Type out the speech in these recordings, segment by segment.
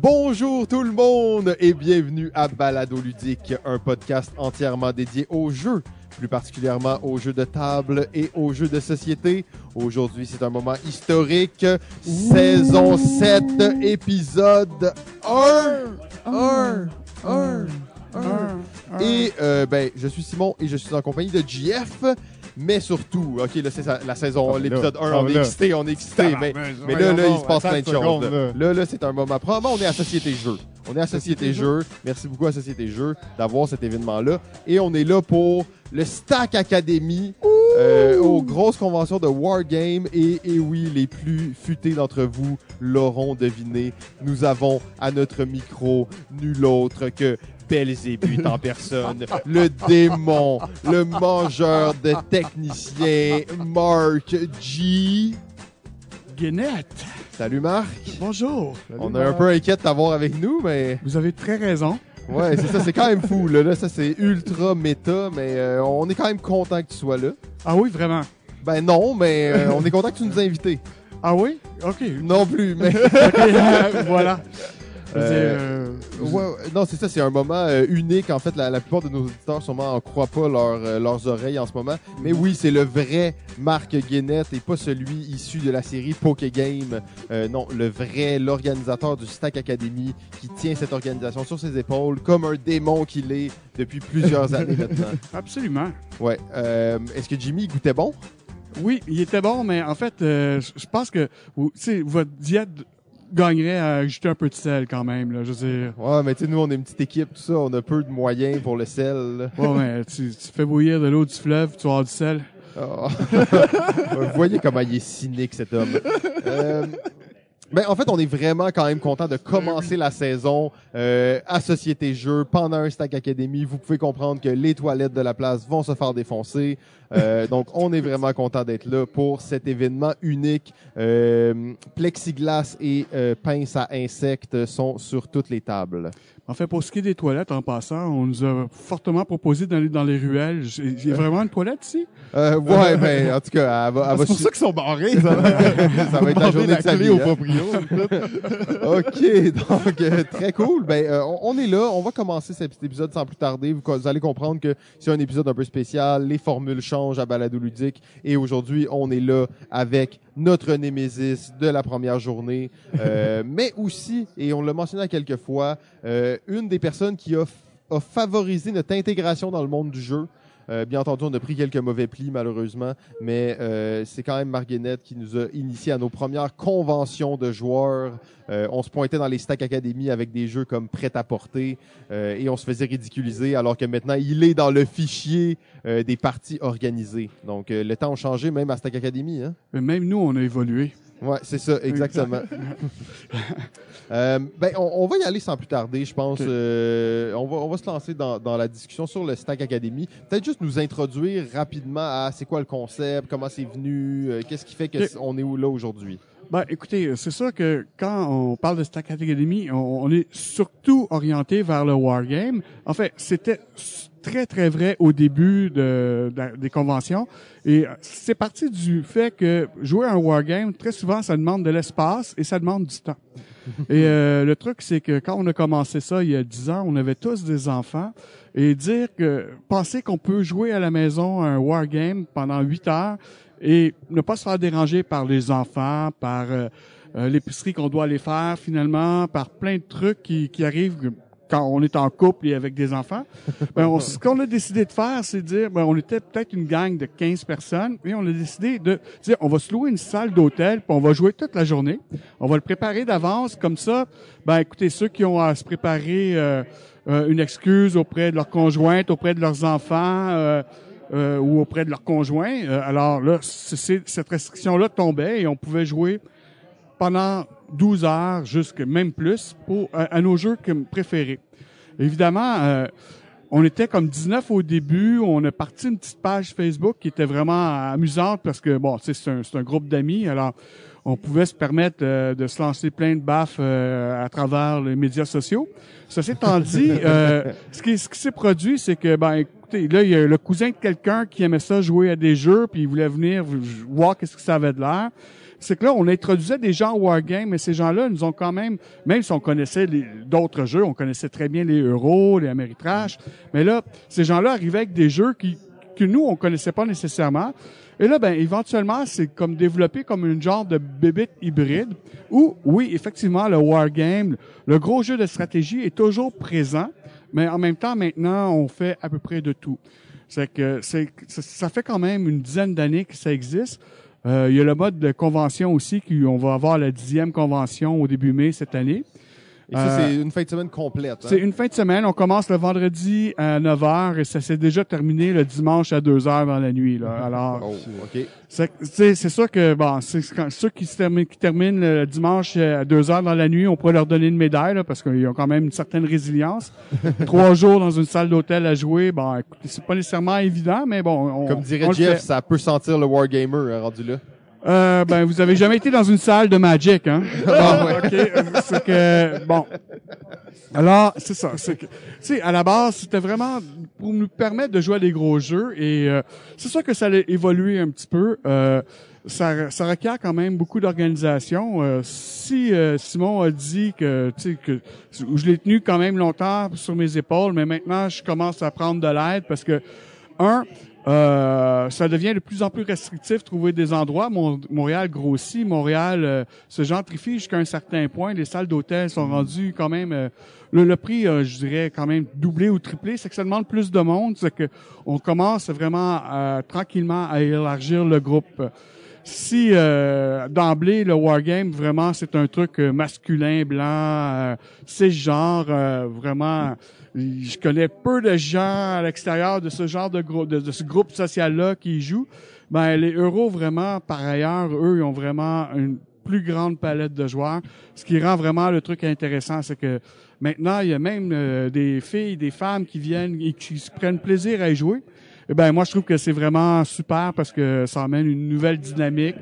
Bonjour tout le monde et bienvenue à Balado Ludique, un podcast entièrement dédié aux jeux, plus particulièrement aux jeux de table et aux jeux de société. Aujourd'hui, c'est un moment historique, saison 7, épisode 1. 1, 1, 1. Et euh, ben, je suis Simon et je suis en compagnie de JF. Mais surtout, ok, là c'est la saison, Ah, l'épisode là, 1, ah, on est excité, on est excité, mais, mais là, là, il se passe plein de choses. Là, là, là, c'est un moment. Probablement, on est à Société Jeux. On est à Société Jeux. Merci beaucoup à Société Jeux d'avoir cet événement-là. Et on est là pour le Stack Academy, euh, aux grosses conventions de Wargame. Et, et oui, les plus futés d'entre vous l'auront deviné. Nous avons à notre micro nul autre que Belzébuth en personne, le démon, le mangeur de techniciens, Mark G. Guénette. Salut Marc. Bonjour. On est un peu inquiet de t'avoir avec nous, mais Vous avez très raison. ouais, c'est ça, c'est quand même fou. Là, Là, ça c'est ultra méta, mais euh, on est quand même content que tu sois là. Ah oui, vraiment. Ben non, mais euh, on est content que tu nous as invités. Ah oui? OK. Non plus, mais OK, euh, voilà. Euh, euh, ouais, non, c'est ça, c'est un moment euh, unique. En fait, la, la plupart de nos auditeurs sûrement en croient pas leur, euh, leurs oreilles en ce moment. Mais oui, c'est le vrai Marc Guénette et pas celui issu de la série Poké Game. Euh, non, le vrai, l'organisateur du Stack Academy qui tient cette organisation sur ses épaules comme un démon qu'il est depuis plusieurs années maintenant. absolument. Ouais. Est-ce que Jimmy goûtait bon? Oui, il était bon, mais en fait, je pense que votre diète gagnerait à ajouter un peu de sel quand même. Là, je veux dire, Ouais, mais tu sais, nous, on est une petite équipe, tout ça. On a peu de moyens pour le sel. là. ouais, mais tu, tu fais bouillir de l'eau du fleuve, tu avoir du sel. Ah. Vous voyez comment il est cynique, cet homme. Euh, ben, en fait, on est vraiment quand même content de commencer la saison euh, à Société Jeux pendant un Stack Academy. Vous pouvez comprendre que les toilettes de la place vont se faire défoncer. Euh, donc, on est vraiment content d'être là pour cet événement unique. Euh, plexiglas et euh, pince à insectes sont sur toutes les tables. En fait, pour ce qui est des toilettes, en passant, on nous a fortement proposé d'aller dans les ruelles. J'ai vraiment une toilette ici? Euh, ouais, ben, en tout cas, elle va, elle va Ah, c'est pour ça qu'ils sont barrés. Ça, ça va être la journée de sa clé vie. au hein. proprio. OK, donc euh, très cool. Ben, euh, on, on est là. On va commencer cet épisode sans plus tarder. Vous, vous allez comprendre que c'est un épisode un peu spécial. Les formules changent à Balado Ludique. Et aujourd'hui, on est là avec notre némésis de la première journée. Euh, mais aussi, et on l'a mentionné à quelques fois, euh, une des personnes qui a, a favorisé notre intégration dans le monde du jeu. Euh, bien entendu, on a pris quelques mauvais plis, malheureusement, mais euh, c'est quand même Marguerite qui nous a initiés à nos premières conventions de joueurs. Euh, on se pointait dans les Stack Academy avec des jeux comme Prêt à porter euh, et on se faisait ridiculiser, alors que maintenant, il est dans le fichier des parties organisées. Donc, le temps a changé même à Stack Academy. Hein? Mais Même nous, on a évolué. Ouais, c'est ça, exactement. Euh, ben, on, on va y aller sans plus tarder, je pense. Euh, on, va, on va se lancer dans, dans la discussion sur le Stack Academy. Peut-être juste nous introduire rapidement à c'est quoi le concept, comment c'est venu, euh, qu'est-ce qui fait qu'on est où là aujourd'hui? Ben, écoutez, c'est sûr que quand on parle de Stack Academy, on, on est surtout orienté vers le wargame. En fait, c'était très, très vrai au début de, de- des conventions. Et c'est parti du fait que jouer à un wargame, très souvent, ça demande de l'espace et ça demande du temps. Et euh, le truc, c'est que quand on a commencé ça il y a 10 ans, on avait tous des enfants. Et dire que, penser qu'on peut jouer à la maison à un wargame pendant 8 heures et ne pas se faire déranger par les enfants, par euh, euh, l'épicerie qu'on doit aller faire finalement, par plein de trucs qui, qui arrivent quand on est en couple et avec des enfants. Ben, on- ce qu'on a décidé de faire, c'est de dire, ben, on était peut-être une gang de 15 personnes, et on a décidé de dire, on va se louer une salle d'hôtel, puis on va jouer toute la journée. On va le préparer d'avance, comme ça, ben, écoutez, ceux qui ont à se préparer euh, euh, une excuse auprès de leur conjointe, auprès de leurs enfants, euh, euh, ou auprès de leurs conjoints. Euh, alors là, cette restriction-là tombait et on pouvait jouer pendant 12 heures, jusque même plus, pour, à, à nos jeux préférés. Évidemment, euh, on était comme 19 au début. On a parti une petite page Facebook qui était vraiment amusante parce que, bon, tu sais, c'est un, un groupe d'amis. Alors, on pouvait se permettre euh, de se lancer plein de baffes euh, à travers les médias sociaux. Ceci étant dit, euh, ce qui, ce qui s'est produit, c'est que, ben, écoutez, là, il y a le cousin de quelqu'un qui aimait ça jouer à des jeux, puis il voulait venir voir qu'est-ce que ça avait de l'air. C'est que là, on introduisait des gens au Wargame, mais ces gens-là nous ont quand même, même si on connaissait d'autres jeux, on connaissait très bien les Euros, les Ameritrash, mais là, ces gens-là arrivaient avec des jeux qui, que nous, on connaissait pas nécessairement. Et là, ben, éventuellement, c'est comme développé comme une genre de bébête hybride où, oui, effectivement, le wargame, le gros jeu de stratégie est toujours présent, mais en même temps, maintenant, on fait à peu près de tout. C'est que c'est, ça fait quand même une dizaine d'années que ça existe. Euh, il y a le mode de convention aussi, qui, on va avoir la dixième convention au début mai cette année. Et ça, Euh, c'est une fin de semaine complète. hein? C'est une fin de semaine. On commence le vendredi à 9 h et ça s'est déjà terminé le dimanche à 2 h dans la nuit. Là. Alors, Oh, OK. c'est sûr que bon, c'est quand- ceux qui se terminent, qui terminent le dimanche à 2 heures dans la nuit, on pourrait leur donner une médaille là, parce qu'ils ont quand même une certaine résilience. Trois jours dans une salle d'hôtel à jouer, bon, c'est pas nécessairement évident, mais bon, on, Comme dirait Jeff, ça peut sentir le Wargamer hein, rendu là. Euh, ben, vous avez jamais été dans une salle de Magic, hein? Ah, ouais. OK. euh, C'est que, bon. Alors, c'est ça. C'est que, tu sais, à la base, c'était vraiment pour nous permettre de jouer à des gros jeux et euh, c'est sûr que ça a évolué un petit peu. Euh, ça, ça requiert quand même beaucoup d'organisation. Euh, si euh, Simon a dit que, tu sais, que je l'ai tenu quand même longtemps sur mes épaules, mais maintenant je commence à prendre de l'aide parce que un, euh, ça devient de plus en plus restrictif trouver des endroits. Mon- Montréal grossit, Montréal euh, se gentrifie jusqu'à un certain point. Les salles d'hôtel sont rendues quand même. euh, le, le prix, je dirais, quand même doublé ou triplé. C'est que ça demande plus de monde. C'est que on commence vraiment tranquillement à élargir le groupe. Si euh, d'emblée le wargame vraiment c'est un truc euh, masculin blanc, euh, c'est genre euh, vraiment je connais peu de gens à l'extérieur de ce genre de groupe, de, ce groupe social-là qui y jouent. Ben, les euros, vraiment, par ailleurs, eux, ils ont vraiment une plus grande palette de joueurs. Ce qui rend vraiment le truc intéressant, c'est que maintenant, il y a même des filles, des femmes qui viennent et qui prennent plaisir à y jouer. Eh ben, moi, je trouve que c'est vraiment super parce que ça amène une nouvelle dynamique.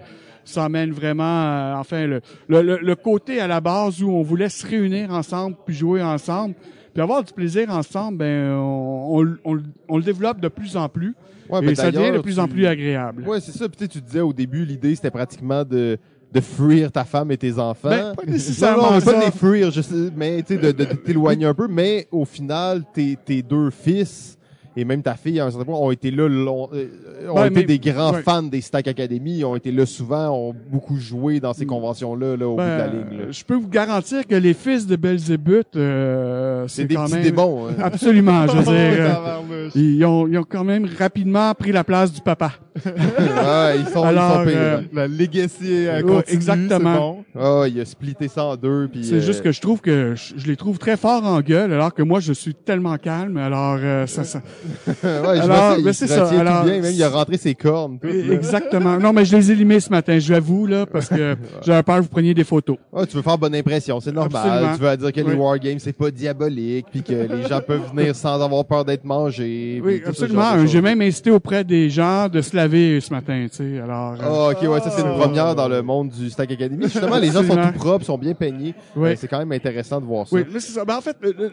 Ça amène vraiment, euh, enfin, le, le, le- côté à la base où on voulait se réunir ensemble puis jouer ensemble. Puis avoir du plaisir ensemble, ben on, on- on- on le développe de plus en plus Ouais, et ben, ça devient de plus tu- en plus agréable. Ouais, c'est ça. Puis tu sais, tu disais au début, l'idée, c'était pratiquement de de fuir ta femme et tes enfants. Ben, pas nécessairement Non, non, pas de les fuir, je sais, mais tu sais, de, de, de t'éloigner un peu. Mais au final, tes, tes deux fils et même ta fille, à un certain point, ont été là, long- euh, ont Ouais, été mais- des grands ouais. fans des Stack Academy, ont été là souvent, ont beaucoup joué dans ces conventions-là, là, au bout de la Ben, ligne. là. je peux vous garantir que les fils de Belzébuth, euh, C'est des quand petits même démons. hein. absolument. Je veux dire, euh, ils ont, ils ont quand même rapidement pris la place du papa. Ouais, ils sont, Alors, ils sont euh. La legacy euh, Ouais, continue, exactement. bon. Ah, il a splitté ça en deux. puis, C'est euh, juste que je trouve que je, je les trouve très forts en gueule, alors que moi je suis tellement calme. Alors euh, ça, ça- ouais, je Alors, ça, ben, il c'est ça. Alors, bien, même il a rentré ses cornes. tout, exactement. Non, mais je les ai limés ce matin, j'avoue là, parce que j'avais peur que vous preniez des photos. Ouais, tu veux faire bonne impression, c'est normal. Absolument. Tu veux dire que les Oui. wargames, c'est pas diabolique, puis que les gens peuvent venir sans avoir peur d'être mangés. Oui, absolument. J'ai même incité auprès des gens de se laver ce matin, tu sais. Alors, euh, Ah, ok, ouais, ça c'est une Ah. première dans le monde du Stack Academy. Justement, les gens sont tout propres, sont bien peignés. Oui. Euh, c'est quand même intéressant de voir ça. Oui, mais c'est ça. Ben, en fait, euh,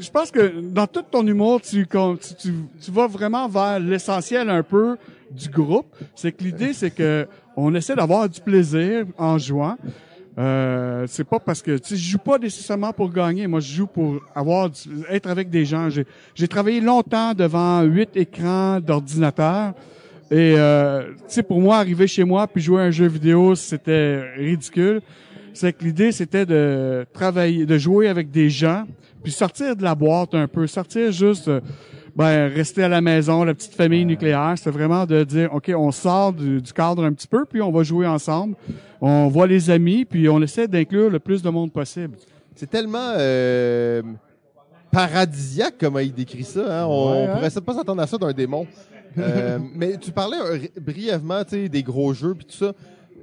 je pense que dans tout ton humour, tu, tu, tu, tu vas vraiment vers l'essentiel un peu du groupe. C'est que l'idée, c'est que on essaie d'avoir du plaisir en jouant. Euh, c'est pas parce que tu je joue pas nécessairement pour gagner. Moi, je joue pour avoir du- être avec des gens. J'ai, j'ai travaillé longtemps devant huit écrans d'ordinateur. Et euh, tu sais, pour moi, arriver chez moi puis jouer à un jeu vidéo, c'était ridicule. C'est que l'idée, c'était de travailler, de jouer avec des gens, puis sortir de la boîte un peu, sortir juste, euh, ben, rester à la maison, la petite famille nucléaire. C'est vraiment de dire, ok, on sort du, du cadre un petit peu, puis on va jouer ensemble. On voit les amis, puis on essaie d'inclure le plus de monde possible. C'est tellement euh, paradisiaque comment il décrit ça. Hein? On, Ouais, hein? pourrait pas s'attendre à ça d'un démon. Euh, mais tu parlais euh, brièvement, des gros jeux puis tout ça.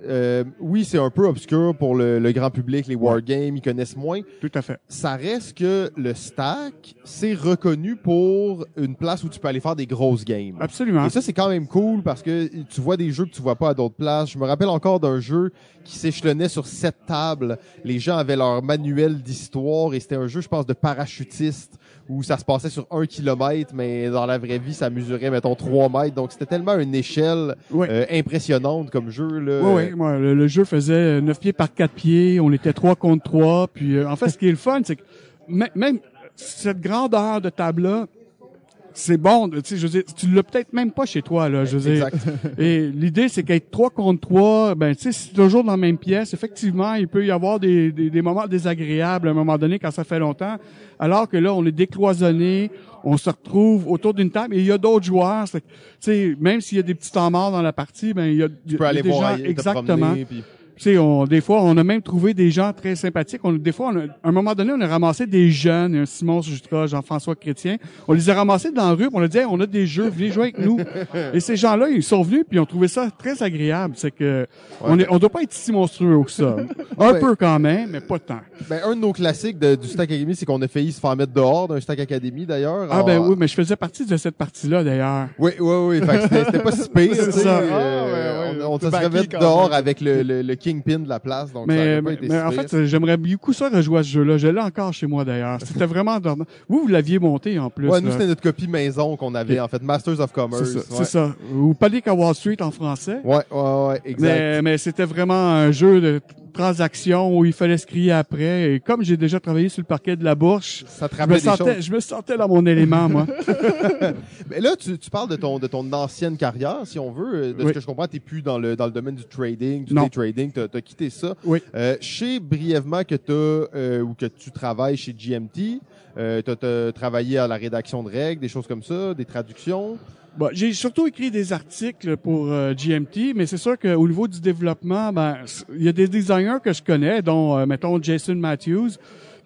Euh, oui, c'est un peu obscur pour le, le grand public, les wargames, ils connaissent moins. Tout à fait. Ça reste que le stack, c'est reconnu pour une place où tu peux aller faire des grosses games. Absolument. Et ça, c'est quand même cool parce que tu vois des jeux que tu vois pas à d'autres places. Je me rappelle encore d'un jeu qui s'échelonnait sur sept tables. Les gens avaient leur manuel d'histoire et c'était un jeu, je pense, de parachutiste où ça se passait sur un kilomètre, mais dans la vraie vie, ça mesurait, mettons, trois mètres. Donc, c'était tellement une échelle Oui. euh, impressionnante comme jeu. Là. Oui, oui. Ouais, le, le jeu faisait 9 pieds par 4 pieds, on était 3 contre 3, puis euh, en fait, ce qui est le fun, c'est que mê- même cette grandeur de table-là, c'est bon, tu sais, je veux dire, tu l'as peut-être même pas chez toi, là, je veux dire. Et l'idée, c'est qu'être 3 contre 3, ben, tu sais, si c'est toujours dans la même pièce, effectivement, il peut y avoir des, des, des moments désagréables à un moment donné quand ça fait longtemps. Alors que là, on est décloisonné, on se retrouve autour d'une table et il y a d'autres joueurs. Tu sais, même s'il y a des petits temps morts dans la partie, ben, il y a, il y Tu a peux aller des voir gens, ailleurs, te exactement. promener, puis- Tu sais, on, des fois, on a même trouvé des gens très sympathiques. On, des fois, on a- à un moment donné, on a ramassé des jeunes, un Simon Jutra, Jean-François Chrétien. On les a ramassés dans la rue, puis on a dit, Hey, on a des jeux, venez jouer avec nous. Et ces gens-là, ils sont venus, puis ils ont trouvé ça très agréable. C'est que on est, on doit pas être si monstrueux que ça. Un Ouais. peu quand même, mais pas tant. Ben, un de nos classiques de- du Stack Academy, c'est qu'on a failli se faire mettre dehors d'un Stack Academy, d'ailleurs. Ah ben oui, mais je faisais partie de cette partie-là d'ailleurs. Oui, oui, oui. Fait que c'était pas si pire. Ça. Euh, Ah, ouais, ouais, on, on se serait mettre dehors même. avec le, le, le kingpin de la place. Donc ça Mais, aurait pas mais, été mais si en fait, j'aimerais beaucoup ça rejouer à ce jeu-là. Je l'ai encore chez moi d'ailleurs. C'était vraiment dormant. Vous, vous l'aviez monté en plus. Ouais, nous, c'était notre copie maison qu'on avait, en fait, Masters of Commerce. C'est ça, ouais. ça. Ou Panic à Wall Street en français. Ouais, ouais, ouais, exact. Mais, mais c'était vraiment un jeu de transaction où il fallait se crier après. Et comme j'ai déjà travaillé sur le parquet de la bourse, ça te je me des sentais, choses. je me sentais dans mon élément, moi. Mais là, tu, tu parles de ton, de ton ancienne carrière, si on veut. De ce que je comprends, t'es plus dans le, dans le domaine du trading, du Non. day trading. T'as, t'as quitté ça. Oui. Euh, je sais brièvement que t'as, euh, ou que tu travailles chez GMT. Euh, t'as, t'as travaillé à la rédaction de règles, des choses comme ça, des traductions. Bon, j'ai surtout écrit des articles pour euh, GMT, mais c'est sûr qu'au niveau du développement, ben, il y a des designers que je connais, dont, euh, mettons, Jason Matthews,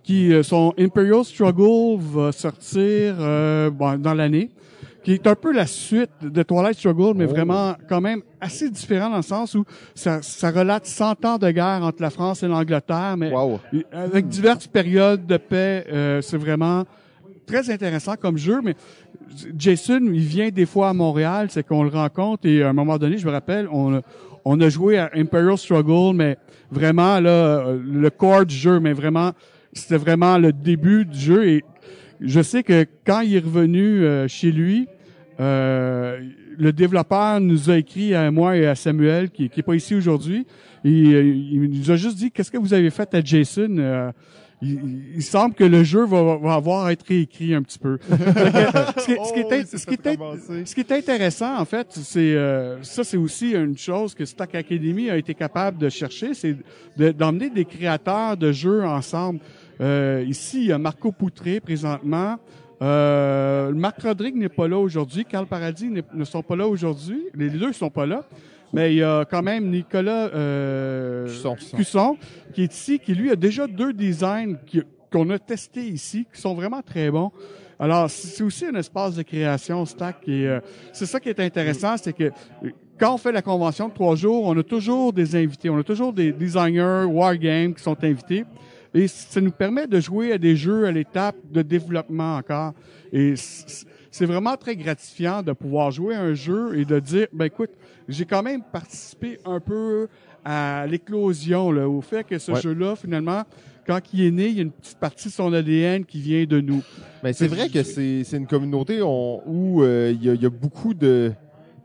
qui euh, son Imperial Struggle va sortir euh, bon, dans l'année, qui est un peu la suite de Twilight Struggle, mais Oh. vraiment quand même assez différent dans le sens où ça, ça relate 100 ans de guerre entre la France et l'Angleterre, mais Wow. avec diverses périodes de paix, euh, c'est vraiment très intéressant comme jeu, mais Jason, il vient des fois à Montréal, c'est qu'on le rencontre et à un moment donné, je me rappelle, on a, on a joué à Imperial Struggle, mais vraiment là, euh, le corps du jeu, mais vraiment, c'était vraiment le début du jeu et je sais que quand il est revenu euh, chez lui, euh, le développeur nous a écrit à moi et à Samuel, qui, qui est pas ici aujourd'hui, euh, il nous a juste dit qu'est-ce que vous avez fait à Jason. Euh, il, semble que le jeu va, va avoir à être réécrit un petit peu. Ce, qui, est intéressant, en fait, c'est euh, ça, c'est aussi une chose que Stack Academy a été capable de chercher, c'est de- d'emmener des créateurs de jeux ensemble. Euh, ici, il y a Marco Poutré présentement. Euh, Marc Rodrigue n'est pas là aujourd'hui. Carl Paradis ne sont pas là aujourd'hui. Les deux sont pas là. Mais il y a quand même Nicolas euh, Cusson. Cusson, qui est ici, qui lui a déjà deux designs qu'on a testés ici, qui sont vraiment très bons. Alors, c'est aussi un espace de création, Stack. Et euh, c'est ça qui est intéressant, c'est que quand on fait la convention de trois jours, on a toujours des invités, on a toujours des designers wargames qui sont invités. Et ça nous permet de jouer à des jeux à l'étape de développement encore. Et c'est vraiment très gratifiant de pouvoir jouer à un jeu et de dire, ben écoute, j'ai quand même participé un peu à l'éclosion, là, au fait que ce Ouais. jeu-là, finalement, quand il est né, il y a une petite partie de son ADN qui vient de nous. Mais c'est vrai que c'est c'est une communauté on- où euh, il y, a, il y a beaucoup de,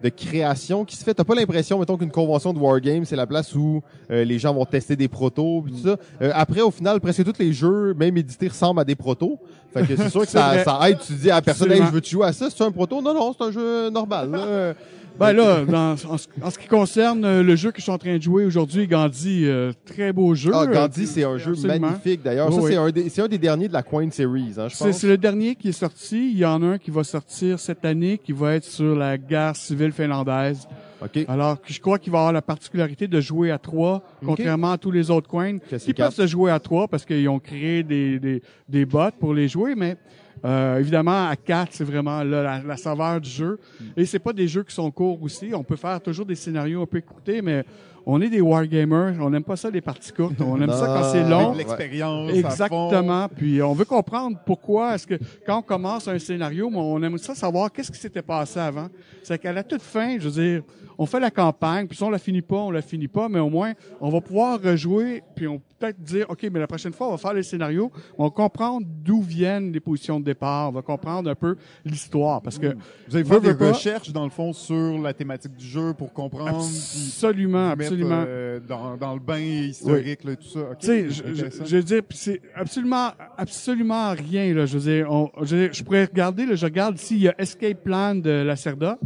de création qui se fait. T'as pas l'impression, mettons, qu'une convention de Wargame, c'est la place où euh, les gens vont tester des protos pis tout ça. Euh, après, au final, presque tous les jeux, même édités, ressemblent à des protos. Fait que c'est sûr que ça, ça aide. Tu dis à la personne, hey, je veux-tu jouer à ça? C'est un proto? Non, non, c'est un jeu normal. Ben là, dans- en, ce, en ce qui concerne euh, le jeu que je suis en train de jouer aujourd'hui, Gandhi, euh, très beau jeu. Ah, Gandhi, c'est un jeu absolument. magnifique d'ailleurs. Oui, c'est un, des- c'est un des derniers de la Coin Series, hein, je pense. c'est le dernier qui est sorti. Il y en a un qui va sortir cette année, qui va être sur la guerre civile finlandaise. OK. Alors, je crois qu'il va avoir la particularité de jouer à trois, contrairement à tous les autres coins qui peuvent se jouer à trois parce qu'ils ont créé des, des, des bots pour les jouer, mais euh, évidemment, à quatre, c'est vraiment là, la, la saveur du jeu. Et c'est pas des jeux qui sont courts aussi. On peut faire toujours des scénarios un peu écoutés, mais on est des wargamers. On n'aime pas ça, les parties courtes. On aime ça quand c'est long. L'expérience. Exactement. Puis on veut comprendre pourquoi est-ce que quand on commence un scénario, on aime ça savoir qu'est-ce qui s'était passé avant. C'est qu'à la toute fin, je veux dire, on fait la campagne, puis si on la finit pas, on la finit pas, mais au moins on va pouvoir rejouer, puis on peut-être dire, OK, mais la prochaine fois, on va faire les scénarios, on va comprendre d'où viennent les positions de départ, on va comprendre un peu l'histoire, parce que... Vous avez fait des recherches, dans le fond, sur la thématique du jeu pour comprendre... Absolument, absolument. Euh, dans, dans, le bain historique, là, tout ça. tu sais, je, je, veux dire, c'est absolument, absolument rien, là. Je veux dire, on, je, je pourrais regarder, là, je regarde ici, il y a Escape Plan de la Cerda,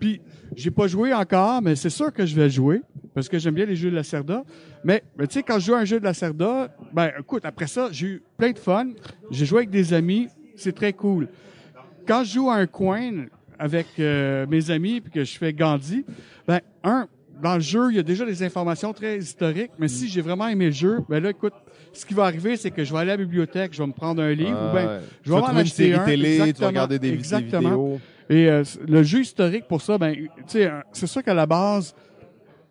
puis j'ai pas joué encore, mais c'est sûr que je vais jouer parce que j'aime bien les jeux de la Cerda. Mais, tu sais, quand je joue à un jeu de la Cerda, ben écoute, après ça, j'ai eu plein de fun. J'ai joué avec des amis, c'est très cool. Quand je joue à un coin avec euh, mes amis puis que je fais Gandhi, ben un, dans le jeu, il y a déjà des informations très historiques, mais si j'ai vraiment aimé le jeu, ben là, écoute, ce qui va arriver, c'est que je vais aller à la bibliothèque, je vais me prendre un livre, ou ben, je vais en acheter un. Télé, tu vas regarder des, exactement. des vidéos. Et euh, le jeu historique, pour ça, ben, c'est sûr qu'à la base,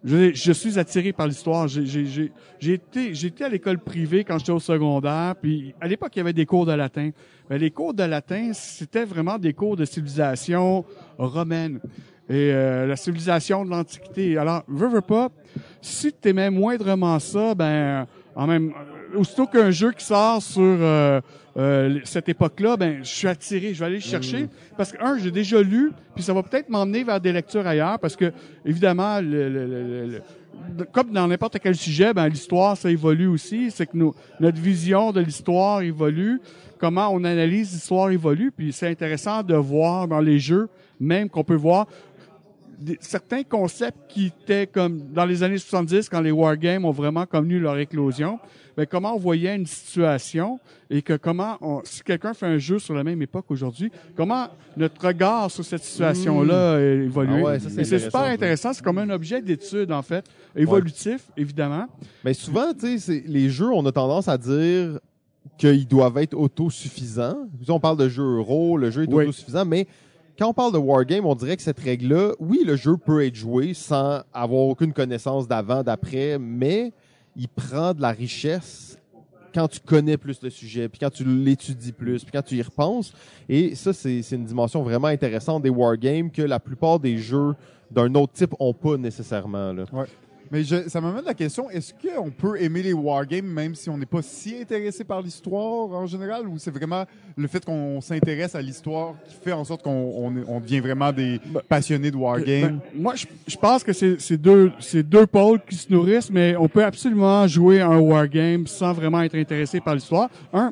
je, suis attiré par l'histoire. J'ai été, été à l'école privée quand j'étais au secondaire, puis à l'époque, il y avait des cours de latin. Mais les cours de latin, c'était vraiment des cours de civilisation romaine et euh, la civilisation de l'Antiquité. Alors, veux, veux pas, si tu aimais moindrement ça, ben, en même, aussitôt qu'un jeu qui sort sur euh, euh, cette époque-là, ben, je suis attiré, je vais aller le chercher. Mm. Parce que, un, j'ai déjà lu, puis ça va peut-être m'emmener vers des lectures ailleurs, parce que, évidemment, le, comme dans n'importe quel sujet, ben, l'histoire, ça évolue aussi. C'est que nous, notre vision de l'histoire évolue. Comment on analyse l'histoire évolue. Puis c'est intéressant de voir dans les jeux, même qu'on peut voir certains concepts qui étaient comme dans les années 70, quand les wargames ont vraiment connu leur éclosion, mais comment on voyait une situation et que comment, on, si quelqu'un fait un jeu sur la même époque aujourd'hui, comment notre regard sur cette situation-là mmh. évolue. Ah c'est super intéressant. C'est comme un objet d'étude, en fait, évolutif, évidemment. Mais souvent, tu sais, les jeux, on a tendance à dire qu'ils doivent être autosuffisants. On parle de jeu euro, le jeu est autosuffisant, mais quand on parle de wargame, on dirait que cette règle-là, oui, le jeu peut être joué sans avoir aucune connaissance d'avant, d'après, mais il prend de la richesse quand tu connais plus le sujet, puis quand tu l'étudies plus, puis quand tu y repenses. Et ça, c'est une dimension vraiment intéressante des wargames que la plupart des jeux d'un autre type ont pas nécessairement. Là. Mais je, ça m'amène la question, est-ce qu'on peut aimer les wargames même si on n'est pas si intéressé par l'histoire en général? Ou c'est vraiment le fait qu'on s'intéresse à l'histoire qui fait en sorte qu'on on, devient vraiment des ben, passionnés de wargames? Ben, moi, je, je, pense que c'est deux, deux pôles qui se nourrissent, mais on peut absolument jouer un wargame sans vraiment être intéressé par l'histoire. Un,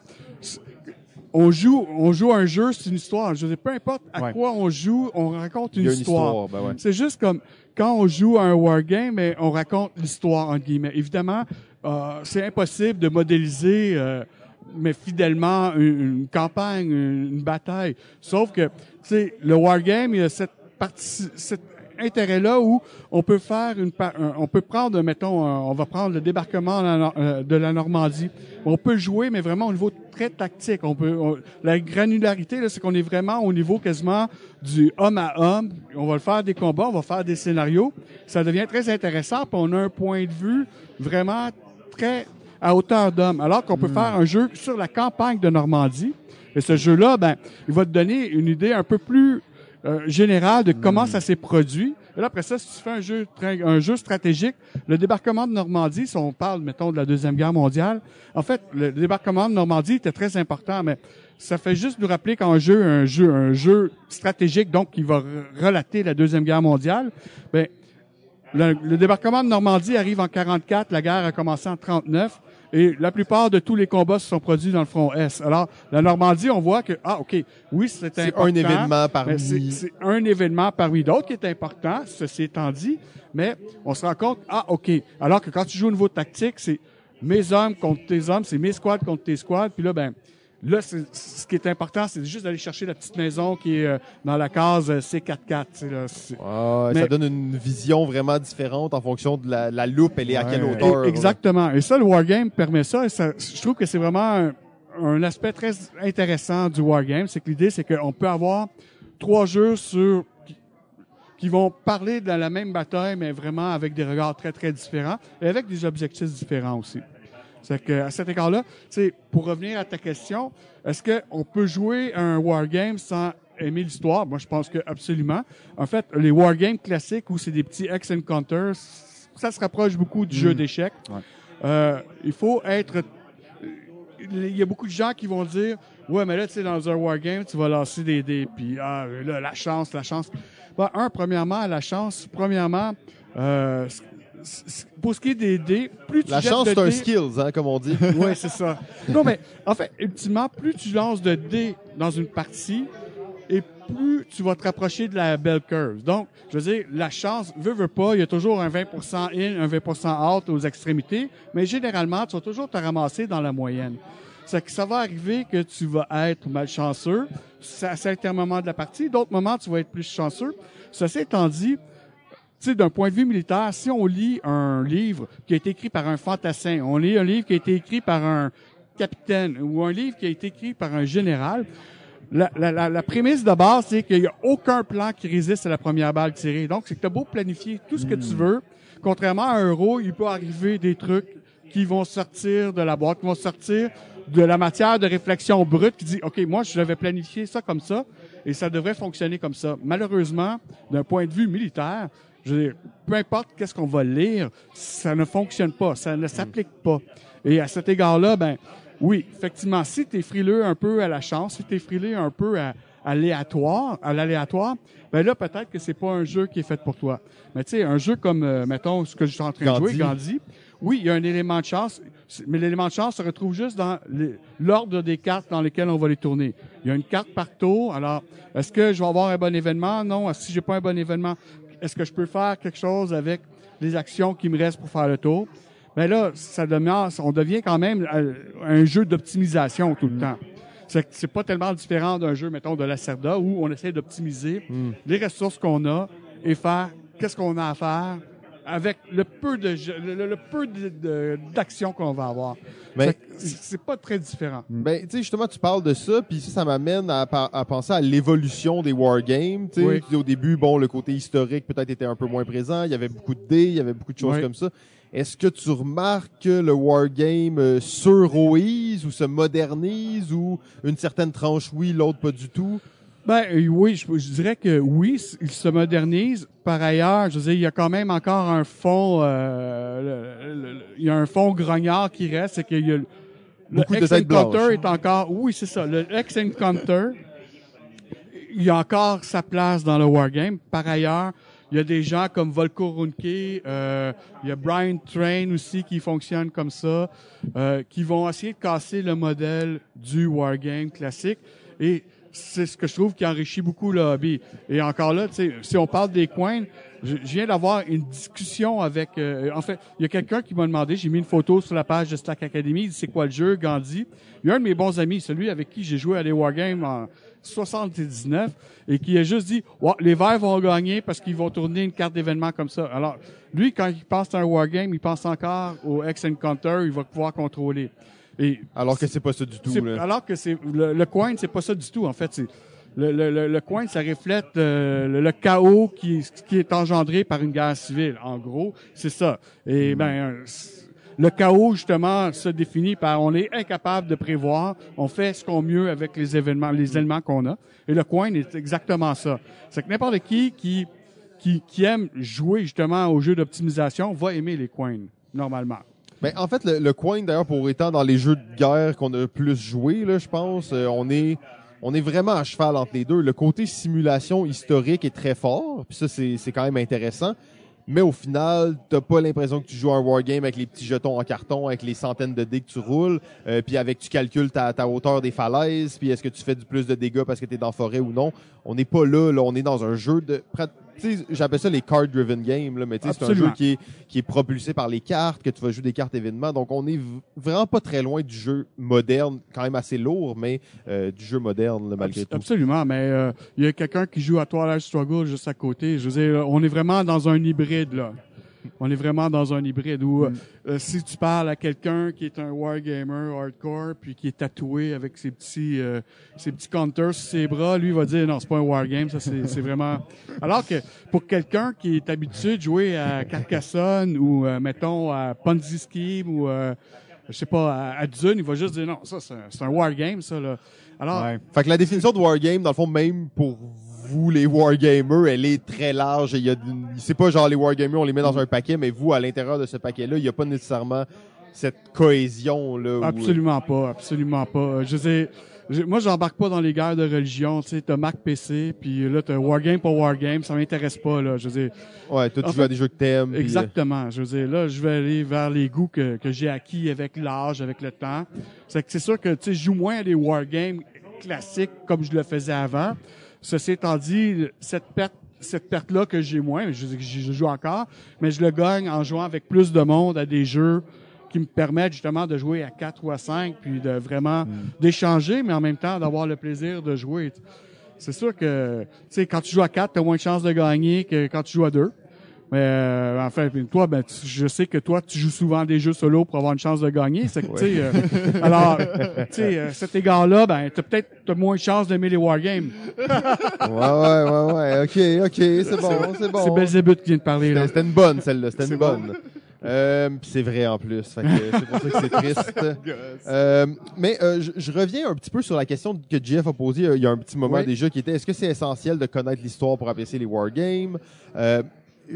on joue, on joue un jeu, c'est une histoire. Je sais, peu importe à quoi on joue, on raconte une, histoire. Ben ouais. C'est juste comme quand on joue à un wargame, on raconte l'histoire, entre guillemets. Évidemment, euh, c'est impossible de modéliser, euh, mais fidèlement, une, campagne, une, bataille. Sauf que, tu sais, le wargame, il y a cette partie, cette intérêt-là où on peut faire une, on peut prendre, mettons, on va prendre le débarquement euh, de la Normandie. On peut jouer, mais vraiment au niveau très tactique. On peut, la granularité, c'est qu'on est vraiment au niveau quasiment du homme à homme. On va le faire des combats, on va faire des scénarios. Ça devient très intéressant. Puis on a un point de vue vraiment très à hauteur d'homme. Alors qu'on peut hmm. faire un jeu sur la campagne de Normandie. Et ce jeu-là, ben, il va te donner une idée un peu plus euh, général de comment hmm. ça s'est produit. Et là, après ça, si tu fais un jeu, un jeu stratégique, le débarquement de Normandie, si on parle, mettons, de la Deuxième Guerre mondiale, en fait, le débarquement de Normandie était très important, mais ça fait juste nous rappeler qu'un jeu, un jeu, un jeu stratégique, donc qui va relater la Deuxième Guerre mondiale, ben, le, le, débarquement de Normandie arrive en 44, la guerre a commencé en 39. Et la plupart de tous les combats se sont produits dans le front Est. Alors, la Normandie, on voit que, ah, OK, oui, c'est important. C'est un événement parmi... C'est un événement parmi d'autres qui est important, ceci étant dit, mais on se rend compte, ah, OK. Alors que quand tu joues au niveau tactique, c'est mes hommes contre tes hommes, c'est mes squads contre tes squads, puis là, ben, Là, ce qui est important, c'est juste d'aller chercher la petite maison qui est euh, dans la case euh, C44. Là, ah, Ça donne une vision vraiment différente en fonction de la, la loupe, elle est à quelle hauteur. exactement. Et ça, le Wargame permet ça, et ça. Je trouve que c'est vraiment un, aspect très intéressant du Wargame. C'est que l'idée, c'est qu'on peut avoir trois jeux sur qui vont parler de la même bataille, mais vraiment avec des regards très, très différents et avec des objectifs différents aussi. C'est que à cet égard-là, pour revenir à ta question, est-ce qu'on peut jouer un wargame sans aimer l'histoire? Moi, je pense que absolument. En fait, les wargames classiques où c'est des petits ex encounters, ça se rapproche beaucoup du jeu hmm. d'échecs. euh, il faut être... Il y a beaucoup de gens qui vont dire, ouais, mais là, tu sais, dans un wargame, tu vas lancer des dés, puis ah, là, la chance, la chance. Ben, un, premièrement, la chance, premièrement, euh, pour ce qui est des dés, plus tu La jettes chance, de c'est un dés- skills, hein, comme on dit. oui, c'est ça. Non, mais en fait, ultimement, plus tu lances de dés dans une partie, et plus tu vas te rapprocher de la bell curve. Donc, je veux dire, la chance, veut, veut pas, il y a toujours un 20% in, un 20% out aux extrémités, mais généralement, tu vas toujours te ramasser dans la moyenne. C'est que ça va arriver que tu vas être malchanceux à certains moments de la partie, d'autres moments, tu vas être plus chanceux. Ceci étant dit, sais, d'un point de vue militaire, si on lit un livre qui a été écrit par un fantassin, on lit un livre qui a été écrit par un capitaine ou un livre qui a été écrit par un général, la, la, la, la prémisse de base, c'est qu'il n'y a aucun plan qui résiste à la première balle tirée. Donc, c'est que tu as beau planifier tout ce que tu veux, contrairement à un euro, il peut arriver des trucs qui vont sortir de la boîte, qui vont sortir de la matière de réflexion brute qui dit, OK, moi, je devais planifier ça comme ça et ça devrait fonctionner comme ça. Malheureusement, d'un point de vue militaire, je veux dire, peu importe qu'est-ce qu'on va lire, ça ne fonctionne pas, ça ne s'applique pas. Et à cet égard-là, ben, oui, effectivement, si tu es frileux un peu à la chance, si tu es frileux un peu à, l'aléatoire, à l'aléatoire, ben là, peut-être que c'est pas un jeu qui est fait pour toi. Mais tu sais, un jeu comme, euh, mettons, ce que je suis en train de jouer, Gandhi. Oui, il y a un élément de chance, mais l'élément de chance se retrouve juste dans l'ordre des cartes dans lesquelles on va les tourner. Il y a une carte par tour. Alors, est-ce que je vais avoir un bon événement? Non. Si j'ai pas un bon événement, est-ce que je peux faire quelque chose avec les actions qui me restent pour faire le tour? Ben là, ça devient, on devient quand même euh, un jeu d'optimisation tout le temps. C'est c'est pas tellement différent d'un jeu, mettons, de la Cerda où on essaie d'optimiser les ressources qu'on a et faire qu'est-ce qu'on a à faire avec le peu de le, le- peu d'actions qu'on va avoir. Mais- c'est pas très différent. Ben, tu sais, justement, tu parles de ça, puis ça, ça m'amène à, penser à l'évolution des wargames. Tu sais, Oui. Au début, bon, le côté historique peut-être était un peu moins présent. Il y avait beaucoup de dés, il y avait beaucoup de choses Oui. comme ça. Est-ce que tu remarques que le wargame euh, s'euroise ou se modernise ou une certaine tranche oui, l'autre pas du tout? Ben euh, oui, je, je dirais que oui, il se modernise. Par ailleurs, je veux dire, il y a quand même encore un fond, euh, le- le- le- il y a un fond grognard qui reste, c'est qu'il y a Beaucoup de têtes blanches. est encore, oui c'est ça, le X Encounter, il y a encore sa place dans le wargame. Par ailleurs, il y a des gens comme Volko Runke, euh, il y a Brian Train aussi qui fonctionne comme ça, euh, qui vont essayer de casser le modèle du wargame classique. Et c'est ce que je trouve qui enrichit beaucoup le hobby. Et encore là, si on parle des coins, je, je viens d'avoir une discussion avec... euh, en fait, il y a quelqu'un qui m'a demandé, j'ai mis une photo sur la page de Stack Academy, il dit c'est quoi le jeu, Gandhi? Il y a un de mes bons amis, celui avec qui j'ai joué à des wargames en 79, et qui a juste dit, les Verts vont gagner parce qu'ils vont tourner une carte d'événement comme ça. Alors, lui, quand il pense à un wargame, il pense encore au X-Encounter, il va pouvoir contrôler. Et Alors que c'est pas ça du tout. là. alors que c'est le, le coin, c'est pas ça du tout. En fait, c'est le, le, le, coin, ça reflète euh, le, le chaos qui, qui est engendré par une guerre civile. En gros, c'est ça. Et ben, euh, le chaos justement se définit par on est incapable de prévoir. On fait ce qu'on mieux avec les événements, les éléments qu'on a. Et le coin est exactement ça. C'est que n'importe qui qui qui, qui aime jouer justement au jeu d'optimisation va aimer les coins normalement. Ben, en fait, le, coin, d'ailleurs, pour étant dans les jeux de guerre qu'on a plus joué, là, je pense, euh, on est on est vraiment à cheval entre les deux. Le côté simulation historique est très fort, puis ça, c'est quand même intéressant. Mais au final, t'as pas l'impression que tu joues un wargame avec les petits jetons en carton, avec les centaines de dés que tu roules, euh, puis avec tu calcules ta, ta hauteur des falaises, puis est-ce que tu fais du plus de dégâts parce que tu es dans forêt ou non. On n'est pas là, là, on est dans un jeu de... prat- tu sais, J'appelle ça les card-driven games, là, mais c'est un jeu qui est, qui est propulsé par les cartes, que tu vas jouer des cartes événements. Donc, on est vraiment pas très loin du jeu moderne, quand même assez lourd, mais euh, du jeu moderne, là, malgré tout. Absolument, mais euh, il y a quelqu'un qui joue à Twilight Struggle juste à côté. Je veux dire, on est vraiment dans un hybride là. On est vraiment dans un hybride où Mm. euh, si tu parles à quelqu'un qui est un wargamer hardcore puis qui est tatoué avec ses petits euh, ses petits counters sur ses bras, lui va dire non, c'est pas un wargame, ça c'est c'est vraiment alors que pour quelqu'un qui est habitué de jouer à Carcassonne ou euh, mettons à Ponzi Scheme ou euh, je sais pas à, Dune, il va juste dire non, ça c'est un, un wargame ça là. Alors Ouais. Fait que la définition de wargame, dans le fond, même pour vous, les wargamers, elle est très large. Il y a, c'est pas genre les wargamers, on les met dans un paquet, mais vous, à l'intérieur de ce paquet-là, il n'y a pas nécessairement cette cohésion là. où- Absolument pas, absolument pas. Je sais, je- moi, j'embarque pas dans les guerres de religion. Tu sais, t'as Mac PC, puis là, t'as Wargame pour Wargame. Ça m'intéresse pas, là. Je veux dire, Ouais, toi tu En joues à des jeux que t'aimes. puis, euh, exactement. Je veux dire, là, je vais aller vers les goûts que, que j'ai acquis avec l'âge, avec le temps. C'est que c'est sûr que, tu sais, je joue moins à des Wargames classiques comme je le faisais avant. Ceci étant dit, cette perte cette perte-là que j'ai moins, je, je, je joue encore, mais je le gagne en jouant avec plus de monde à des jeux qui me permettent justement de jouer à 4 ou à 5, puis de vraiment d'échanger, mais en même temps d'avoir le plaisir de jouer. C'est sûr que, tu sais, quand tu joues à 4, tu as moins de chances de gagner que quand tu joues à 2. Mais euh, toi, ben, tu- je sais que toi, tu joues souvent des jeux solo pour avoir une chance de gagner. C'est que, tu sais, euh, alors, tu sais, euh, cet égard-là, ben, t'as peut-être t'as moins de chances d'aimer les wargames. Ouais, ouais, ouais, ouais. Ok, ok, c'est bon, c'est bon. C'est Belzébuth qui vient de parler, là. C'était une bonne, celle-là. C'était une C'est bonne. Euh, c'est vrai en plus. Fait que c'est pour ça que c'est triste. Euh, mais euh, je, je reviens un petit peu sur la question que Jeff a posée euh, il y a un petit moment Oui. déjà, qui était est-ce que c'est essentiel de connaître l'histoire pour apprécier les wargames? Euh,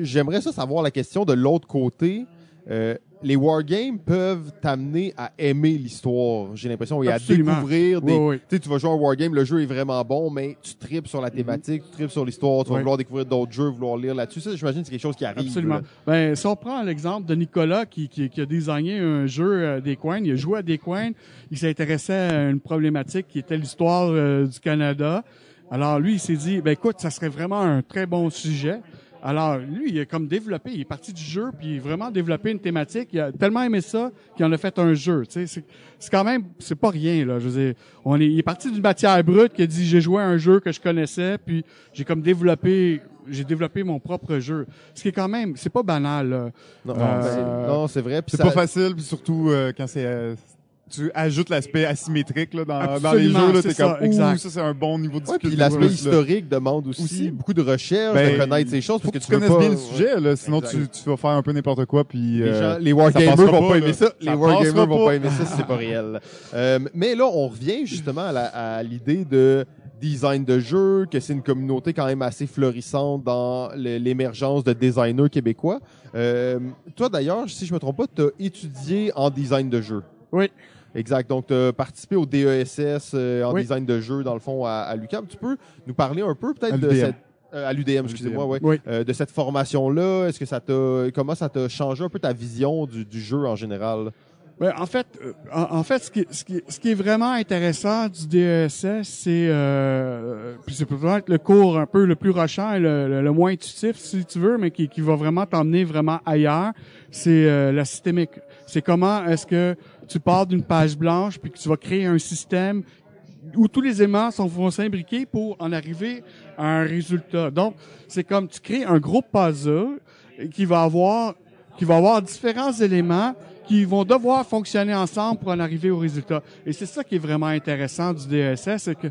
J'aimerais ça savoir la question de l'autre côté. Euh, les wargames peuvent t'amener à aimer l'histoire, j'ai l'impression, et à Absolument. découvrir des. Oui, oui. Tu sais, tu vas jouer à un wargame, le jeu est vraiment bon, mais tu tripes sur la thématique, tu tripes sur l'histoire, tu vas vouloir découvrir d'autres jeux, vouloir lire là-dessus. Ça, j'imagine que c'est quelque chose qui arrive. Absolument. Ben, si on prend l'exemple de Nicolas qui, qui, qui a designé un jeu à des coins, il a joué à des coins, il s'est intéressé à une problématique qui était l'histoire euh, du Canada. Alors lui, il s'est dit, ben écoute, ça serait vraiment un très bon sujet. Alors lui, il a comme développé, il est parti du jeu, puis il a vraiment développé une thématique. Il a tellement aimé ça qu'il en a fait un jeu. Tu sais, c'est, c'est quand même, c'est pas rien là. Je veux dire, on est, il est parti d'une matière brute qui a dit, j'ai joué à un jeu que je connaissais, puis j'ai comme développé, j'ai développé mon propre jeu. Ce qui est quand même, c'est pas banal. là. Non, Euh, non, c'est vrai. C'est pas facile, puis surtout euh, quand c'est euh, tu ajoutes l'aspect asymétrique là, dans, dans les jeux, là, c'est comme exact. ça c'est un bon niveau de Ouais, puis l'aspect historique demande aussi, Aussi. beaucoup de recherche, Ben, de connaître ces choses, Faut parce que, que tu pas- bien le sujet, là, sinon tu, tu vas faire un peu n'importe quoi, puis Les, euh, gens, les wargamers vont pas, pas, aimer ça. Ça Les wargamers vont pas. aimer ça si c'est pas réel. Euh, mais là, on revient justement à la- à l'idée de design de jeu, que c'est une communauté quand même assez florissante dans l'émergence de designers québécois. Euh, toi d'ailleurs, si je me trompe pas, tu as étudié en design de jeu. Oui. Exact. Donc, tu as participé au DESS euh, en Oui. design de jeu, dans le fond, à, à l'UQAM. Tu peux nous parler un peu peut-être de l'UDM. cette... euh, à l'UDM, excusez-moi, ouais. Oui. Euh, de cette formation-là. Est-ce que ça t'a... Comment ça t'a changé un peu ta vision du, du jeu en général? Ben, en fait, euh, en, en fait, ce qui, ce, qui, ce qui est vraiment intéressant du DESS, c'est euh, puis c'est peut-être le cours un peu le plus rochant et le, le- le moins intuitif, si tu veux, mais qui, qui va vraiment t'emmener vraiment ailleurs. C'est euh, la systémique. C'est comment est-ce que tu pars d'une page blanche puis que tu vas créer un système où tous les éléments sont, vont s'imbriquer pour en arriver à un résultat. Donc, c'est comme tu crées un gros puzzle qui va avoir qui va avoir différents éléments qui vont devoir fonctionner ensemble pour en arriver au résultat. Et c'est ça qui est vraiment intéressant du DSS, c'est que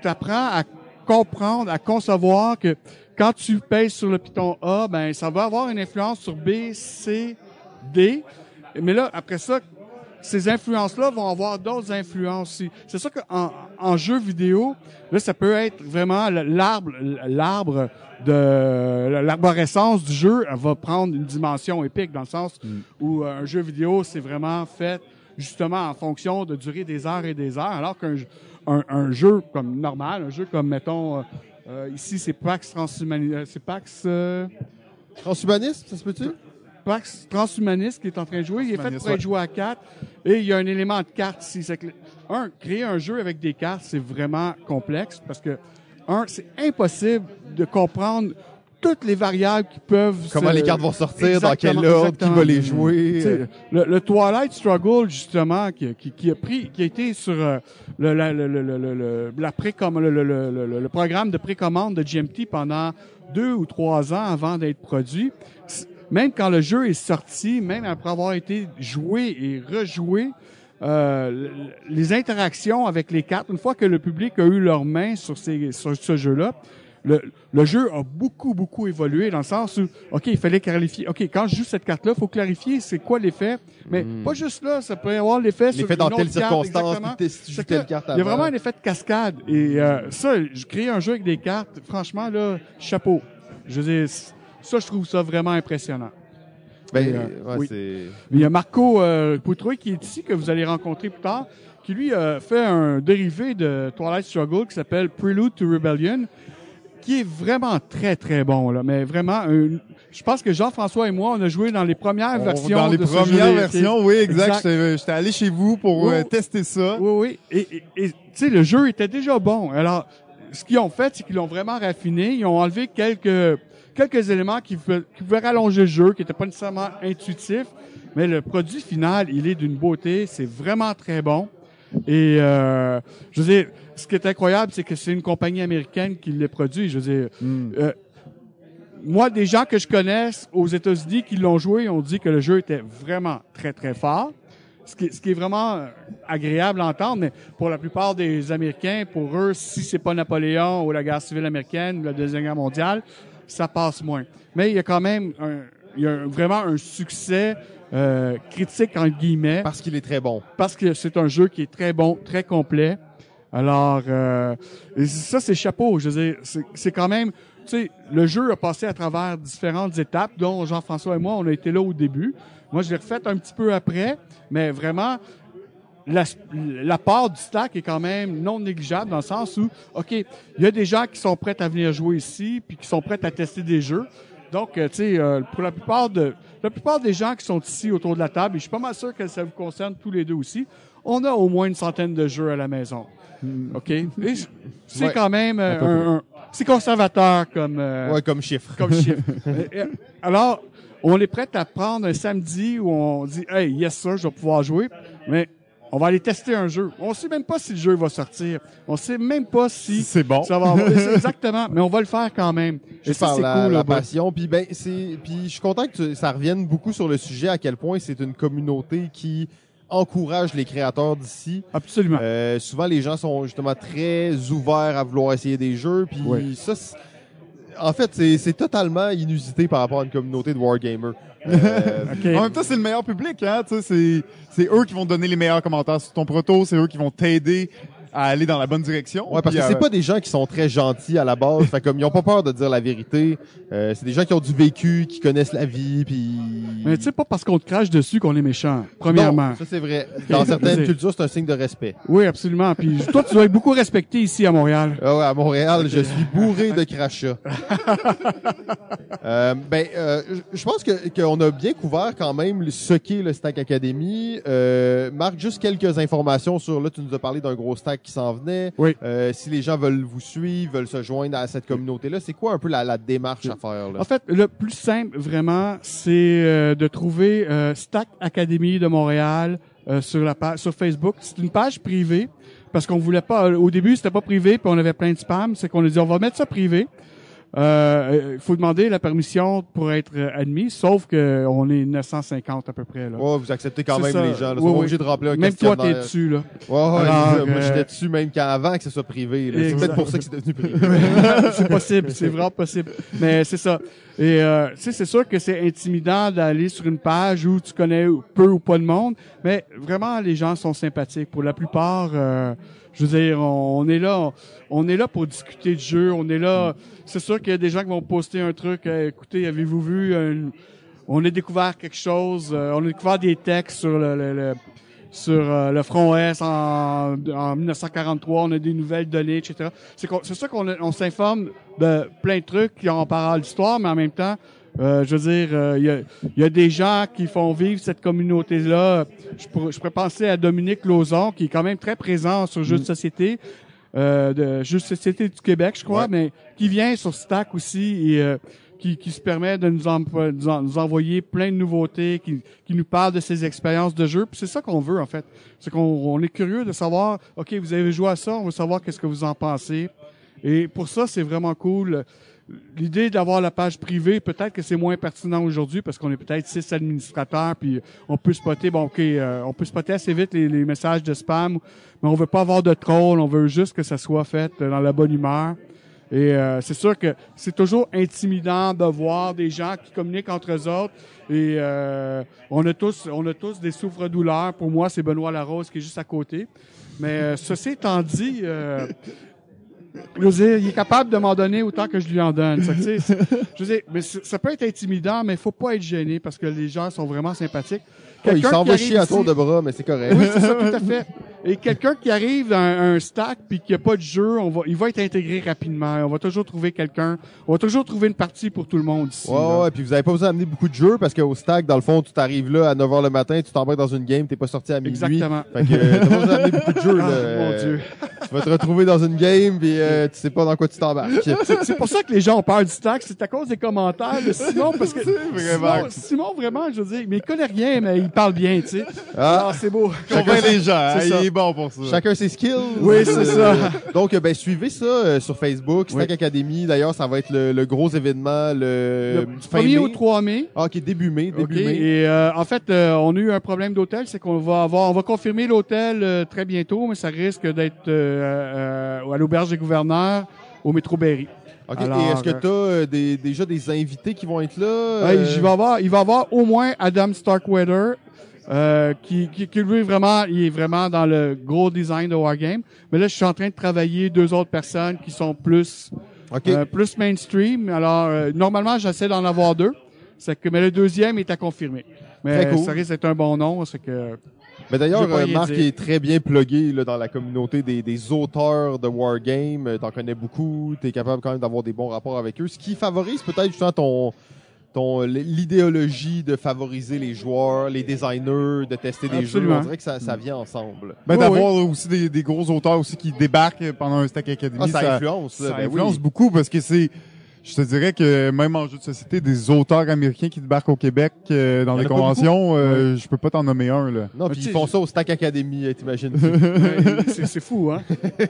tu apprends à comprendre, à concevoir que quand tu pèses sur le piton A, ben ça va avoir une influence sur B, C, D. Mais là, après ça, ces influences-là vont avoir d'autres influences aussi. C'est ça qu'en en jeu vidéo, là, ça peut être vraiment l'arbre, l'arbre de l'arborescence du jeu, elle va prendre une dimension épique dans le sens où euh, un jeu vidéo, c'est vraiment fait justement en fonction de durer des heures et des heures, alors qu'un jeu- un, un jeu comme normal, un jeu comme mettons euh, euh, ici c'est Pax Transhumaniste, euh, c'est Pax euh, Transhumaniste, ça se peut-tu? Pax Transhumaniste qui est en train de jouer. Il est fait pour être joué à quatre. Et il y a un élément de carte ici. C'est que, un, créer un jeu avec des cartes, c'est vraiment complexe parce que, un, c'est impossible de comprendre toutes les variables qui peuvent Comment les cartes vont sortir, dans quel ordre, qui va les jouer. Le, le Twilight Struggle, justement, qui, qui, qui a pris, qui a été sur euh, le, la, le, le- le programme de précommande de GMT pendant deux ou trois ans avant d'être produit. Même quand le jeu est sorti, même après avoir été joué et rejoué, euh, les interactions avec les cartes, une fois que le public a eu leur main sur, ces, sur ce jeu-là, le, le jeu a beaucoup, beaucoup évolué dans le sens où, OK, il fallait clarifier. OK, quand je joue cette carte-là, il faut clarifier c'est quoi l'effet. Mais pas juste là, ça peut y avoir l'effet sur L'effet une dans autre telle circonstance, si telle carte Il y a vraiment un effet de cascade. Et euh, ça, je crée un jeu avec des cartes, franchement, là, chapeau. Je veux dire, ça, je trouve ça vraiment impressionnant. Ben, Et, euh, ouais, oui. il y a Marco euh, Poutrouille qui est ici, que vous allez rencontrer plus tard, qui lui euh, fait un dérivé de Twilight Struggle qui s'appelle Prelude to Rebellion, qui est vraiment très très bon. Là, mais vraiment, un- je pense que Jean-François et moi, on a joué dans les premières On- versions. Dans les de premières versions, oui, exact. Exact. J'étais allé chez vous pour Oui. euh, tester ça. Oui, oui. Et, tu sais, le jeu était déjà bon. Alors, ce qu'ils ont fait, c'est qu'ils l'ont vraiment raffiné. Ils ont enlevé quelques quelques éléments qui, pouvaient- qui pouvaient rallonger le jeu, qui n'étaient pas nécessairement intuitifs. Mais le produit final, il est d'une beauté. C'est vraiment très bon. Et euh, je veux dire, ce qui est incroyable, c'est que c'est une compagnie américaine qui le produit. Je veux dire, Hmm. euh, moi, des gens que je connaisse aux États-Unis qui l'ont joué ont dit que le jeu était vraiment très, très fort. Ce qui, est- ce qui est vraiment euh, agréable à entendre, mais pour la plupart des Américains, pour eux, si c'est pas Napoléon ou la guerre civile américaine ou la Deuxième Guerre mondiale, ça passe moins. Mais il y a quand même un, il y a vraiment un succès euh, critique, entre guillemets, Parce qu'il est très bon. parce que c'est un jeu qui est très bon, très complet. Alors, euh, ça, c'est chapeau. Je veux dire, c'est quand même, tu sais, le jeu a passé à travers différentes étapes, dont Jean-François et moi, on a été là au début. Moi, je l'ai refait un petit peu après, mais vraiment, la, la part du stack est quand même non négligeable dans le sens où, OK, il y a des gens qui sont prêts à venir jouer ici, puis qui sont prêts à tester des jeux. Donc, euh, tu sais, euh, pour la plupart de la plupart des gens qui sont ici autour de la table, et je suis pas mal sûr que ça vous concerne tous les deux aussi, on a au moins une centaine de jeux à la maison. OK? Et c'est Ouais. quand même euh, un, un- c'est conservateur comme euh, Ouais, comme chiffre. comme chiffre. Alors, on est prêt à prendre un samedi où on dit Hey, yes sir, je vais pouvoir jouer, mais on va aller tester un jeu. On sait même pas si le jeu va sortir. On sait même pas si C'est bon. ça va avoir. Exactement, mais on va le faire quand même. Et Juste ça, par c'est la, cool. la passion. Puis ben, c'est, puis je suis content que tu- ça revienne beaucoup sur le sujet à quel point c'est une communauté qui encourage les créateurs d'ici. Absolument. Euh, souvent, les gens sont justement très ouverts à vouloir essayer des jeux. Puis Oui. ça, c'est- en fait, c'est, c'est totalement inusité par rapport à une communauté de wargamers. Euh. En même temps, c'est le meilleur public, hein. Tu sais, c'est, c'est eux qui vont donner les meilleurs commentaires sur ton proto, c'est eux qui vont t'aider à aller dans la bonne direction. Ouais, parce que c'est euh, pas des gens qui sont très gentils à la base. fait comme ils ont pas peur de dire la vérité. Euh, c'est des gens qui ont du vécu, qui connaissent la vie, puis. Mais tu sais pas parce qu'on te crache dessus qu'on est méchant. Premièrement. Non, ça c'est vrai. Dans certaines cultures, c'est un signe de respect. Oui, absolument. Puis toi, tu dois être beaucoup respecté ici à Montréal. Ah ouais, à Montréal, je suis bourré de crachats. Euh, ben, euh, je- je pense que qu'on a bien couvert quand même ce qu'est le Stack Academy. Euh, Marc, juste quelques informations sur là, tu nous as parlé d'un gros stack qui s'en venait. Oui. Euh, si les gens veulent vous suivre, veulent se joindre à cette communauté-là, c'est quoi un peu la, la démarche à faire là? En fait, le plus simple, vraiment, c'est euh, de trouver euh, Stack Academy de Montréal euh, sur la page, sur Facebook. C'est une page privée parce qu'on voulait pas. Au début, c'était pas privé, puis on avait plein de spam. C'est qu'on a dit on va mettre ça privé. Euh, Il faut demander la permission pour être euh, admis, sauf que on est 950 à peu près là. Ouais, vous acceptez quand même ça. les gens. Là, Oui, oui. obligés de remplir un Même toi, t'es dessus là. Ouais, ouais, Alors. Moi, euh, j'étais dessus même qu'avant que ce soit privé. C'est peut-être pour ça que c'est devenu privé. c'est possible, c'est vraiment possible. Mais c'est ça. Et euh, tu sais, c'est sûr que c'est intimidant d'aller sur une page où tu connais peu ou pas de monde, mais vraiment les gens sont sympathiques. Pour la plupart, euh, je veux dire, on, on est là, on, on est là pour discuter de jeu. On est là. C'est sûr qu'il y a des gens qui vont poster un truc. euh, écoutez, avez-vous vu On a découvert quelque chose. euh, on a découvert des textes sur le, le- le- sur euh, le front S en, en 1943, on a des nouvelles données, etc. C'est sûr qu'on on s'informe de plein de trucs qui ont par à l'histoire, mais en même temps, euh, je veux dire, euh, il y, a, il y a des gens qui font vivre cette communauté-là. Je pourrais, je pourrais penser à Dominique Lauzon, qui est quand même très présent sur Jeux de société, euh, de Jeux de société du Québec, je crois, Ouais. mais qui vient sur Stack aussi et euh, qui, qui se permet de nous en- nous envoyer plein de nouveautés, qui, qui nous parle de ses expériences de jeu. Puis c'est ça qu'on veut en fait. C'est qu'on on est curieux de savoir, ok, vous avez joué à ça, on veut savoir qu'est-ce que vous en pensez. Et pour ça, c'est vraiment cool. L'idée d'avoir la page privée, peut-être que c'est moins pertinent aujourd'hui parce qu'on est peut-être six administrateurs, puis on peut spotter, bon, ok, euh, on peut spotter assez vite les, les messages de spam, mais on veut pas avoir de troll, on veut juste que ça soit fait euh, dans la bonne humeur. Et euh, c'est sûr que c'est toujours intimidant de voir des gens qui communiquent entre eux autres. Et euh, on a tous, on a tous des souffres-douleurs. Pour moi, c'est Benoît Larose qui est juste à côté. Mais euh, ceci étant dit, euh, je veux dire, il est capable de m'en donner autant que je lui en donne. Ça, tu sais, je veux dire, mais ça peut être intimidant, mais il faut pas être gêné parce que les gens sont vraiment sympathiques. Ouais, il Quelqu'un s'en va chier à tour de bras, mais c'est correct. Oui, c'est ça, tout à fait. Et quelqu'un qui arrive dans un, stack puis qui a pas de jeu, on va, il va être intégré rapidement. On va toujours trouver quelqu'un. On va toujours trouver une partie pour tout le monde ici. Ouais, là. ouais, puis vous avez pas besoin d'amener beaucoup de jeux parce qu'au stack, dans le fond, tu t'arrives là à 9h le matin, tu t'embarques dans une game, t'es pas sorti à minuit. Exactement. Fait que euh, t'as pas besoin d'amener beaucoup de jeux, là. Ah, Euh, mon Dieu. Tu vas te retrouver dans une game puis euh, tu sais pas dans quoi tu t'embarques. C'est- pour ça que les gens ont peur du stack, c'est à cause des commentaires de Simon, parce que vraiment. Simon, Simon, vraiment, je veux dire, mais il connaît rien, mais il parle bien, tu sais. Ah, Ah, c'est beau. Convainc les gens, est bon pour ça. chacun ses skills. Oui, c'est ça. Donc, euh, ben, suivez ça euh, sur Facebook, Stack Oui. Academy. D'ailleurs, ça va être le, le gros événement le, Le fin 1er mai. au 3 mai. Ah, ok, début mai, début OK. mai. Et euh, en fait, euh, on a eu un problème d'hôtel, c'est qu'on va avoir, on va confirmer l'hôtel euh, très bientôt, mais ça risque d'être euh, euh, à l'auberge des gouverneurs au métro Berry. Ok, Alors, et est-ce que euh, tu as déjà des invités qui vont être là? Ouais, Euh, avoir, il va y avoir au moins Adam Starkweather, euh, qui, qui, qui lui vraiment, il est vraiment dans le gros design de Wargame. Mais là, je suis en train de travailler deux autres personnes qui sont plus, euh, plus mainstream. Alors, euh, normalement, j'essaie d'en avoir deux. C'est que, mais le deuxième est à confirmer. Mais cool. ça risque d'être un bon nom, c'est que. Mais d'ailleurs, euh, Marc dire. est très bien plugué là, dans la communauté des, des auteurs de Wargame. Euh, T'en connais beaucoup. T'es capable quand même d'avoir des bons rapports avec eux. Ce qui favorise peut-être justement ton ton l'idéologie de favoriser les joueurs, les designers, de tester des jeux. Absolument. On dirait que ça, ça vient ensemble. Ben, Oui, d'avoir aussi des, des gros auteurs aussi qui débarquent pendant un Stack Academy. Ah, ça, influence. là, ça ben influence oui. beaucoup parce que c'est, je te dirais que même en jeu de société, des auteurs américains qui débarquent au Québec euh, dans les conventions, euh, je peux pas t'en nommer un là. Non, puis ils font je- ça au Stack Academy, euh, t'imagines. Ouais, c'est fou, hein.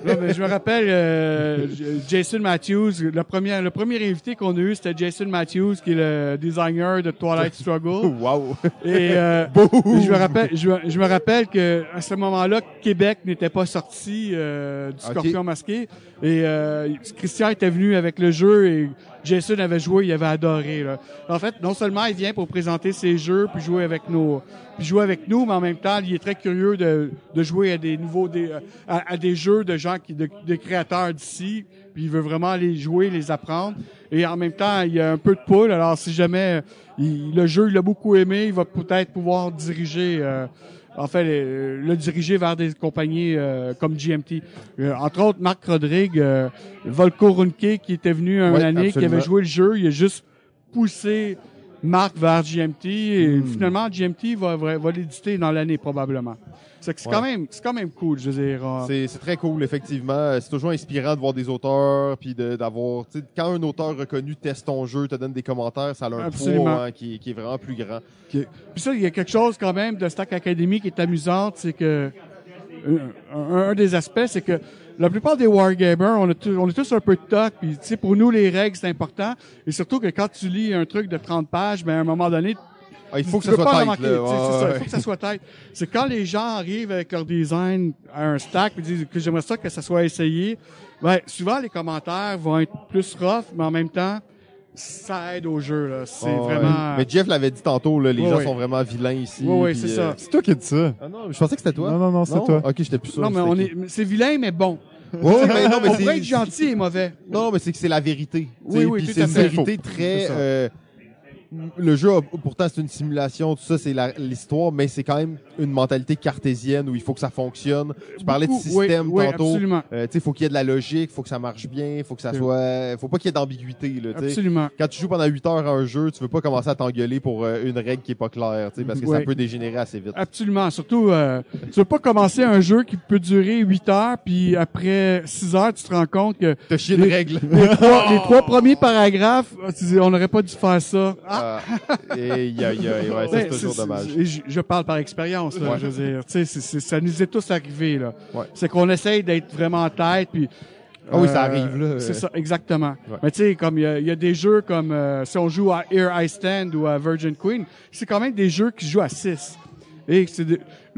Là, mais je me rappelle euh, Jason Matthews, le premier, le premier invité qu'on a eu, c'était Jason Matthews, qui est le designer de Twilight Struggle. wow. Et euh, je me rappelle, je, me- je me rappelle que à ce moment-là, Québec n'était pas sorti euh, du Scorpion masqué. Et euh, Christian était venu avec le jeu et Jason avait joué, il avait adoré. Là. En fait, non seulement il vient pour présenter ses jeux puis jouer avec nos, puis jouer avec nous, mais en même temps, il est très curieux de, jouer à des nouveaux, à, des jeux de gens qui, de, créateurs d'ici. Puis il veut vraiment les jouer, les apprendre. Et en même temps, il y a un peu de poule. Alors si jamais le jeu, il l'a beaucoup aimé, il va peut-être pouvoir diriger. euh, en fait, le, le diriger vers des compagnies euh, comme GMT. Euh, entre autres, Marc Rodrigue, euh, Volko Runke, qui était venu une Ouais, année, qui avait joué le jeu, il a juste poussé Marc vers GMT et Hmm. finalement GMT va, va, va l'éditer dans l'année probablement. C'est Ouais. quand même c'est quand même cool, je veux dire. euh, C'est c'est très cool, effectivement. Euh, C'est toujours inspirant de voir des auteurs, puis d'avoir... tu sais, Quand un auteur reconnu teste ton jeu, te donne des commentaires, ça a un poids hein, qui, qui est vraiment plus grand. Puis ça, il y a quelque chose quand même de Stack Academy qui est amusante, c'est que euh, un, un des aspects, c'est que la plupart des wargamers, on, a on est tous un peu de toc, puis tu sais, pour nous, les règles, c'est important. Et surtout que quand tu lis un truc de 30 pages, ben, à un moment donné, Ah, il faut que tu ça peux soit pas tight. remarquer, là. tu sais, c'est Ouais, ça, ouais. il faut que ça soit tête. C'est quand les gens arrivent avec leur design à un stack et disent que j'aimerais ça que ça soit essayé, ben, souvent les commentaires vont être plus rough, mais en même temps, ça aide au jeu, là. C'est vraiment... Mais Jeff l'avait dit tantôt, là, les gens sont vraiment vilains ici. Ouais, puis, c'est euh, ça. C'est toi qui as dit ça. Ah non, je pensais que c'était toi. Non, non, non, c'est toi. Ok, j'étais plus sûr. Non, mais on est, c'est vilain, mais bon. Ouais, mais non, mais on c'est- pourrait être gentil et mauvais. Non, mais c'est que c'est la vérité. Oui, oui, puis tout c'est à une fait. vérité très. euh, le jeu, a- pourtant, c'est une simulation, tout ça, c'est l'histoire, mais c'est quand même une mentalité cartésienne où il faut que ça fonctionne. Tu parlais de Beaucoup, système oui, oui, tantôt. absolument. Euh, tu sais, faut qu'il y ait de la logique, faut que ça marche bien, faut que ça soit, faut pas qu'il y ait d'ambiguïté. Absolument. Quand tu joues pendant 8 heures à un jeu, tu veux pas commencer à t'engueuler pour euh, une règle qui est pas claire, parce que ça peut dégénérer assez vite. Absolument. Surtout, euh, tu veux pas commencer un jeu qui peut durer 8 heures, puis après 6 heures, tu te rends compte que T'as chié une Les- règle. les trois, les trois premiers paragraphes, dis, on n'aurait pas dû faire ça. Ah, Ah, et ouais, ben, c'est toujours dommage. Je, je parle par expérience, là, Ouais. je veux dire. Tu sais, ça nous est tous arrivé, là. Ouais. C'est qu'on essaye d'être vraiment en tête, puis... Ah oui, euh, ça arrive, là. C'est ça, exactement. Ouais. Mais tu sais, comme il y a, y des jeux comme euh, si on joue à Air I Stand ou à Virgin Queen, c'est quand même des jeux qui se jouent à 6. Et c'est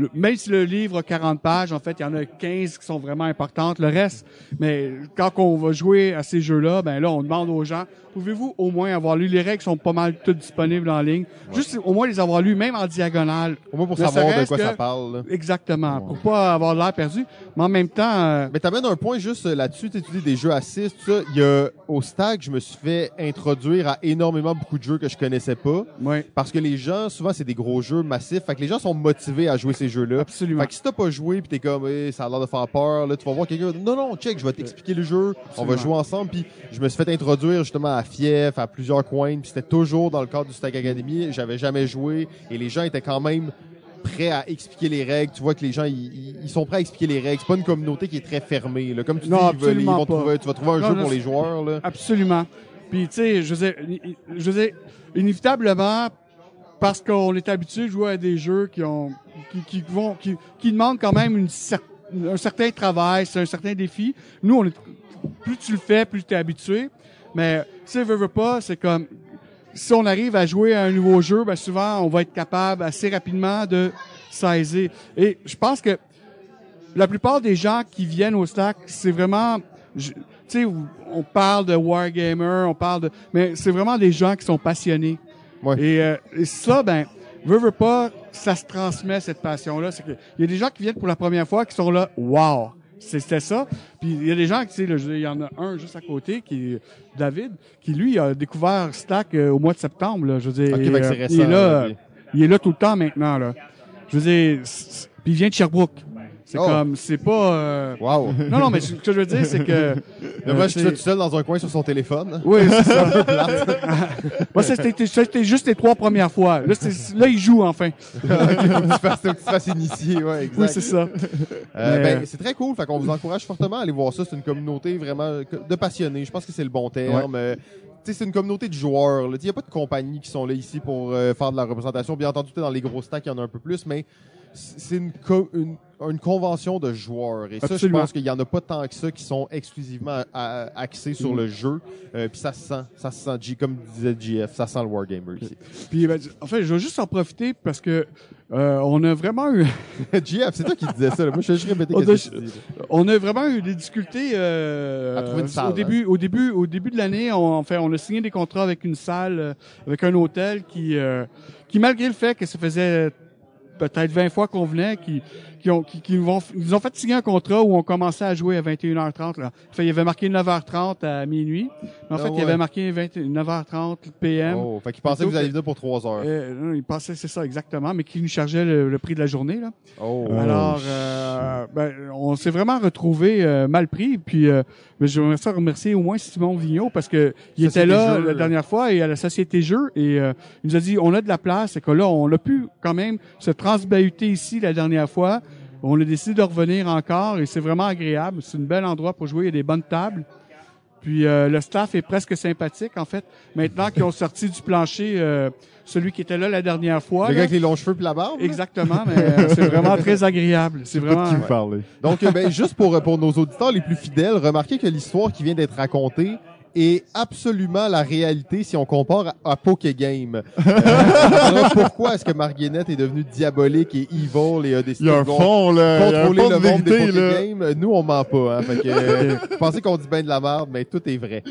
le- même si le livre a 40 pages, en fait, il y en a 15 qui sont vraiment importantes. Le reste, mais quand on va jouer à ces jeux-là, ben là, on demande aux gens, pouvez-vous au moins avoir lu? Les règles qui sont pas mal toutes disponibles en ligne, juste au moins les avoir lues, même en diagonale. Au moins pour Ne savoir de quoi que- ça parle. là. Exactement, pour pas avoir l'air perdu. Mais en même temps, euh, Mais t'amènes un point juste euh, là-dessus, tu dis des jeux à 6, tout ça. Il y a, au stag, je me suis fait introduire à énormément beaucoup de jeux que je connaissais pas. ouais, Parce que les gens, souvent, c'est des gros jeux massifs. Fait que les gens sont motivés à jouer ces jeux-là. absolument. Fait que si t'as pas joué pis t'es comme, Eh, ça a l'air de faire peur, là, tu vas voir quelqu'un. Non, non, check, je vais t'expliquer le jeu. On va jouer ensemble. Puis je me suis fait introduire justement à Fief, à plusieurs coins. Puis c'était toujours dans le cadre du Stag Academy. J'avais jamais joué et les gens étaient quand même prêts à expliquer les règles. Tu vois que les gens, ils, sont prêts à expliquer les règles. C'est pas une communauté qui est très fermée. Là. Comme tu Non, dis, ils veulent- ils vont trouver, tu vas trouver un Non, jeu non, pour les joueurs. Là. Absolument. Puis, tu sais, je veux dire, je veux dire, inévitablement, parce qu'on est habitué de jouer à des jeux qui ont, qui, qui vont, qui, qui demandent quand même une cer- un certain travail, c'est un certain défi. Nous, on est, plus tu le fais, plus tu es habitué. Mais, si veut, veut pas, c'est comme, si on arrive à jouer à un nouveau jeu, ben souvent, on va être capable assez rapidement de saisir. Et je pense que la plupart des gens qui viennent au stack, c'est vraiment, tu sais, on parle de wargamer, on parle de, mais c'est vraiment des gens qui sont passionnés. Ouais. Et, euh, et ça, ben, veut, veut pas, ça se transmet cette passion-là. Il y a des gens qui viennent pour la première fois qui sont là, wow, c'est- c'était ça. Puis il y a des gens, tu sais, il y en a un juste à côté qui est David, qui lui a découvert Stack euh, au mois de septembre. Là, je veux dire, Ok, et, euh, il est là, il est là tout le temps maintenant là. Je veux dire, puis il vient de Sherbrooke. C'est Oh. comme, c'est pas. euh, Wow. Non, non, mais ce que je veux dire, c'est que. Euh, moi, je suis tout seul dans un coin sur son téléphone. Oui, c'est ça. Moi, c'était juste les trois premières fois. Là, là il joue enfin. faut que tu fasses, faut que tu fasses initier, ouais, exact. Oui, c'est ça. Euh, Mais- ben, c'est très cool. Fait qu'on vous encourage fortement à aller voir ça. C'est une communauté vraiment de passionnés. Je pense que c'est le bon terme. Euh, tu sais, c'est une communauté de joueurs. Il n'y a pas de compagnies qui sont là ici pour euh, faire de la représentation. Bien entendu, dans les gros stacks, il y en a un peu plus, mais c'est une, co- une, une convention de joueurs. Et ça, je Absolument. pense qu'il y en a pas tant que ça qui sont exclusivement à- à- axés sur Mm. le jeu. Euh, Puis ça se sent. Ça se sent, comme disait GF, ça sent le Wargamer ici. Puis, ben, en fait, je vais juste en profiter parce que euh, on a vraiment eu, GF, c'est toi qui disais ça. là. Moi, je juste répéter On là. on a vraiment eu des difficultés euh, À trouver une salle, hein. au début, au début, au début de l'année. On, enfin, on a signé des contrats avec une salle, euh, avec un hôtel qui, euh, qui malgré le fait que ça faisait peut-être 20 fois qu'on venait, qui, qui ont, qui, qui nous ont fait signer un contrat où on commençait à jouer à 21h30. Là. Enfin, il y avait marqué 9h30 à minuit. Mais en Ah fait, il avait marqué 20 9h30 PM. Oh, fait qu'il pensait que vous alliez venir pour trois heures. Euh, non, il pensait c'est ça exactement, mais qui nous chargeait le, le prix de la journée là. Oh. Alors, euh, ben, on s'est vraiment retrouvé euh, mal pris. Puis, euh, mais je voudrais ça remercier au moins Simon Vigneault parce que il était là Jeux. la dernière fois et à la Société Jeux et euh, il nous a dit on a de la place et que là on a pu quand même se transbahuter ici la dernière fois. On a décidé de revenir encore et c'est vraiment agréable. C'est un bel endroit pour jouer. Il y a des bonnes tables. Puis euh, le staff est presque sympathique en fait. Maintenant qu'ils ont sorti du plancher euh, celui qui était là la dernière fois. Le là. gars avec les longs cheveux puis la barbe. Exactement, mais euh, c'est vraiment très agréable. C'est vraiment. Qui vous parlez. Donc, euh, ben, juste pour, pour nos auditeurs les plus fidèles, remarquez que l'histoire qui vient d'être racontée est absolument la réalité si on compare à, à Pokégame. Euh, alors, pourquoi est-ce que Marguerite est devenue diabolique et evil et a décidé un de fond, là. Un contrôler le de monde des vérité, là. Pokégame? Nous, on ment pas. Hein, fait que, euh, pensez qu'on dit bien de la merde, mais tout est vrai.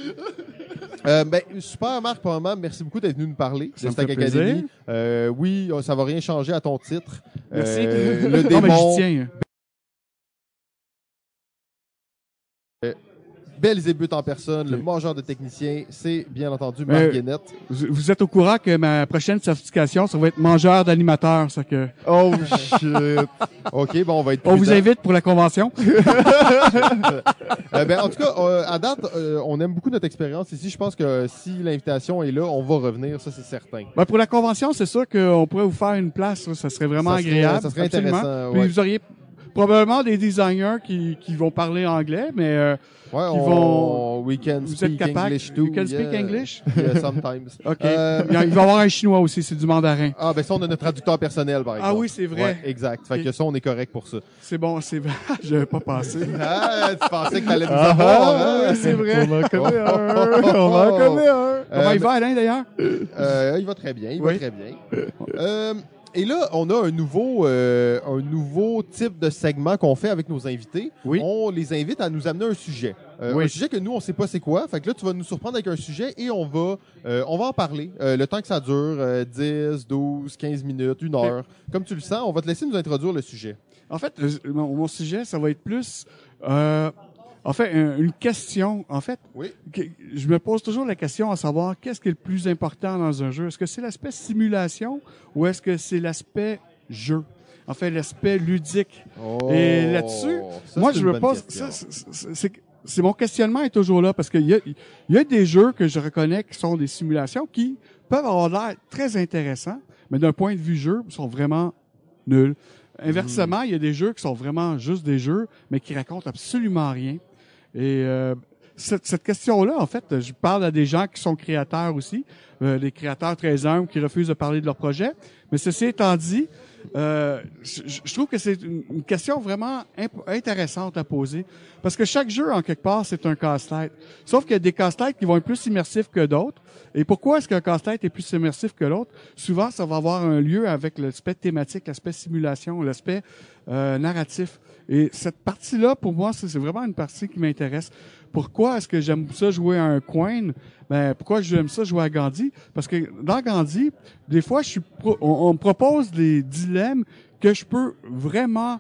Euh, ben, super, Marc, premièrement, merci beaucoup d'être venu nous parler Ça de me Stack fait Academy. plaisir. Euh, oui, ça va rien changer à ton titre. Merci. Euh, le non, mais démon, j'y tiens. Belzébuth en personne, le mangeur de techniciens, c'est bien entendu Mais- Marguerite. Vous, vous êtes au courant que ma prochaine certification, ça va être mangeur d'animateur, ça que. Oh shit. OK, bon, on va être On vous invite pour la convention. Euh, ben, en tout cas, euh, à date, euh, on aime beaucoup notre expérience ici. Je pense que si l'invitation est là, on va revenir, ça c'est certain. Ben, pour la convention, c'est sûr qu'on pourrait vous faire une place. Ça, ça serait vraiment Ça serait- agréable. ça serait absolument. intéressant, Puis ouais. vous auriez probablement des designers qui, qui vont parler anglais, mais euh, Ouais, on, vont- we can vous êtes speak capable? English too. You can speak yeah. English? Yeah, sometimes. OK. Euh, il, va y avoir un chinois aussi, c'est du mandarin. ah, ben ça, on a notre traducteur personnel, par exemple. Ah oui, c'est vrai. Ouais, exact. Fait que ça, on est correct pour ça. C'est bon, c'est vrai. J'avais pas pensé. Ah, tu pensais que t'allais nous Ah, avoir, ah, hein? c'est vrai. On en connaît Oh, un. oh, oh, On en connaît un. Comment Euh, il va, Alain, d'ailleurs? Euh, il va très bien, il Oui. va très bien. Euh, Et là, on a un nouveau, euh, un nouveau type de segment qu'on fait avec nos invités. Oui. On les invite à nous amener un sujet. Euh, Oui. Un sujet que nous, on sait pas c'est quoi. Fait que là, tu vas nous surprendre avec un sujet et on va, euh, on va en parler. Euh, le temps que ça dure, euh, 10, 12, 15 minutes, une heure. Comme tu le sens, on va te laisser nous introduire le sujet. En fait, mon, mon sujet, ça va être plus, euh, en fait, un- une question. En fait, Oui. je me pose toujours la question à savoir qu'est-ce qui est le plus important dans un jeu? Est-ce que c'est l'aspect simulation ou est-ce que c'est l'aspect jeu? En fait, l'aspect ludique. Et là-dessus, Oh, Moi, je me pose, c'est- mon questionnement est toujours là parce qu'il y a, y a des jeux que je reconnais qui sont des simulations qui peuvent avoir l'air très intéressants, mais d'un point de vue jeu, sont vraiment nuls. Inversement, il y a des jeux qui sont vraiment juste des jeux, mais qui racontent absolument rien. Et euh, cette, cette question-là, en fait, je parle à des gens qui sont créateurs aussi, euh, des créateurs très humbles qui refusent de parler de leur projet. Mais ceci étant dit, euh, je, je trouve que c'est une, question vraiment intéressante à poser. Parce que chaque jeu, en quelque part, c'est un casse-tête. Sauf qu'il y a des casse-têtes qui vont être plus immersifs que d'autres. Et pourquoi est-ce qu'un casse-tête est plus immersif que l'autre? Souvent, ça va avoir un lieu avec l'aspect thématique, l'aspect simulation, l'aspect euh, narratif. Et cette partie-là, pour moi, c'est vraiment une partie qui m'intéresse. Pourquoi est-ce que j'aime ça jouer à un coin? Ben, pourquoi j'aime ça jouer à Gandhi? Parce que dans Gandhi, des fois, je suis pro- on, on me propose des dilemmes que je peux vraiment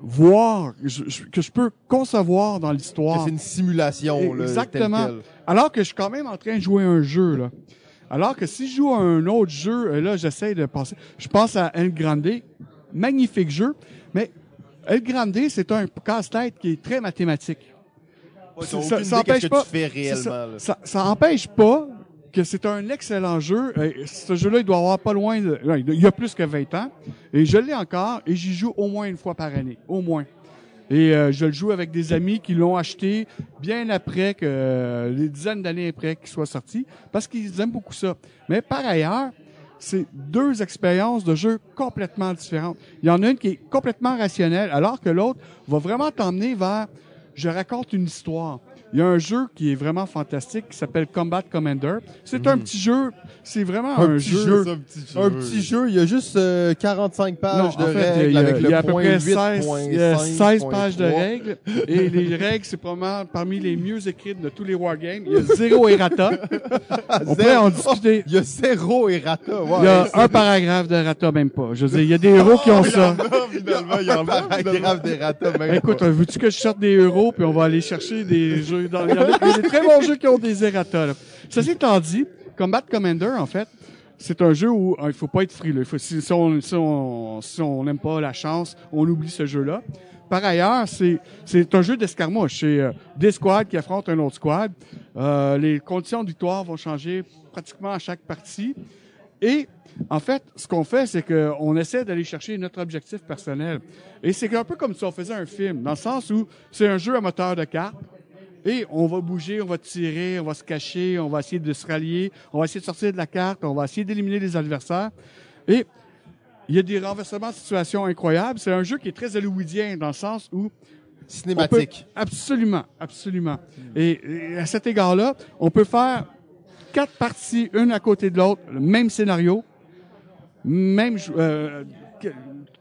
voir, je- je- que je peux concevoir dans l'histoire. c'est une simulation, là, Exactement. Alors que je suis quand même en train de jouer un jeu, là. Alors que si je joue à un autre jeu, euh, là, j'essaie de penser. Je pense à El Grande, magnifique jeu, mais El Grande, c'est un casse-tête qui est très mathématique. Ouais, Ça- ça- empêche que pas- tu fais C'est réellement. ça, là. ça, ça empêche pas que c'est un excellent jeu. Euh, Ce jeu-là, il doit avoir pas loin de, il y a plus que 20 ans. Et je l'ai encore et j'y joue au moins une fois par année. Au moins. Et euh, je le joue avec des amis qui l'ont acheté bien après que, euh, des dizaines d'années après qu'il soit sorti, parce qu'ils aiment beaucoup ça. Mais par ailleurs, c'est deux expériences de jeu complètement différentes. Il y en a une qui est complètement rationnelle, alors que l'autre va vraiment t'emmener vers je raconte une histoire. Il y a un jeu qui est vraiment fantastique qui s'appelle Combat Commander. C'est un petit jeu, c'est vraiment un, Un petit jeu. un petit jeu. Un petit jeu, il y a juste euh, 45 pages Non, de en fait, règles il y a, avec il le y a à peu près 8, 16, point il y a 5, 16 point pages de 3. règles. Et les règles, c'est probablement parmi les mieux écrites de tous les wargames. Il y a zéro errata. On pourrait en discuter. Il y a zéro errata. Il y a un paragraphe d'errata, même pas. Je veux dire, il y a des héros qui ont ça. Ah, finalement, il y un a. finalement. paragraphe d'errata. même Écoute, pas. euh, veux-tu que je sorte des euros puis on va aller chercher des jeux dans, il y a- des très bons jeux qui ont des errata, là. Ceci étant dit, Combat Commander, en fait, c'est un jeu où euh, il faut pas être frileux. Si on n'aime pas la chance, on oublie ce jeu-là. Par ailleurs, c'est c'est un jeu d'escarmouche. C'est euh, des squads qui affrontent un autre squad. Euh, les conditions de victoire vont changer pratiquement à chaque partie. Et en fait, ce qu'on fait, c'est qu'on essaie d'aller chercher notre objectif personnel. Et c'est un peu comme si on faisait un film, dans le sens où c'est un jeu à moteur de cartes. Et on va bouger, on va tirer, on va se cacher, on va essayer de se rallier, on va essayer de sortir de la carte, on va essayer d'éliminer les adversaires. Et il y a des renversements de situation incroyables. C'est un jeu qui est très hollywoodien dans le sens où Cinématique. peut- absolument, absolument. Et, et à cet égard-là, on peut faire quatre parties, une à côté de l'autre, le même scénario, même euh, qu-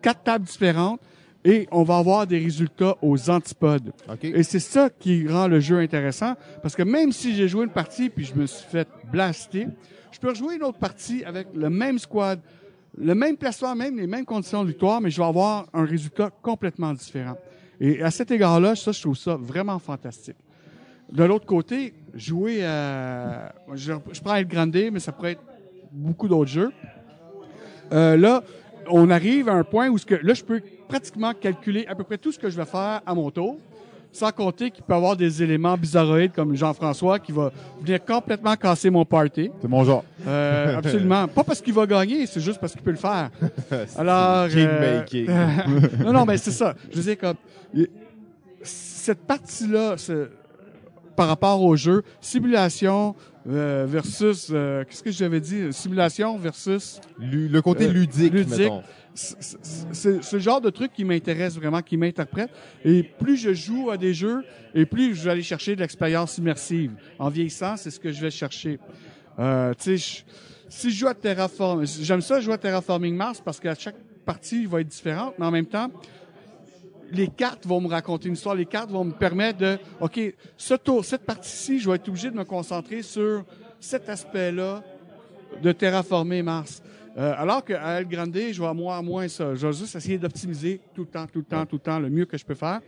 quatre tables différentes, et on va avoir des résultats aux antipodes. OK. Et c'est ça qui rend le jeu intéressant, parce que même si j'ai joué une partie puis je me suis fait blaster, je peux rejouer une autre partie avec le même squad, le même placement, même les mêmes conditions de victoire, mais je vais avoir un résultat complètement différent. Et à cet égard-là, ça, je trouve ça vraiment fantastique. De l'autre côté, jouer à... Je, je prends El Grande, mais ça pourrait être beaucoup d'autres jeux. Euh, là, on arrive à un point où ce que, là, je peux pratiquement calculer à peu près tout ce que je vais faire à mon tour, sans compter qu'il peut y avoir des éléments bizarroïdes comme Jean-François qui va venir complètement casser mon party. C'est mon genre. Euh, absolument. Pas parce qu'il va gagner, c'est juste parce qu'il peut le faire. Alors, Kingmaking. euh, non, non, mais c'est ça. Je veux dire comme cette partie-là, c'est- par rapport au jeu, simulation euh, versus euh, qu'est-ce que j'avais dit, simulation versus Lu- le côté Euh, ludique, ludique. c'est le genre de truc qui m'intéresse vraiment, qui m'interprète. Et plus je joue à des jeux, et plus je vais aller chercher de l'expérience immersive. En vieillissant, c'est ce que je vais chercher. Euh, tu sais, je- si je joue à Terraform, j'aime ça jouer à Terraforming Mars parce qu'à chaque partie va être différente, mais en même temps, les cartes vont me raconter une histoire, les cartes vont me permettre de, OK, ce tour, cette partie-ci, je vais être obligé de me concentrer sur cet aspect-là de terraformer Mars. Euh, alors qu'à El Grande, je vais moins moins ça. Je vais juste essayer d'optimiser tout le temps, tout le temps, tout le temps, le mieux que je peux faire.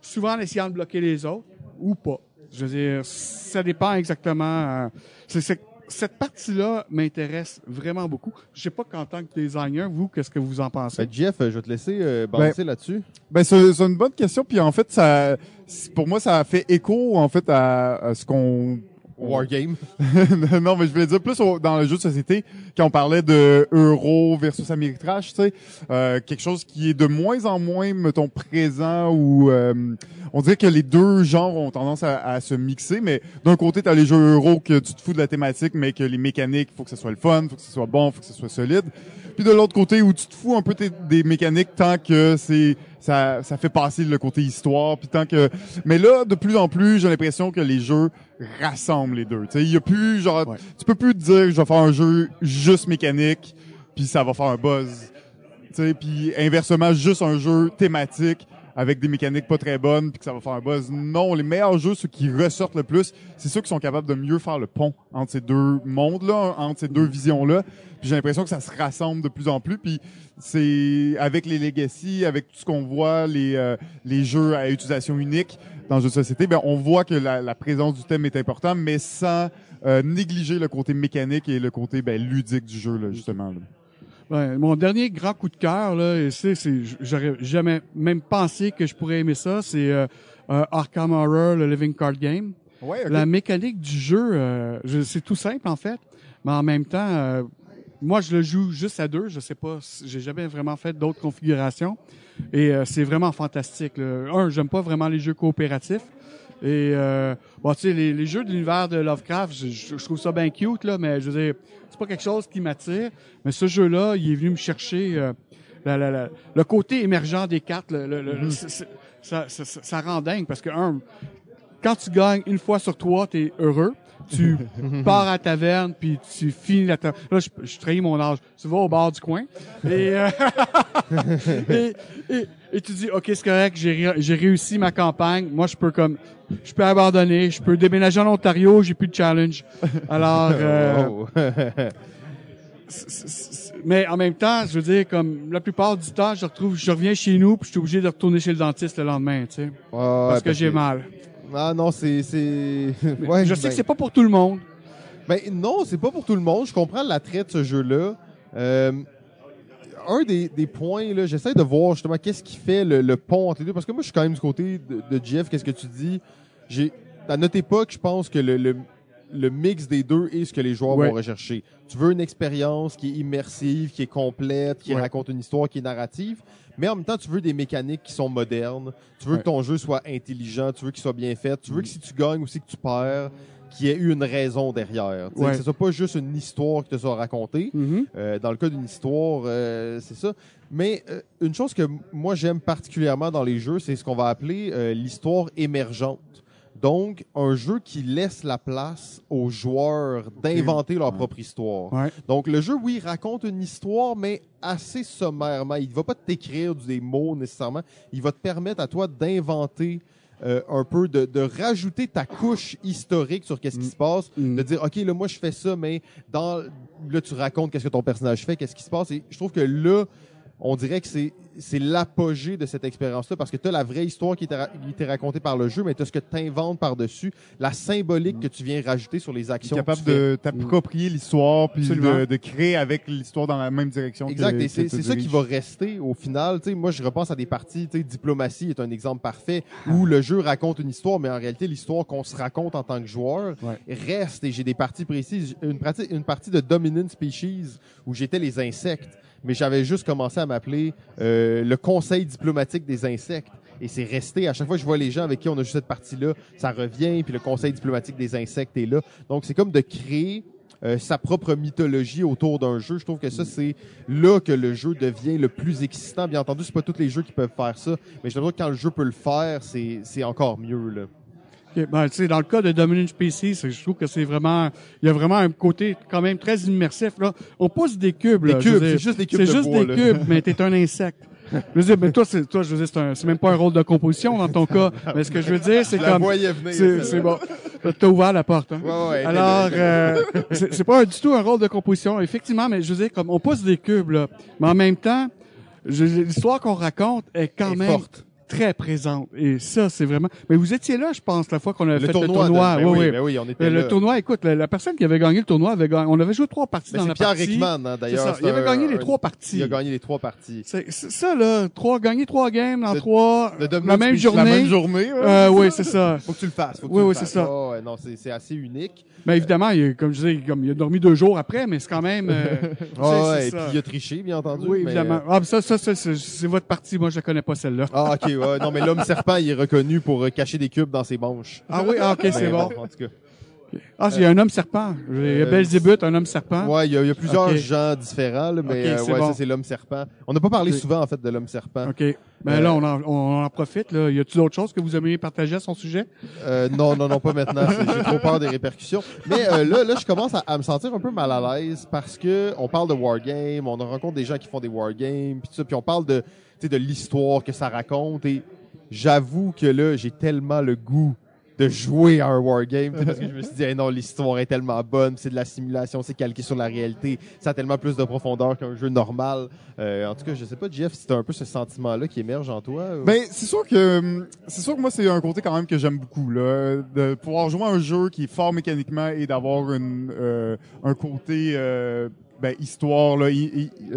Souvent en essayant de bloquer les autres ou pas. Je veux dire, ça dépend exactement. euh, c'est- c'est- cette partie-là m'intéresse vraiment beaucoup. Je sais pas qu'en tant que designer, vous, qu'est-ce que vous en pensez? Ben, Jeff, je vais te laisser euh, balancer là-dessus. Ben c'est c'est une bonne question puis en fait ça pour moi ça fait écho en fait à, à ce qu'on Wargame. non, mais je voulais dire plus au- dans le jeu de société, quand on parlait de euro versus Ameritrash, tu sais, euh, quelque chose qui est de moins en moins, mettons, présent ou euh, on dirait que les deux genres ont tendance à, à se mixer, mais d'un côté, tu as les jeux euro que tu te fous de la thématique, mais que les mécaniques, faut que ce soit le fun, faut que ce soit bon, faut que ce soit solide. Puis de l'autre côté, où tu te fous un peu des mécaniques tant que c'est ça, ça fait passer le côté histoire, puis tant que. Mais là, de plus en plus, j'ai l'impression que les jeux rassemblent les deux. Tu sais, il y a plus genre, Ouais. tu peux plus te dire, je vais faire un jeu juste mécanique, puis ça va faire un buzz. Tu sais, puis inversement, juste un jeu thématique avec des mécaniques pas très bonnes, puis que ça va faire un buzz. Non, les meilleurs jeux, ceux qui ressortent le plus, c'est ceux qui sont capables de mieux faire le pont entre ces deux mondes-là, entre ces deux visions-là. Puis j'ai l'impression que ça se rassemble de plus en plus. Puis c'est avec les legacy, avec tout ce qu'on voit, les euh, les jeux à utilisation unique dans le de société, ben on voit que la, la présence du thème est importante, mais sans euh, négliger le côté mécanique et le côté ben, ludique du jeu là, justement. là. Ouais, mon dernier grand coup de cœur, là, et c'est, c'est, j'aurais jamais même pensé que je pourrais aimer ça, c'est euh, euh, Arkham Horror, le Living Card Game. Ouais. La mécanique du jeu, euh, je- c'est tout simple en fait, mais en même temps, euh, moi je le joue juste à deux. Je sais pas, si- j'ai jamais vraiment fait d'autres configurations et euh, c'est vraiment fantastique. là. Un, j'aime pas vraiment les jeux coopératifs. Et euh, bon, tu sais, les, les jeux de l'univers de Lovecraft, je, trouve ça bien cute là, mais je veux dire, c'est pas quelque chose qui m'attire. Mais ce jeu-là, il est venu me chercher euh, la- la- la- le côté émergent des cartes. le- le- le- c'est- c'est- ça, ça, ça, ça rend dingue parce que un, quand tu gagnes une fois sur trois, tu es heureux. Tu pars à la taverne, puis tu finis la taverne. Là, je, je trahis mon âge. Tu vas au bar du coin. Et, euh, et, et, et tu dis, OK, c'est correct, j'ai ré- j'ai réussi ma campagne. Moi, je peux comme... Je peux abandonner, je peux déménager en Ontario, j'ai plus de challenge. Alors, euh, Oh. mais en même temps, je veux dire, comme la plupart du temps, je retrouve, je reviens chez nous, puis je suis obligé de retourner chez le dentiste le lendemain, tu sais, Ouais, parce que j'ai mal. Ah non, c'est... c'est... Ouais, je sais ben- que c'est pas pour tout le monde. Ben non, c'est pas pour tout le monde. Je comprends l'attrait de ce jeu-là. Euh, un des, des points, là, j'essaie de voir justement qu'est-ce qui fait le, le pont entre les deux. Parce que moi, je suis quand même du côté de, de Jeff. Qu'est-ce que tu dis? J'ai, à notre époque, je pense que le, le, le mix des deux est ce que les joueurs Ouais. vont rechercher. Tu veux une expérience qui est immersive, qui est complète, qui Ouais. raconte une histoire, qui est narrative. Mais en même temps, tu veux des mécaniques qui sont modernes. Tu veux Ouais. que ton jeu soit intelligent. Tu veux qu'il soit bien fait. Tu veux que si tu gagnes aussi que tu perds, qu'il y ait eu une raison derrière. Tu Ouais. Que ce soit pas juste une histoire qui te soit racontée. Mhm. Euh, dans le cas d'une histoire, euh, c'est ça. Mais euh, une chose que moi j'aime particulièrement dans les jeux, c'est ce qu'on va appeler l'histoire émergente. Donc, un jeu qui laisse la place aux joueurs d'inventer leur Ouais. propre histoire. Ouais. Donc, le jeu, oui, raconte une histoire, mais assez sommairement. Il ne va pas t'écrire des mots nécessairement. Il va te permettre à toi d'inventer euh, un peu, de, de rajouter ta couche historique sur qu'est-ce qui Mm. se passe, Mm. de dire, OK, là, moi, je fais ça, mais dans, là, tu racontes qu'est-ce que ton personnage fait, qu'est-ce qui se passe. Et je trouve que là, on dirait que c'est c'est l'apogée de cette expérience-là parce que tu as la vraie histoire qui t'est racontée par le jeu, mais tu as ce que tu inventes par-dessus, la symbolique que tu viens rajouter sur les Tu es actions. capable que tu fais. de t'approprier l'histoire puis de, de créer avec l'histoire dans la même direction. Exact, et que c'est ça qui va rester au final. Tu sais, moi, je repense à des parties, Diplomatie est un exemple parfait où le jeu raconte une histoire, mais en réalité, l'histoire qu'on se raconte en tant que joueur Ouais. reste. Et j'ai des parties précises. Une partie, une partie de Dominant Species où j'étais les insectes, mais j'avais juste commencé à m'appeler euh, le Conseil diplomatique des insectes. Et c'est resté. À chaque fois que je vois les gens avec qui on a joué cette partie-là, ça revient, puis le Conseil diplomatique des insectes est là. Donc, c'est comme de créer euh, sa propre mythologie autour d'un jeu. Je trouve que ça, c'est là que le jeu devient le plus excitant. Bien entendu, c'est pas tous les jeux qui peuvent faire ça, mais je trouve que quand le jeu peut le faire, c'est encore mieux. Là. Ben, tu sais, dans le cas de Dominion PC, je trouve que c'est vraiment, il y a vraiment un côté quand même très immersif, là. On pousse des cubes, là. Des cubes, c'est juste des cubes C'est de juste bois, des là. cubes, mais t'es un insecte. Je veux dire, ben, toi, c'est, toi, je veux dire, c'est un, c'est même pas un rôle de composition dans ton cas. Mais ce que je veux dire, c'est la comme, c'est, c'est bon. T'as ouvert la porte, hein. Ouais, ouais, Alors, euh, c'est c'est pas du tout un rôle de composition, effectivement, mais je veux dire, comme on pousse des cubes, là. Mais en même temps, je- l'histoire qu'on raconte est quand Est même forte. Très présente. Et ça, c'est vraiment. Mais vous étiez là, je pense, la fois qu'on a Le fait tournoi. le tournoi. de- ben oui, oui, oui. ben oui, on était Mais là. le tournoi, écoute, la, la personne qui avait gagné le tournoi avait gagné. On avait joué trois parties Ben, dans c'est la Pierre partie. Rickman, hein, d'ailleurs. Il avait un- gagné les un- trois parties. Il a gagné les trois parties. C'est ça là, trois gagner trois games dans Le- trois le Dominion la même journée. La même journée. ouais. Euh, oui, c'est ça. Faut que tu le fasses. Faut que Oui, tu oui, c'est ça. Oh, ouais, non, c'est assez unique. Mais évidemment, il, comme je disais, comme il a dormi deux jours après, mais c'est quand même. euh, Ah ouais, et ça. puis il a triché, bien entendu. Oui, mais, évidemment. euh, Ah, ça, ça, ça, c'est votre partie. Moi, je la connais pas celle-là. Ah, ok, ouais. Non, mais l'homme serpent, il est reconnu pour euh, cacher des cubes dans ses manches. Ah oui, ah, ok, c'est bon. En tout cas. Ah, il y a un homme serpent. Il y a Euh, Belzébuth, un homme serpent. Ouais, il y, a- il y a plusieurs Ok. gens différents, là, mais euh, c'est ouais, bon. ça, c'est l'homme serpent. On n'a pas parlé souvent, en fait, de l'homme serpent. OK. Ben Euh, là, on en, on en profite. Là. Y a-t-il d'autres choses que vous aimeriez partager à son sujet? Euh, non, non, non, pas maintenant. C'est- J'ai trop peur des répercussions. Mais euh, là, là, je commence à, à me sentir un peu mal à l'aise parce que on parle de wargame, on rencontre des gens qui font des wargames, puis tout ça, puis on parle de, tu sais, de l'histoire que ça raconte. Et j'avoue que là, j'ai tellement le goût de jouer à un wargame, parce que je me suis dit, hey, non, l'histoire est tellement bonne, c'est de la simulation, c'est calqué sur la réalité, ça a tellement plus de profondeur qu'un jeu normal. Euh, en tout cas, je sais pas, Jeff, si t'as un peu ce sentiment-là qui émerge en toi. ou- Ben, c'est sûr que hum, c'est sûr que moi c'est un côté quand même que j'aime beaucoup là, de pouvoir jouer à un jeu qui est fort mécaniquement et d'avoir une euh, un côté euh, ben, histoire euh,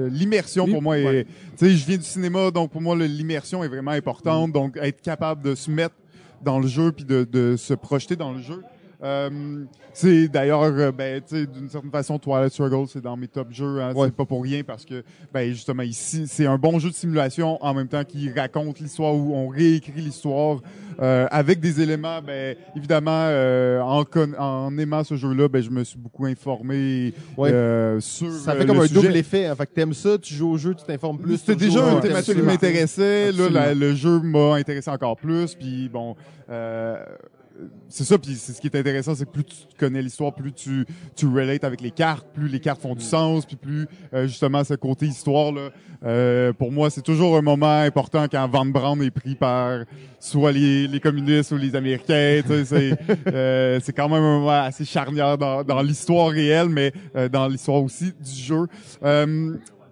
l'immersion pour moi Ouais. tu sais je viens du cinéma donc pour moi l'immersion est vraiment importante donc être capable de se mettre dans le jeu puis de, de se projeter dans le jeu euh, c'est d'ailleurs, euh, ben, tu sais, d'une certaine façon, Twilight Struggle, c'est dans mes top jeux. Hein, Ouais. C'est pas pour rien parce que, ben, justement, ici, c'est un bon jeu de simulation en même temps qui raconte l'histoire où on réécrit l'histoire euh, avec des éléments. Ben, évidemment, euh, en, en aimant ce jeu-là, ben, je me suis beaucoup informé Ouais. euh, sur. ça fait comme un sujet. double effet. Hein. Fait que t'aimes ça, tu joues au jeu, tu t'informes plus. C'était déjà t'aimes thématique qui m'intéressait. Là, la- Absolument. le jeu m'a intéressé encore plus. Puis bon, euh, c'est ça. Puis c'est ce qui est intéressant, c'est que plus tu connais l'histoire, plus tu tu relates avec les cartes, plus les cartes font du sens, puis plus euh, justement ce côté histoire là. euh, pour moi, c'est toujours un moment important quand Van Braun est pris par soit les, les communistes ou les Américains. tu sais, C'est euh, c'est quand même un moment assez charnière dans, dans l'histoire réelle, mais euh, dans l'histoire aussi du jeu.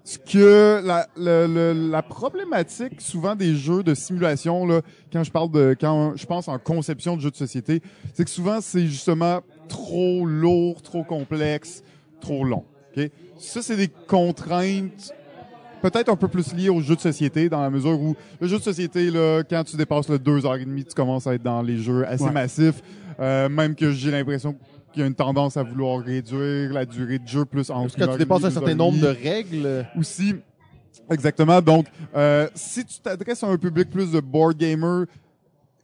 Ce que la, le- le- la problématique souvent des jeux de simulation là, quand je parle de quand je pense en conception de jeux de société, c'est que souvent c'est justement trop lourd, trop complexe, trop long. ok? Ça c'est des contraintes peut-être un peu plus liées aux jeux de société dans la mesure où le jeu de société là, quand tu dépasses le deux heures et demie, tu commences à être dans les jeux assez Ouais. massifs, Euh, même que j'ai l'impression qu'il y a une tendance à vouloir réduire la durée de jeu plus en Parce que tu dépasses un certain nombre de règles, aussi. Exactement. Donc, euh, si tu t'adresses à un public plus de board gamer,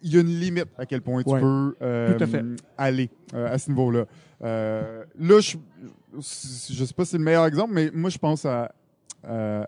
il y a une limite à quel point tu Ouais. peux euh, Tout à fait. aller euh, à ce niveau-là. Euh, là, je, je sais pas si c'est le meilleur exemple, mais moi, je pense à euh,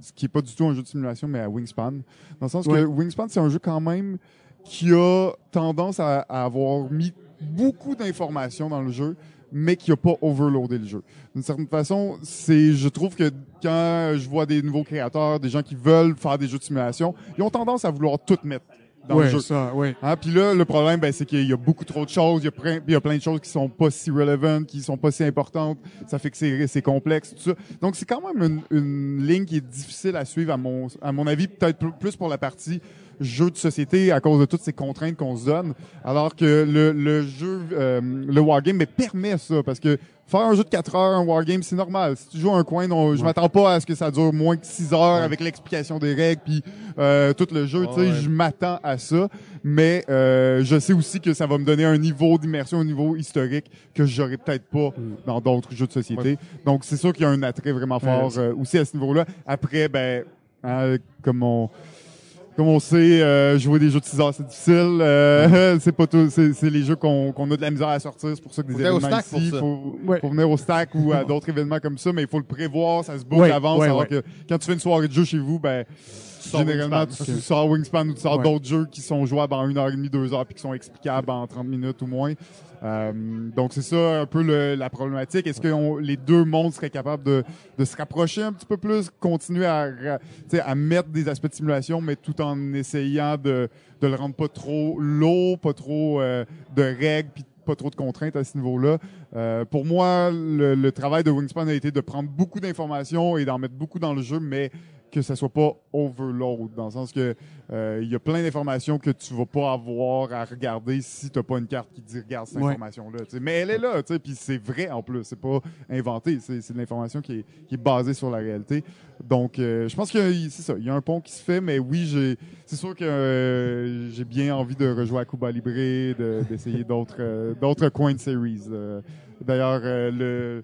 ce qui est pas du tout un jeu de simulation, mais à Wingspan. Dans le sens Ouais. que Wingspan, c'est un jeu quand même qui a tendance à, à avoir mis beaucoup d'informations dans le jeu, mais qui a pas overloadé le jeu. D'une certaine façon, c'est, je trouve que quand je vois des nouveaux créateurs, des gens qui veulent faire des jeux de simulation, ils ont tendance à vouloir tout mettre dans le jeu. ça, ouais. Hein, puis là, le problème, ben, c'est qu'il y a beaucoup trop de choses. Il y a, plein, il y a plein de choses qui sont pas si relevant, qui sont pas si importantes. Ça fait que c'est, complexe, tout ça. Donc, c'est quand même une, une ligne qui est difficile à suivre, à mon, à mon avis, peut-être pl- plus pour la partie jeu de société à cause de toutes ces contraintes qu'on se donne. Alors que le, le jeu, euh, le wargame, mais permet ça parce que faire un jeu de 4 heures, un wargame, c'est normal. Si tu joues un coin, non, je Ouais. m'attends pas à ce que ça dure moins que 6 heures avec l'explication des règles puis euh, tout le jeu. tu sais, Ouais. je m'attends à ça, mais euh, je sais aussi que ça va me donner un niveau d'immersion, un niveau historique que j'aurais peut-être pas dans d'autres jeux de société. Donc c'est sûr qu'il y a un attrait vraiment fort euh, aussi à ce niveau-là. Après, ben, hein, comme on comme on sait, euh, jouer des jeux de 6 heures, c'est difficile. Euh, c'est pas tout, c'est, c'est les jeux qu'on, qu'on a de la misère à sortir. C'est pour ça que des Faut venir au événements stack pour ici, ça. faut, Ouais. faut venir au stack ou à d'autres événements comme ça, mais il faut le prévoir, ça se boucle Ouais, d'avance. ouais, alors ouais. que quand tu fais une soirée de jeu chez vous, ben, tu sors généralement, Wingspan. tu sors Wingspan ou tu sors Ouais. d'autres jeux qui sont jouables en une heure et demie, deux heures, puis qui sont explicables en 30 minutes ou moins. Euh, donc c'est ça un peu la problématique. Est-ce que les deux mondes seraient capables de, se rapprocher un petit peu plus, continuer à, mettre des aspects de simulation, mais tout en essayant de, le rendre pas trop lourd, pas trop euh, de règles, puis pas trop de contraintes à ce niveau-là? Euh, pour moi, le travail de Wingspan a été de prendre beaucoup d'informations et d'en mettre beaucoup dans le jeu, mais que ça soit pas overload, dans le sens que euh, il y a plein d'informations que tu vas pas avoir à regarder si t'as pas une carte qui dit regarde cette Ouais. information-là. Mais elle est là, puis c'est vrai en plus, c'est pas inventé, c'est de l'information qui est, qui est basée sur la réalité. Donc, euh, je pense que c'est ça, il y a un pont qui se fait, mais oui, j'ai, c'est sûr que euh, j'ai bien envie de rejouer à Cuba Libre, de- d'essayer d'autres, d'autres coins de series. D'ailleurs, le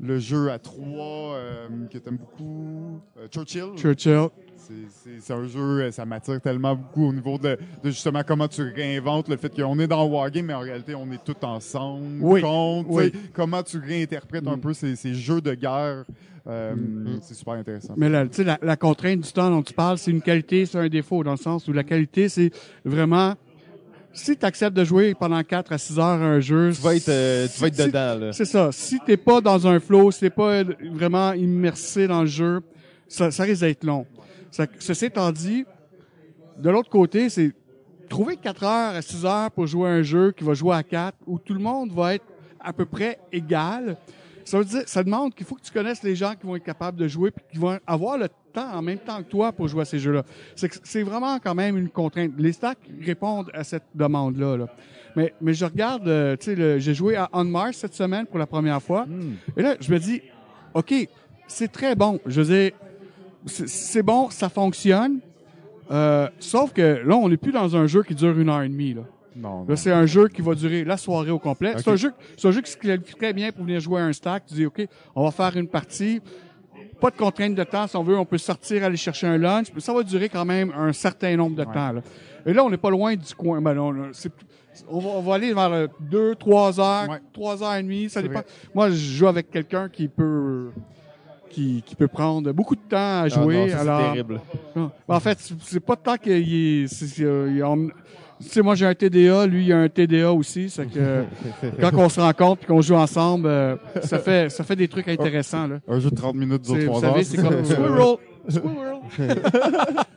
le jeu à trois euh, que t'aimes beaucoup, euh, Churchill. Churchill. C'est- un jeu, euh, ça m'attire tellement beaucoup au niveau de, de justement comment tu réinventes le fait qu'on est dans Wargame, mais en réalité, on est tous ensemble. Oui. contre, Oui. Comment tu réinterprètes un Mm. peu ces, ces jeux de guerre. euh, Mm. C'est super intéressant. Mais sais, la, la contrainte du temps dont tu parles, c'est une qualité, c'est un défaut, dans le sens où la qualité, c'est vraiment... Si tu acceptes de jouer pendant 4 à 6 heures à un jeu... Tu vas être, euh, tu vas être dedans, là. C'est ça. Si t'es pas dans un flow, si t'es pas vraiment immersé dans le jeu, ça, ça risque d'être long. Ça, ceci étant dit, de l'autre côté, c'est trouver 4 heures à 6 heures pour jouer à un jeu qui va jouer à 4, où tout le monde va être à peu près égal. Ça veut dire, ça demande qu'il faut que tu connaisses les gens qui vont être capables de jouer puis qui vont avoir le temps en même temps que toi pour jouer à ces jeux-là. C'est vraiment quand même une contrainte. Les stacks répondent à cette demande-là. là. Mais, mais je regarde, euh, tu sais, le- j'ai joué à On Mars cette semaine pour la première fois. Et là, je me dis, OK, c'est très bon. Je veux dire, c'est- bon, ça fonctionne. Euh, sauf que là, on n'est plus dans un jeu qui dure une heure et demie. Là, Non, non. là c'est un jeu qui va durer la soirée au complet. C'est un jeu, c'est un jeu qui se qualifie très bien pour venir jouer à un stack. Tu dis, OK, on va faire une partie. Pas de contrainte de temps. Si on veut, on peut sortir, aller chercher un lunch. Mais ça va durer quand même un certain nombre de Ouais. temps. Là. Et là, on n'est pas loin du coin. Ben, non, là, c'est- on, va, on va aller vers euh, deux, trois heures, Ouais. trois heures et demie. Ça dépend. vrai. Moi, je joue avec quelqu'un qui peut qui, qui peut prendre beaucoup de temps à Ah jouer. non, ça, c'est alors, terrible. non. En fait, c'est- pas tant qu'il est. euh, en- Tu sais, moi j'ai un TDA, lui il a un TDA aussi, c'est que quand on se rencontre et qu'on joue ensemble, euh, ça fait ça fait des trucs intéressants là. Un jeu de 30 minutes dure C'est- Vous 3 heures. savez, c'est comme squirrel, squirrel.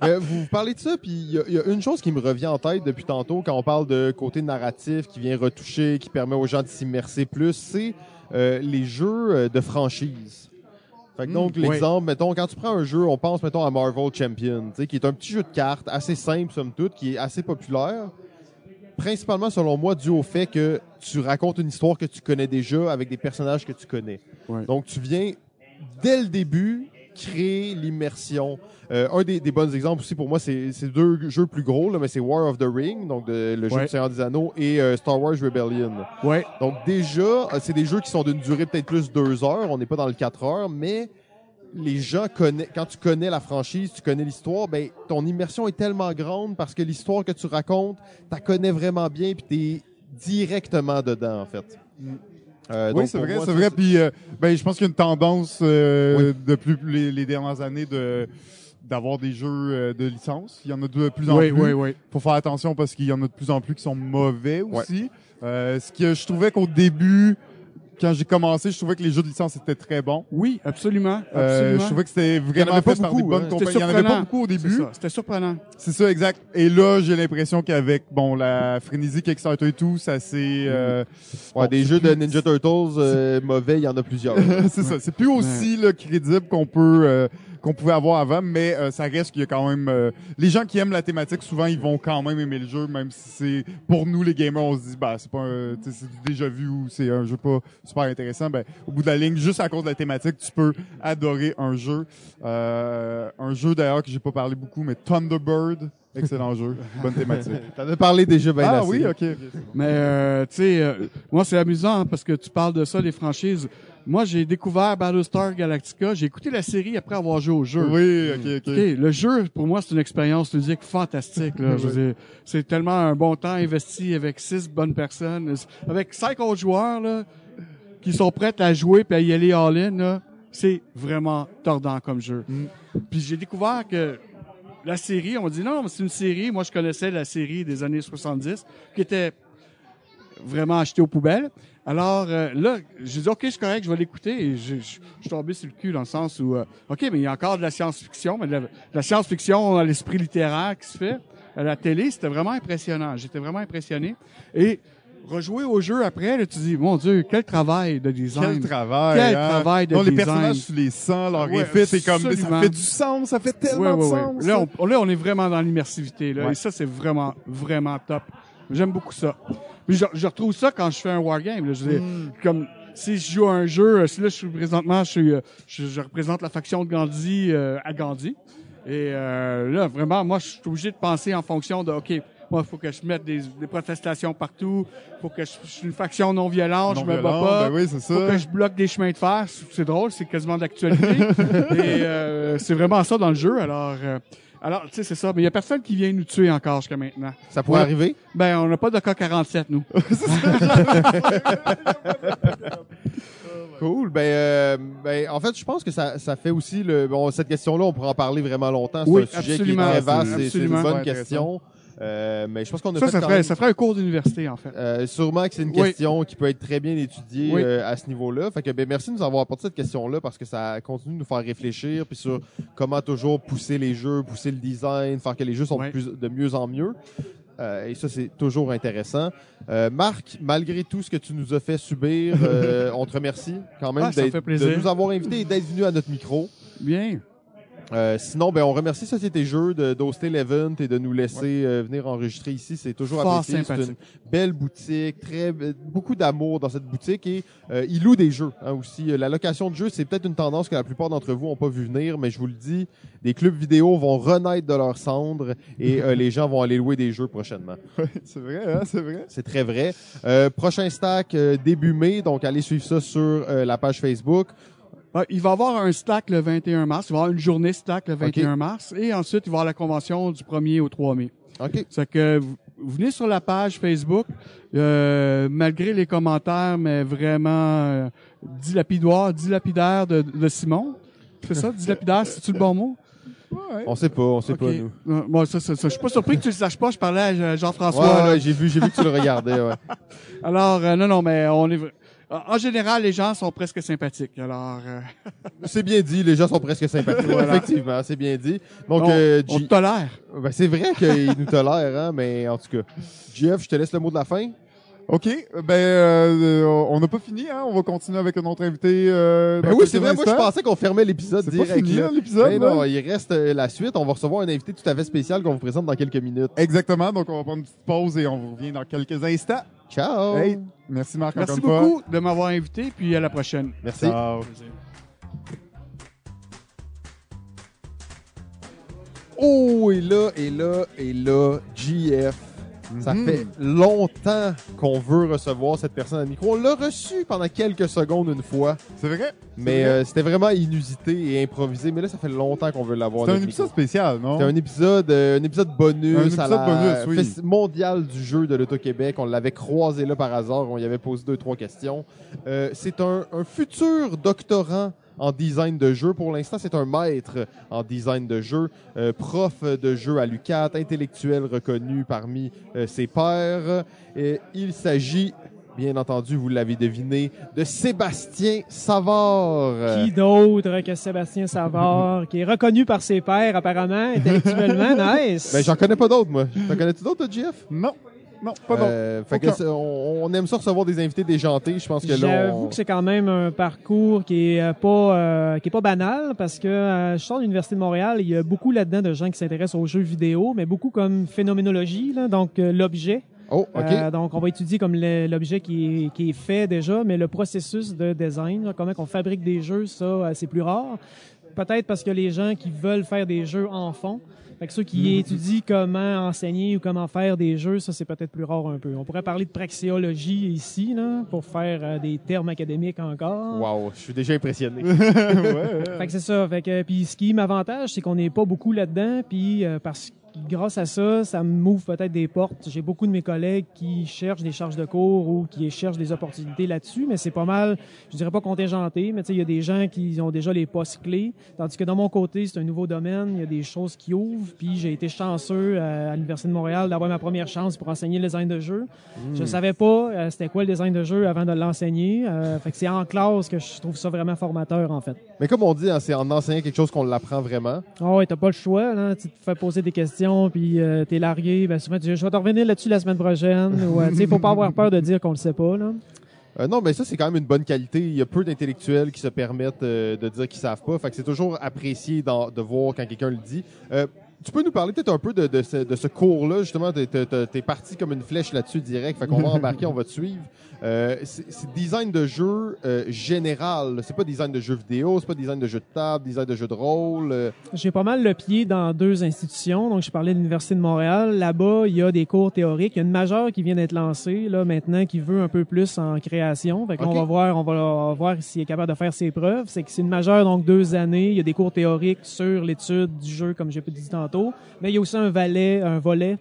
Euh, vous parlez de ça, puis il y, y a une chose qui me revient en tête depuis tantôt quand on parle de côté narratif qui vient retoucher, qui permet aux gens de s'immerser plus, c'est euh, les jeux euh, de franchise. Fait que donc, l'exemple, mettons, quand tu prends un jeu, on pense, mettons, à Marvel Champion, qui est un petit jeu de cartes assez simple, somme toute, qui est assez populaire. Principalement, selon moi, dû au fait que tu racontes une histoire que tu connais déjà avec des personnages que tu connais. Donc, tu viens, dès le début, créer l'immersion. Euh, un des, des bons exemples aussi pour moi, c'est deux jeux plus gros, là, mais c'est War of the Ring, donc de- le jeu Ouais. du Seigneur des Anneaux, et euh, Star Wars Rebellion. Ouais, Donc déjà, euh, c'est des jeux qui sont d'une durée peut-être plus deux heures, on n'est pas dans le 4 heures, mais les gens connaissent, quand tu connais la franchise, tu connais l'histoire, ben ton immersion est tellement grande parce que l'histoire que tu racontes, tu la connais vraiment bien puis t'es directement dedans en fait. Euh, Oui, c'est vrai, c'est vrai. Puis, euh, ben, je pense qu'il y a une tendance euh, depuis les, les dernières années de d'avoir des jeux euh, de licence. Il y en a de plus en oui, plus. oui, oui. faut faire attention parce qu'il y en a de plus en plus qui sont mauvais aussi. Euh, ce que je trouvais qu'au début, quand j'ai commencé, je trouvais que les jeux de licence étaient très bons. Oui, absolument, Euh, absolument. je trouvais que c'était en vraiment fait par des beaucoup, bonnes hein. compagnies. Il y en avait pas beaucoup au C'est début. ça, C'était surprenant. C'est ça, exact. Et là, j'ai l'impression qu'avec bon la frénésie Kickstarter et tout, ça c'est euh, Ouais, bon, des jeux de Ninja Turtles euh, mauvais, il y en a plusieurs. c'est ça. C'est plus aussi là, crédible qu'on peut euh, qu'on pouvait avoir avant, mais euh, ça reste qu'il y a quand même euh, les gens qui aiment la thématique. Souvent, ils vont quand même aimer le jeu, même si c'est pour nous les gamers, on se dit bah c'est pas un, c'est du déjà vu ou c'est un jeu pas super intéressant. Ben au bout de la ligne, juste à cause de la thématique, tu peux adorer un jeu. Euh, un jeu d'ailleurs que j'ai pas parlé beaucoup, mais Thunderbird, excellent jeu, bonne thématique. T'en as parlé déjà bien ah assez. oui, ok. Mais euh, tu sais, euh, moi c'est amusant hein, parce que tu parles de ça, des franchises. Moi, j'ai découvert Battlestar Galactica. J'ai écouté la série après avoir joué au jeu. Oui, ok, ok. OK, le jeu, pour moi, c'est une expérience ludique fantastique. Là. C'est tellement un bon temps investi avec six bonnes personnes, avec cinq autres joueurs là, qui sont prêts à jouer puis à y aller all-in. C'est vraiment tordant comme jeu. Mm. Puis j'ai découvert que la série, on dit non, mais c'est une série. Moi, je connaissais la série des années 70 qui était vraiment achetée aux poubelles. Alors euh, là, j'ai dit OK, c'est correct, je vais l'écouter. Et je, je, je suis tombé sur le cul dans le sens où euh, OK, mais il y a encore de la science-fiction, mais de la, de la science-fiction dans l'esprit littéraire qui se fait à la télé, c'était vraiment impressionnant. J'étais vraiment impressionné. Et rejouer au jeu après, là, tu dis mon Dieu, quel travail de design. Quel travail. Quel hein? travail de Non, les design. personnages, tu les sens, leur Ouais, effet, c'est comme, ça fait du sens, ça fait tellement Ouais, ouais, de ouais. sens. Là, on, là, on est vraiment dans l'immersivité. Là. Et ça, c'est vraiment, vraiment top. J'aime beaucoup ça. Puis je, je retrouve ça quand je fais un wargame. Là. Je veux dire, Mm. Comme si je joue à un jeu, euh, si là, je suis présentement, je, suis, euh, je, je représente la faction de Gandhi euh, à Gandhi. Et euh, là, vraiment, moi, je suis obligé de penser en fonction de, OK, moi, il faut que je mette des, des protestations partout. faut que je, je suis une faction non violente, je me bats Non-violent, pas. Ben oui, c'est faut ça. que je bloque des chemins de fer. C'est drôle, c'est quasiment d'actualité. Et euh, c'est vraiment ça dans le jeu. Alors, alors, tu sais, c'est ça. Mais il y a personne qui vient nous tuer encore jusqu'à maintenant. Ça pourrait arriver? Ben, on n'a pas de K-47, nous. Cool. Ben, euh, ben, en fait, je pense que ça, ça fait aussi le. Bon, cette question-là, on pourra en parler vraiment longtemps. C'est Oui, un sujet absolument. qui est très vaste. C'est- une bonne question. Euh, mais je pense qu'on a Ça, fait ça ferait, même- ça ferait un cours d'université, en fait. Euh, sûrement que c'est une Oui. question qui peut être très bien étudiée Oui. euh, à ce niveau-là. Fait que ben, merci de nous avoir apporté cette question-là parce que ça continue de nous faire réfléchir puis sur comment toujours pousser les jeux, pousser le design, faire que les jeux sont de plus- de mieux en mieux. Euh, et ça, c'est toujours intéressant. Euh, Marc, malgré tout ce que tu nous as fait subir, euh, on te remercie quand même Ah, de nous avoir invités et d'être venu à notre micro. Bien. Euh, sinon, ben, on remercie Société Jeux de d'hoster l'event et de nous laisser euh, venir enregistrer ici. C'est toujours Fort apprécié. C'est une belle boutique, très be- beaucoup d'amour dans cette boutique et euh, ils louent des jeux hein, aussi. La location de jeux, c'est peut-être une tendance que la plupart d'entre vous n'ont pas vu venir, mais je vous le dis, des clubs vidéo vont renaître de leurs cendres et euh, les gens vont aller louer des jeux prochainement. C'est vrai, hein, c'est vrai. C'est très vrai. Euh, prochain stack début mai, donc allez suivre ça sur la page Facebook. Ouais, il va y avoir un stack le 21 mars. Il va y avoir une journée stack le 21 mars. Et ensuite, il va y avoir la convention du 1er au 3 mai. OK. C'est que vous, vous venez sur la page Facebook, euh, malgré les commentaires, mais vraiment euh, dilapidoires, dilapidaire de, de Simon. C'est ça, dilapidaire, c'est-tu le bon mot? Ouais. On sait pas, on sait pas nous. Euh, Bon, ça, ça, ça, je suis pas surpris que tu le saches pas. Je parlais à Ouais, Jean-François. là. ouais, j'ai vu, j'ai vu que tu le regardais. Ouais. Alors, euh, non, non, mais on est... En général, les gens sont presque sympathiques. Alors, euh, C'est bien dit, les gens sont presque sympathiques. Effectivement, c'est bien dit. Donc, on, euh, on te tolère. ben, c'est vrai qu'ils nous tolèrent, hein, mais en tout cas. Jeff, je te laisse le mot de la fin. OK, ben euh, on n'a pas fini, hein. On va continuer avec un autre invité. Euh, Ben oui, c'est vrai, moi je pensais qu'on fermait l'épisode C'est pas direct. hein, l'épisode, Ben non, il reste euh, la suite. On va recevoir un invité tout à fait spécial qu'on vous présente dans quelques minutes. Exactement, donc on va prendre une petite pause et on revient dans quelques instants. Ciao! Hey, merci Marc Merci encore une fois. beaucoup de m'avoir invité, puis à la prochaine. Merci. Ciao. Oh, et là, et là, et là, GF. Ça Mhm. fait longtemps qu'on veut recevoir cette personne à micro. On l'a reçu pendant quelques secondes une fois, C'est vrai? mais vrai? euh, c'était vraiment inusité et improvisé. Mais là, ça fait longtemps qu'on veut l'avoir. C'est un épisode micro. spécial, non? C'est un épisode, euh, un épisode bonus, Un épisode à la bonus, oui. mondial du jeu de l'Auto-Québec. On l'avait croisé là par hasard. On y avait posé deux, trois questions. Euh, c'est un, un futur doctorant en design de jeu. Pour l'instant, c'est un maître en design de jeu, euh, prof de jeu à l'UCAT, intellectuel reconnu parmi euh, ses pairs. Et il s'agit, bien entendu, vous l'avez deviné, de Sébastien Savard. Qui d'autre que Sébastien Savard, qui est reconnu par ses pairs apparemment, intellectuellement, nice. Ben, j'en connais pas d'autres, moi. T'en connais-tu d'autres, toi, Jeff? Non. Non, pas bon. Euh, fait que on, on aime ça recevoir des invités déjantés. Je pense que là, J'avoue on... que c'est quand même un parcours qui est euh, pas euh, qui est pas banal parce que euh, je sors de l'université de Montréal, il y a beaucoup là-dedans de gens qui s'intéressent aux jeux vidéo, mais beaucoup comme phénoménologie, là, donc euh, l'objet. Oh, ok. Euh, donc on va étudier comme l'objet qui est, qui est fait déjà, mais le processus de design, là, comment on fabrique des jeux, ça c'est plus rare. Peut-être parce que les gens qui veulent faire des jeux en font. Fait que ceux qui étudient comment enseigner ou comment faire des jeux, ça c'est peut-être plus rare un peu. On pourrait parler de praxéologie ici, là, pour faire euh, des termes académiques encore. Wow, je suis déjà impressionné. ouais, Fait que c'est ça. Fait que, puis ce qui m'avantage, c'est qu'on n'est pas beaucoup là-dedans, puis euh, parce grâce à ça, ça m'ouvre peut-être des portes. J'ai beaucoup de mes collègues qui cherchent des charges de cours ou qui cherchent des opportunités là-dessus, mais c'est pas mal, je dirais pas contingenté, mais tu sais, il y a des gens qui ont déjà les postes clés, tandis que dans mon côté, c'est un nouveau domaine, il y a des choses qui ouvrent, puis j'ai été chanceux euh, à l'Université de Montréal d'avoir ma première chance pour enseigner le design de jeu. Je savais pas euh, c'était quoi le design de jeu avant de l'enseigner, euh, fait que c'est en classe que je trouve ça vraiment formateur, en fait. Mais comme on dit, hein, c'est en enseignant quelque chose qu'on l'apprend vraiment. Ah ouais, t'as pas le choix, là. Tu te fais poser des questions, puis euh, t'es largué. Ben, souvent, tu dis, je vais te revenir là-dessus la semaine prochaine. ou, euh, sais, faut pas avoir peur de dire qu'on le sait pas. Euh, non, mais ça, c'est quand même une bonne qualité. Il y a peu d'intellectuels qui se permettent de dire qu'ils savent pas. C'est toujours apprécié de voir quand quelqu'un le dit. Tu peux nous parler peut-être un peu de, de ce, de ce cours-là, justement? T'es, t'es- t'es- t'es parti comme une flèche là-dessus direct. Fait qu'on va embarquer, on va te suivre. Euh, c'est, design de jeu euh, général. C'est pas design de jeux vidéo, c'est pas design de jeux de table, design de jeux de rôle. euh, J'ai pas mal le pied dans deux institutions. Donc, je parlais de l'Université de Montréal. Là-bas, il y a des cours théoriques. Il y a une majeure qui vient d'être lancée, là, maintenant, qui veut un peu plus en création. Fait qu'on va voir, on va voir s'il est capable de faire ses preuves. C'est que c'est une majeure, donc, deux années. Il y a des cours théoriques sur l'étude du jeu, comme j'ai dit tantôt. Mais il y a aussi un volet, un volet,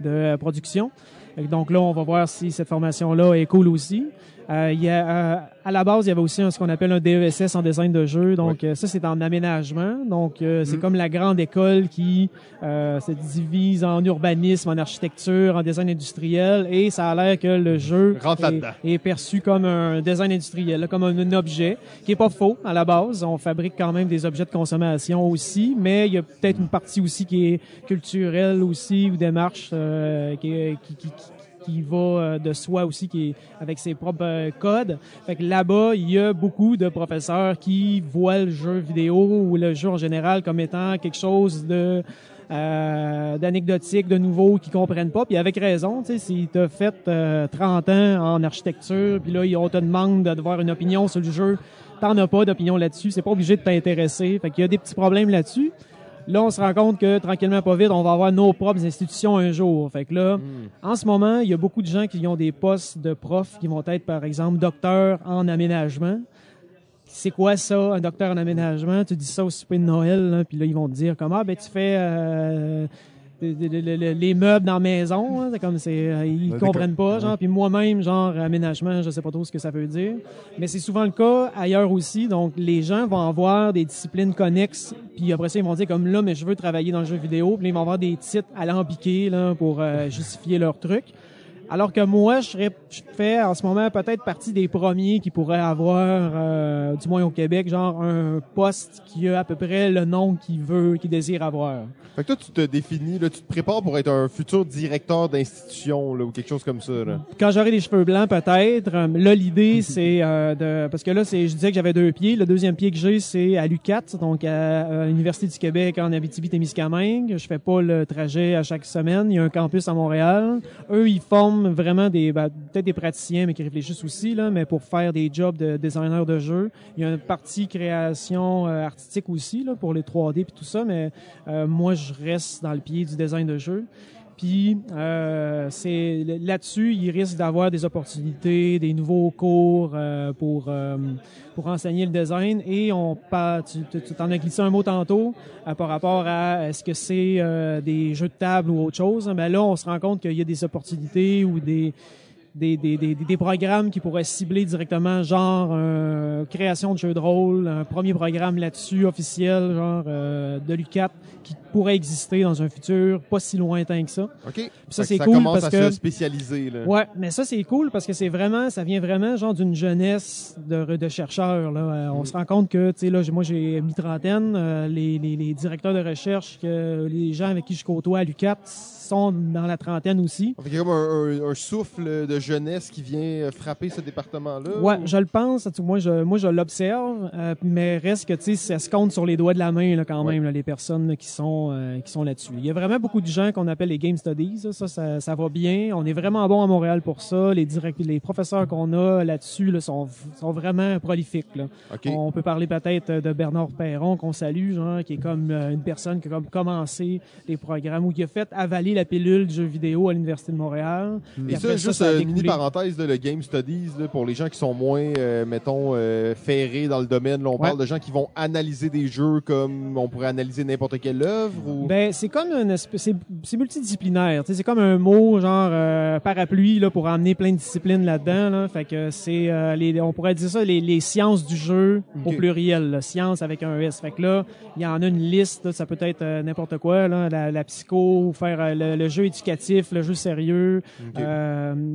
de euh, production. Donc là, on va voir si cette formation-là est cool aussi. Euh, il y a, euh, à la base, il y avait aussi un- ce qu'on appelle un DESS en design de jeu. Donc euh, ça, c'est en aménagement. Donc euh, c'est comme la grande école qui euh, se divise en urbanisme, en architecture, en design industriel. Et ça a l'air que le jeu Rentre est, perçu comme un design industriel, comme un, un objet, qui est pas faux à la base. On fabrique quand même des objets de consommation aussi, mais il y a peut-être une partie aussi qui est culturelle aussi ou démarche euh, qui, qui, qui, qui- qui va euh, de soi aussi, qui est avec ses propres euh, codes. Fait que là-bas, il y a beaucoup de professeurs qui voient le jeu vidéo ou le jeu en général comme étant quelque chose de euh, d'anecdotique, de nouveau, qui comprennent pas. Puis avec raison, tu sais, si t'as fait euh, 30 ans en architecture, puis là, on te demande d'avoir une opinion sur le jeu, t'en as pas d'opinion là-dessus, c'est pas obligé de t'intéresser. Fait qu'il y a des petits problèmes là-dessus. Là, on se rend compte que tranquillement, pas vite, on va avoir nos propres institutions un jour. Fait que là, en ce moment, il y a beaucoup de gens qui ont des postes de profs qui vont être, par exemple, docteurs en aménagement. C'est quoi ça, un docteur en aménagement? Tu dis ça au souper de Noël, là, puis là, ils vont te dire comment, ben, tu fais euh, les meubles dans la maison. hein. C'est comme, c'est, euh, ils comprennent pas, genre. Puis moi-même, genre, aménagement, je sais pas trop ce que ça veut dire. Mais c'est souvent le cas ailleurs aussi. Donc, les gens vont avoir des disciplines connexes, puis après ça, ils vont dire comme là, mais je veux travailler dans le jeu vidéo. Puis ils vont avoir des titres alambiqués là, pour euh, justifier leur truc. Alors que moi, je serais, je fais en ce moment peut-être partie des premiers qui pourraient avoir, euh, du moins au Québec, genre un poste qui a à peu près le nom qu'il veut, qu'il désire avoir. Fait que toi, tu te définis, là, tu te prépares pour être un futur directeur d'institution là, ou quelque chose comme ça. Là. Quand j'aurai des cheveux blancs, peut-être. Euh, Là, l'idée, c'est euh, de... Parce que là, c'est, je disais que j'avais deux pieds. Le deuxième pied que j'ai, c'est à l'UQAT, donc à, à l'Université du Québec en Abitibi-Témiscamingue. Je fais pas le trajet à chaque semaine. Il y a un campus à Montréal. Eux, ils forment vraiment des... ben, peut-être des praticiens, mais qui réfléchissent aussi, là, mais pour faire des jobs de designer de jeu. Il y a une partie création euh, artistique aussi, là, pour les 3D et tout ça, mais euh, moi, je reste dans le pied du design de jeu. Puis euh, c'est là-dessus, il risque d'avoir des opportunités, des nouveaux cours euh, pour euh, pour enseigner le design. Et on tu tu- t'en as glissé un mot tantôt par rapport à est-ce que c'est des jeux de table ou autre chose. Mais là, on se rend compte qu'il y a des opportunités ou des des, des, des, des programmes qui pourraient cibler directement, genre création de jeux de rôle, un premier programme là-dessus officiel, genre de l'UCAT, qui pourrait exister dans un futur pas si lointain que ça. OK? Puis ça, c'est ça cool commence parce à que se spécialiser. Là. Ouais, mais ça c'est cool parce que c'est vraiment, ça vient vraiment genre d'une jeunesse de, de chercheurs. Là. Euh, On se rend compte que, tu sais, là, moi j'ai mi trentaine, euh, les, les, les directeurs de recherche, que les gens avec qui je côtoie à l'UCAT sont dans la trentaine aussi. A comme un, un- un souffle de jeunesse qui vient frapper ce département-là. Ouais, ou- je le pense. Moi, je, moi, je l'observe, euh, mais reste que, tu sais, ça se compte sur les doigts de la main, là, quand Ouais. même, là, les personnes là, qui sont euh, qui sont là-dessus. Il y a vraiment beaucoup de gens qu'on appelle les game studies. Ça, ça, ça va bien. On est vraiment bon à Montréal pour ça. Les direct, les professeurs qu'on a là-dessus là, sont, sont vraiment prolifiques. Là. On peut parler peut-être de Bernard Perron, qu'on salue, genre, qui est comme euh, une personne qui a comme commencé les programmes ou qui a fait avaler la pilule du jeu vidéo à l'Université de Montréal. Et Puis ça, après juste euh, découlé. mini parenthèse, là, le Game Studies, là, pour les gens qui sont moins, euh, mettons, euh, ferrés dans le domaine, là, on Ouais. parle de gens qui vont analyser des jeux comme on pourrait analyser n'importe quelle œuvre ou... Ben, c'est comme une espèce, c'est, multidisciplinaire. C'est comme un mot genre euh, parapluie là pour emmener plein de disciplines là-dedans. Là. Fait que c'est, euh, les, on pourrait dire ça, les, les sciences du jeu au pluriel. là. Science avec un S. Fait que là, il y en a une liste. là, ça peut être euh, n'importe quoi. Là, la, la psycho, faire le, le jeu éducatif, le jeu sérieux.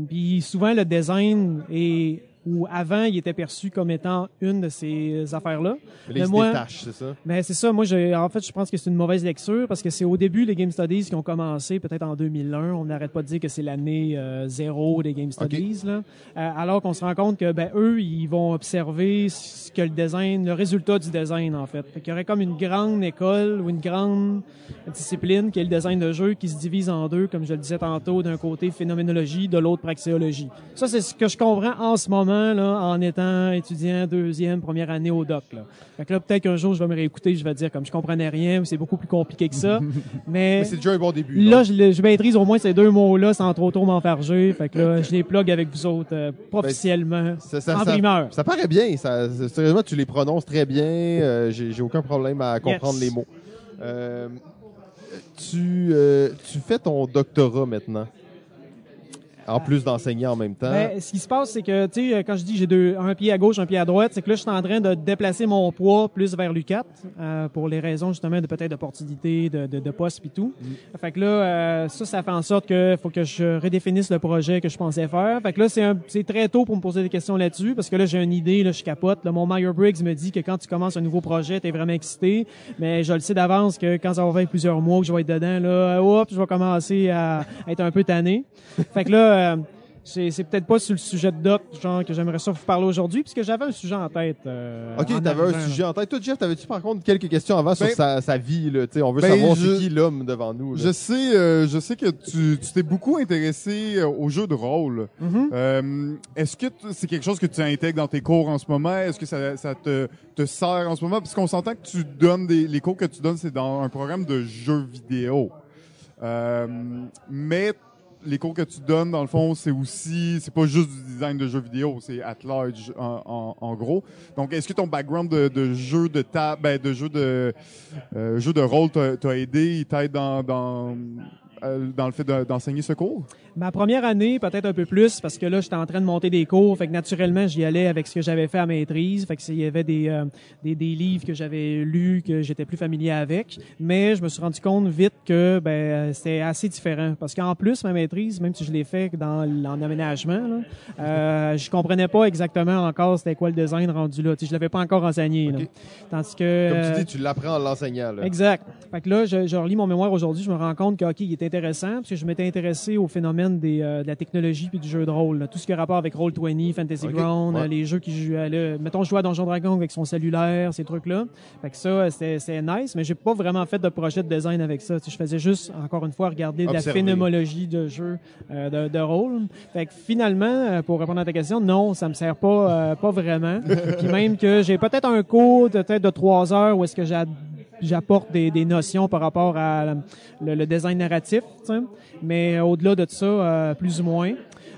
Puis souvent le design est ou avant, il était perçu comme étant une de ces affaires-là. Mais mais moi- c'est ça? Mais c'est ça, moi, je, en fait, je pense que c'est une mauvaise lecture parce que c'est au début les Game Studies qui ont commencé, peut-être en 2001. On n'arrête pas de dire que c'est l'année euh, zéro des Game Studies, là. Euh, alors qu'on se rend compte que, ben, eux, ils vont observer ce que le design, le résultat du design, en fait. Fait qu'il y aurait comme une grande école ou une grande discipline qui est le design de jeu qui se divise en deux, comme je le disais tantôt, d'un côté phénoménologie, de l'autre praxéologie. Ça, c'est ce que je comprends en ce moment, là, en étant étudiant deuxième, première année au doc, là. Fait que là, peut-être qu'un jour, je vais me réécouter, je vais dire comme je comprenais rien, ou c'est beaucoup plus compliqué que ça. mais Mais c'est déjà un bon début. là, je, je maîtrise au moins ces deux mots-là sans trop trop m'enfarger. Fait que là, je les plug avec vous autres, euh, Ben, officiellement, ça- ça- en ça- primeur. Ça paraît bien. Ça, sérieusement, tu les prononces très bien. euh, J'ai aucun problème à comprendre Yes. les mots. Euh, tu, euh, tu fais ton doctorat maintenant. En plus d'enseigner en même temps. Ben, ce qui se passe, c'est que, tu sais, quand je dis j'ai deux, un pied à gauche, un pied à droite, c'est que là, je suis en train de déplacer mon poids plus vers l'U4 euh, pour les raisons justement de peut-être d'opportunité, de, de, de poste et tout. Fait que là, euh, ça, ça fait en sorte que faut que je redéfinisse le projet que je pensais faire. Fait que là, c'est un- c'est très tôt pour me poser des questions là-dessus parce que là, j'ai une idée, là, je capote. Là, mon Myers-Briggs me dit que quand tu commences un nouveau projet, t'es vraiment excité, mais je le sais d'avance que quand ça va faire plusieurs mois que je vais être dedans, là, hop, je vais commencer à être un peu tanné. Fait que là, euh, c'est peut-être pas sur le sujet de doc, genre, que j'aimerais ça vous parler aujourd'hui, puisque j'avais un sujet en tête. euh, Ok, t'avais un sujet en tête. Toi, Jeff, t'avais-tu par contre quelques questions avant sur Ben- sa, sa vie? Là, on veut Ben, savoir je- c'est qui l'homme devant nous. là. Je sais, euh, je sais que tu tu t'es beaucoup intéressé euh, aux jeux de rôle. Mhm. Euh, Est-ce que c'est quelque chose que tu intègres dans tes cours en ce moment? Est-ce que ça, ça te, te sert en ce moment? Parce qu'on s'entend que tu donnes des, les cours que tu donnes, c'est dans un programme de jeux vidéo. Euh, mais les cours que tu donnes, dans le fond, c'est aussi, c'est pas juste du design de jeux vidéo, c'est at large en, en, en gros. Donc, est-ce que ton background de, de jeu de table, ben, de jeu de euh, jeu de rôle t'a aidé, t'aide dans dans euh, dans le fait de- d'enseigner ce cours? Ma première année, peut-être un peu plus, parce que là, j'étais en train de monter des cours, fait que naturellement, j'y allais avec ce que j'avais fait à maîtrise, fait que c'est- il y avait des, euh, des, des livres que j'avais lus, que j'étais plus familier avec, mais je me suis rendu compte vite que ben, c'était assez différent, parce qu'en plus, ma maîtrise, même si je l'ai fait dans l'aménagement, là, euh, je comprenais pas exactement encore c'était quoi le design rendu là, tu sais, je l'avais pas encore enseigné, là. Ok. tandis que... Comme tu dis, tu l'apprends en l'enseignant. Exact. Fait que là, je, je relis mon mémoire aujourd'hui, je me rends compte que, OK, il est intéressant, parce que je m'étais intéressé au phénomène des, euh, de la technologie puis du jeu de rôle. là. Tout ce qui a rapport avec Roll20, Fantasy Ground, ouais. euh, les jeux qui jouent, à le- mettons, je jouais à Donjon Dragon avec son cellulaire, ces trucs-là. Fait que ça, euh, c'était nice, mais j'ai pas vraiment fait de projet de design avec ça. Je faisais juste, encore une fois, regarder de la phénoménologie de jeu euh, de, de rôle. Fait que finalement, euh, pour répondre à ta question, non, ça me sert pas, euh, pas vraiment. Puis même que j'ai peut-être un cours de peut-être de trois heures où est-ce que j'ai j'apporte des, des notions par rapport à le, le design narratif, tu sais. mais au-delà de ça, euh, plus ou moins.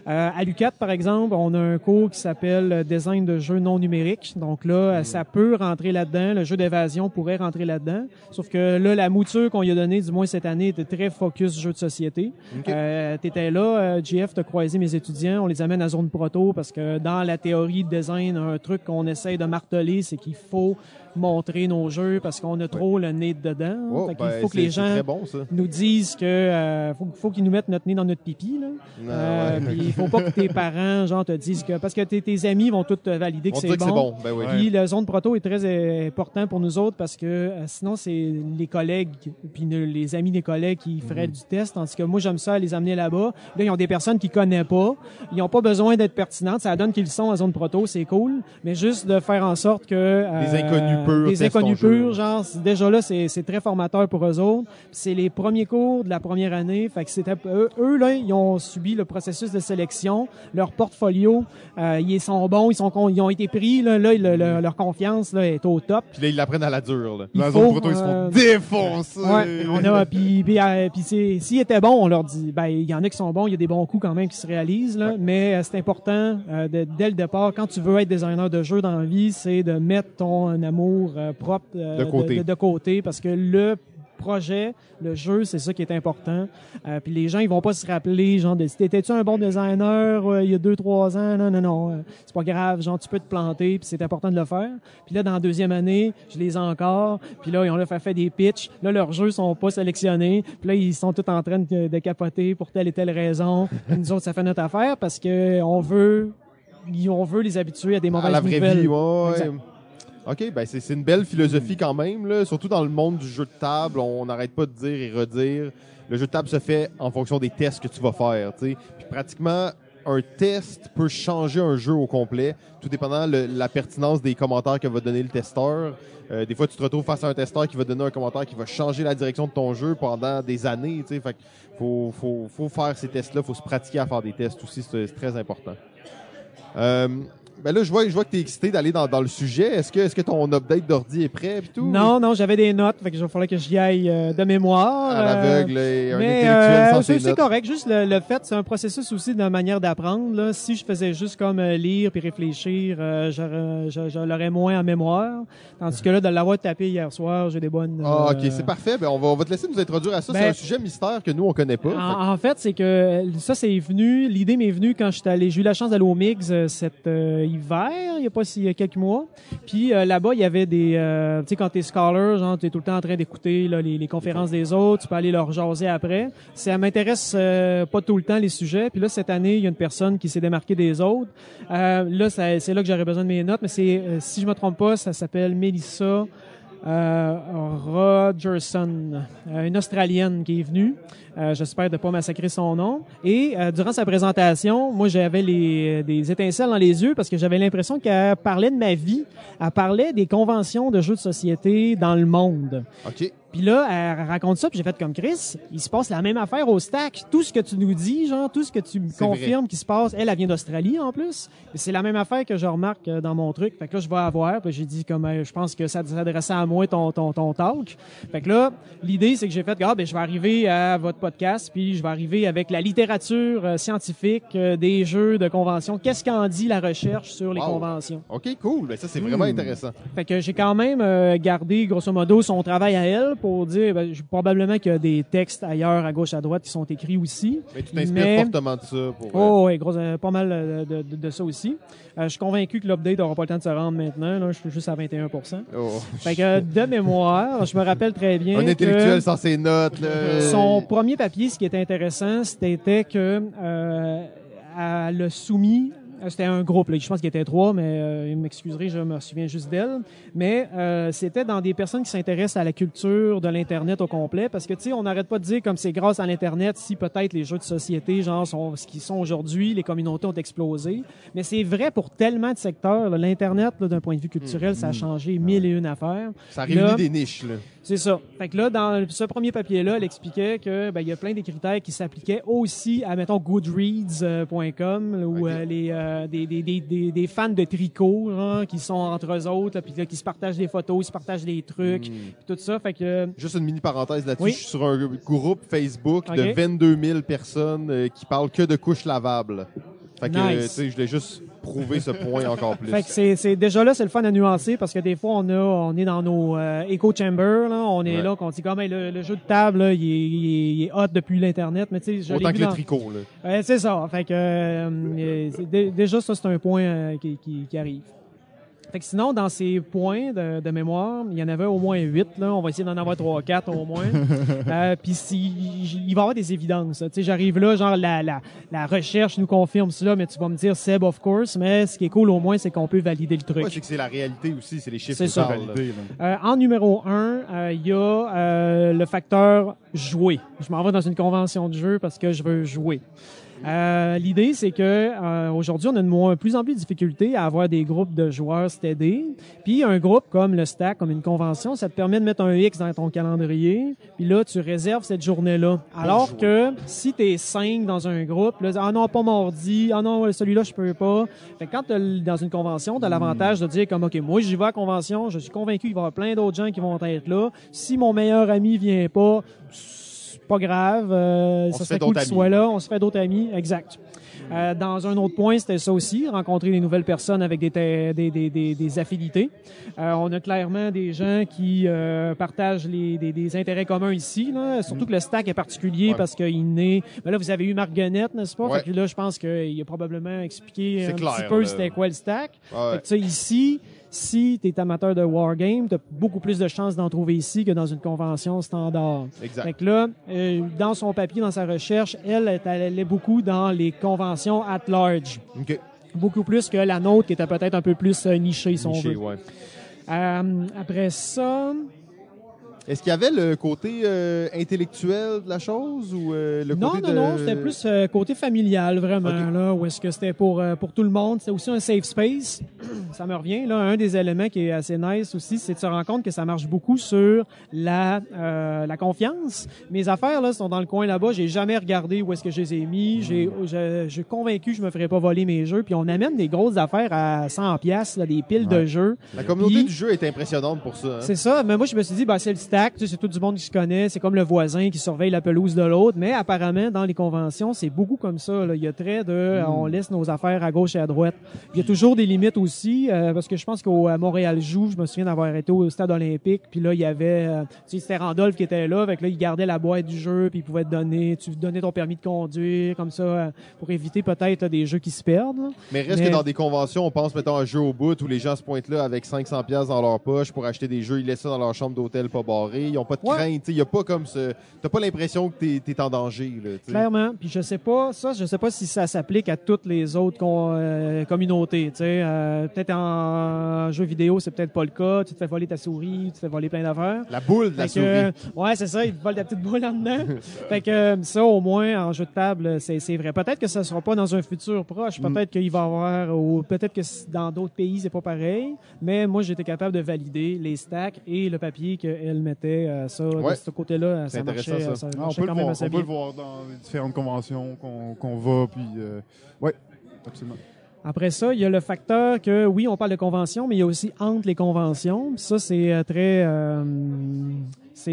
Euh, à l'UCAT, par exemple, on a un cours qui s'appelle euh, Design de jeux non numériques. Donc là, euh, ça peut rentrer là-dedans. Le jeu d'évasion pourrait rentrer là-dedans. Sauf que là, la mouture qu'on lui a donnée, du moins cette année, était très focus jeu de société. Ok. Euh, T'étais là, euh, GF, t'as croisé mes étudiants. On les amène à zone proto parce que dans la théorie de design, un truc qu'on essaye de marteler, c'est qu'il faut montrer nos jeux parce qu'on a trop le nez dedans. Oh, fait qu'il ben, faut que les gens bon, nous disent que euh, faut, faut qu'ils nous mettent notre nez dans notre pipi. Là. Non, Euh, ouais. puis il faut pas que tes parents genre te disent que parce que tes, tes amis vont tous te valider que c'est bon. bon. Ben oui. Puis la zone proto est très euh, important pour nous autres parce que euh, sinon c'est les collègues puis les amis des collègues qui feraient Mhm. du test tandis que moi j'aime ça les amener là-bas. Là ils ont des personnes qu'ils connaissent pas, ils ont pas besoin d'être pertinentes, ça donne qu'ils sont en zone proto, c'est cool, mais juste de faire en sorte que euh, Des inconnus purs des inconnus purs genre déjà là, c'est très formateur pour eux autres. C'est les premiers cours de la première année. Fait que c'était eux, eux, là, ils ont subi le processus de sélection. Leur portfolio, euh, ils sont bons, ils sont ils ont été pris. Là, là le- le- leur confiance là, est au top. Puis là, ils l'apprennent à la dure. Là. La faut, photo, ils se font euh, défoncer. Ouais, on a puis puis, euh, puis s'ils étaient bons, on leur dit ben il y en a qui sont bons, il y a des bons coups quand même qui se réalisent là, mais euh, c'est important de- dès le départ quand tu veux être designer de jeu dans la vie, c'est de mettre ton amour euh, propre euh, De côté. de, de côté parce que le projet, le jeu, c'est ça qui est important. Euh, puis les gens, ils vont pas se rappeler, genre, de, t'étais-tu un bon designer euh, il y a deux, trois ans? Non, non, non. euh, c'est pas grave. Genre, tu peux te planter, puis c'est important de le faire. Puis là, dans la deuxième année, je les ai encore. Puis là, ils ont là, fait, fait des pitchs. Là, leurs jeux sont pas sélectionnés. Puis là, ils sont tous en train de, de capoter pour telle et telle raison. Puis nous autres, ça fait notre affaire parce que on veut, on veut les habituer à des À mauvaises la vraie nouvelles. vie, ouais. OK, ben c'est une belle philosophie quand même. Surtout dans le monde du jeu de table, on n'arrête pas de dire et redire. Le jeu de table se fait en fonction des tests que tu vas faire. Puis pratiquement, un test peut changer un jeu au complet, tout dépendant de la pertinence des commentaires que va donner le testeur. Euh, des fois, tu te retrouves face à un testeur qui va donner un commentaire qui va changer la direction de ton jeu pendant des années. tu sais. Fait faut, faut, faire ces tests-là, faut se pratiquer à faire des tests aussi, c'est très important. Euh, ben là, je vois, je vois que tu es excité d'aller dans, dans le sujet. Est-ce que, est-ce que ton update d'ordi est prêt et tout? Non, non, j'avais des notes, fait que il fallait que j'y aille euh, de mémoire. À l'aveugle et un Mais intellectuel euh, c'est correct. Juste le, le fait, c'est un processus aussi de manière d'apprendre. là. Si je faisais juste comme euh, lire puis réfléchir, euh, j'aurais- je, je l'aurais moins en mémoire. Tandis que là, de l'avoir tapé hier soir, j'ai des bonnes. Ah, ok, euh, c'est parfait. Ben, on, va, on va te laisser nous introduire à ça. Ben- c'est un sujet mystère que nous, on connaît pas. En, en fait, c'est que ça, c'est venu. L'idée m'est venue quand j'étais allé. J'ai eu la chance d'aller au Mix cet euh, il y a pas il y a quelques mois. Puis euh, là-bas, il y avait des. euh, tu sais, quand t'es scholar, genre, t'es tout le temps en train d'écouter les, conférences des autres. Tu peux aller leur jaser après. Ça m'intéresse euh, pas tout le temps les sujets. Puis là, cette année, il y a une personne qui s'est démarquée des autres. Là, c'est là que j'aurais besoin de mes notes. Mais c'est, si je me trompe pas, ça s'appelle Melissa. Euh, Rogerson, une Australienne qui est venue. Euh, J'espère de pas massacrer son nom. Et euh, durant sa présentation, moi j'avais les des étincelles dans les yeux parce que j'avais l'impression qu'elle parlait de ma vie. Elle parlait des conventions de jeux de société dans le monde. OK. Puis là, elle raconte ça, puis j'ai fait comme Chris, il se passe la même affaire au stack. Tout ce que tu nous dis, genre, tout ce que tu me confirmes qui se passe, elle, elle vient d'Australie en plus. C'est la même affaire que je remarque euh, dans mon truc. Fait que là, je vais avoir, puis j'ai dit comme, euh, je pense que ça s'adressait à moi ton, ton, ton talk. Fait que là, l'idée, c'est que j'ai fait, ah, ben, je vais arriver à votre podcast, puis je vais arriver avec la littérature euh, scientifique euh, des jeux de convention. Qu'est-ce qu'en dit la recherche sur les Wow. conventions? OK, cool. Ben, ça, c'est vraiment Hmm. intéressant. Fait que j'ai quand même euh, gardé, grosso modo, son travail à elle pour dire, ben, probablement qu'il y a des textes ailleurs, à gauche, à droite, qui sont écrits aussi. Mais tu t'inspires Mais- fortement de ça. Pour, Oh, oui, gros, pas mal de, de- de ça aussi. Je suis convaincu que l'update n'aura pas le temps de se rendre maintenant. Là, je suis juste à 21 oh. Fait que de mémoire, je me rappelle très bien Un intellectuel sans ses notes. Là. son premier papier, ce qui était intéressant, c'était que euh, elle a soumis euh, c'était un groupe, là. je pense qu'il était trois, mais euh, m'excuserez, je me souviens juste d'elle. Mais euh, c'était dans des personnes qui s'intéressent à la culture de l'Internet au complet, parce que, tu sais, on n'arrête pas de dire comme c'est grâce à l'Internet si peut-être les jeux de société, genre, sont ce qu'ils sont aujourd'hui, les communautés ont explosé. Mais c'est vrai pour tellement de secteurs. L'Internet, d'un point de vue culturel, ça a changé mille et une affaires. Ça réunit Là- des niches. Là. C'est ça. Fait que là, dans ce premier papier-là, elle expliquait que ben, il y a plein des critères qui s'appliquaient aussi à, mettons, Goodreads.com, où Ok. euh, les, euh, des, des, des, des, fans de tricot, genre, qui sont entre eux autres, là, puis là, qui se partagent des photos, ils se partagent des trucs, Hmm. puis tout ça. Fait que euh, Juste une mini parenthèse là-dessus. Oui. Je suis sur un groupe Facebook de Ok. 22 000 personnes euh, qui parlent que de couches lavables. Fait que, Nice. euh, tu sais, je voulais juste prouver ce point encore plus. Fait que c'est, c'est déjà là, c'est le fun à nuancer parce que des fois on a, on est dans nos euh, echo chambers, là, on est Ouais. là, qu'on dit comme hey, le, le jeu de table, là, il, est, il, est, il est hot depuis l'internet, mais tu sais, Autant que le dans- tricot. Là. Ouais, c'est ça. Fait que euh, euh, c'est déjà ça c'est un point euh, qui, qui, qui arrive. Fait que sinon, dans ces points de, de mémoire, il y en avait au moins huit. Là. On va essayer d'en avoir trois, quatre au moins. euh, Puis si, il va y avoir des évidences. Tu sais, j'arrive là, genre la, la, la recherche nous confirme cela, mais tu vas me dire Seb, of course. Mais ce qui est cool au moins, c'est qu'on peut valider le truc. Ouais, c'est que c'est la réalité aussi, c'est les chiffres C'est qui ça. parlent, là. Validé, là. Euh, en numéro un, euh, il y a euh, le facteur jouer. Je m'en vais dans une convention de jeu parce que je veux jouer. Euh, L'idée, c'est que euh, aujourd'hui, on a de moins, plus en plus de difficultés à avoir des groupes de joueurs stédés. Puis un groupe comme le Stack, comme une convention, ça te permet de mettre un X dans ton calendrier. Puis là, tu réserves cette journée-là. Alors que si tu es cinq dans un groupe, là, ah non, pas mardi, ah non, celui-là, je peux pas. Fait que quand tu dans une convention, tu as l'avantage de dire comme, OK, moi, j'y vais à la convention, je suis convaincu qu'il va y avoir plein d'autres gens qui vont être là. Si mon meilleur ami vient pas, pas grave, euh, ça se serait cool qu'il soit là, on se fait d'autres amis, exact. Euh, dans un autre point, c'était ça aussi, rencontrer des nouvelles personnes avec des, des, des, des, des affinités. Euh, on a clairement des gens qui euh, partagent les, des, des intérêts communs ici, là. surtout que le stack est particulier Ouais. parce qu'il naît... Ben là, vous avez eu Marc Guenette, n'est-ce pas? Ouais. Fait que là, je pense qu'il a probablement expliqué un clair, petit peu c'était quoi le stack. Ouais. Fait que, tu sais, ici, si tu es amateur de Wargame, tu as beaucoup plus de chances d'en trouver ici que dans une convention standard. Exact. Fait que là, euh, dans son papier, dans sa recherche, elle, elle allait beaucoup dans les conventions at large. Beaucoup plus que la nôtre, qui était peut-être un peu plus euh, nichée, si on Niché, veut. ouais. Euh, après ça, Est-ce qu'il y avait le côté euh, intellectuel de la chose ou euh, le non, côté non, de... non, c'était plus euh, côté familial, vraiment, Ok. là, où est-ce que c'était pour, euh, pour tout le monde. C'était aussi un safe space. ça me revient, là, un des éléments qui est assez nice aussi, c'est de se rendre compte que ça marche beaucoup sur la, la confiance. Mes affaires, là, sont dans le coin là-bas. J'ai jamais regardé où est-ce que je les ai mis. J'ai, je, je suis convaincu que je me ferais pas voler mes jeux. Puis on amène des grosses affaires à 100 pièces, des piles de jeux. La communauté Puis- du jeu est impressionnante pour ça. hein. C'est ça. Mais moi, je me suis dit, ben, c'est le stack. Tu sais, c'est tout du monde qui se connaît. C'est comme le voisin qui surveille la pelouse de l'autre. Mais apparemment, dans les conventions, c'est beaucoup comme ça. là. Il y a très de, euh, on laisse nos affaires à gauche et à droite. Il y a toujours des limites aussi, euh, parce que je pense qu'au à Montréal joue, je me souviens d'avoir été au stade olympique. Puis là, il y avait, euh, tu sais, c'était Randolph qui était là. Que là, il gardait la boîte du jeu, puis il pouvait te donner, tu donnais ton permis de conduire, comme ça, euh, pour éviter peut-être des jeux qui se perdent. là. Mais reste Mais- que dans des conventions, on pense, mettons, un jeu au bout où les gens se pointent là avec 500 pièces dans leur poche pour acheter des jeux, ils laissent ça dans leur chambre d'hôtel pas barré, ils ont pas de Ouais. crainte, tu il y a pas comme ce t'as pas l'impression que t'es es en danger là, tu. Clairement. Puis je sais pas, ça, je sais pas si ça s'applique à toutes les autres con- euh, communautés. Tu Euh, peut-être en jeu vidéo, c'est peut-être pas le cas. Tu te fais voler ta souris, tu te fais voler plein d'affaires. La boule de la souris. que, ouais, c'est ça, ils te volent ta petite boule en dedans. fait que euh, ça, au moins, en jeu de table, c'est vrai. Peut-être que ça sera pas dans un futur proche. Mm. Peut-être qu'il va y avoir, ou peut-être que dans d'autres pays, c'est pas pareil. Mais moi, j'étais capable de valider les stacks et le papier qu'elle mettait. euh, ça, Ouais. de ce côté-là, C'est ça intéressant, marchait, ça. ça Ah, on peut, le quand même voir, assez on peut bien. le voir dans les différentes conventions qu'on qu'on va, puis... Euh, ouais, absolument. Après ça, il y a le facteur que, oui, on parle de convention, mais il y a aussi entre les conventions. Ça, c'est euh, très... euh,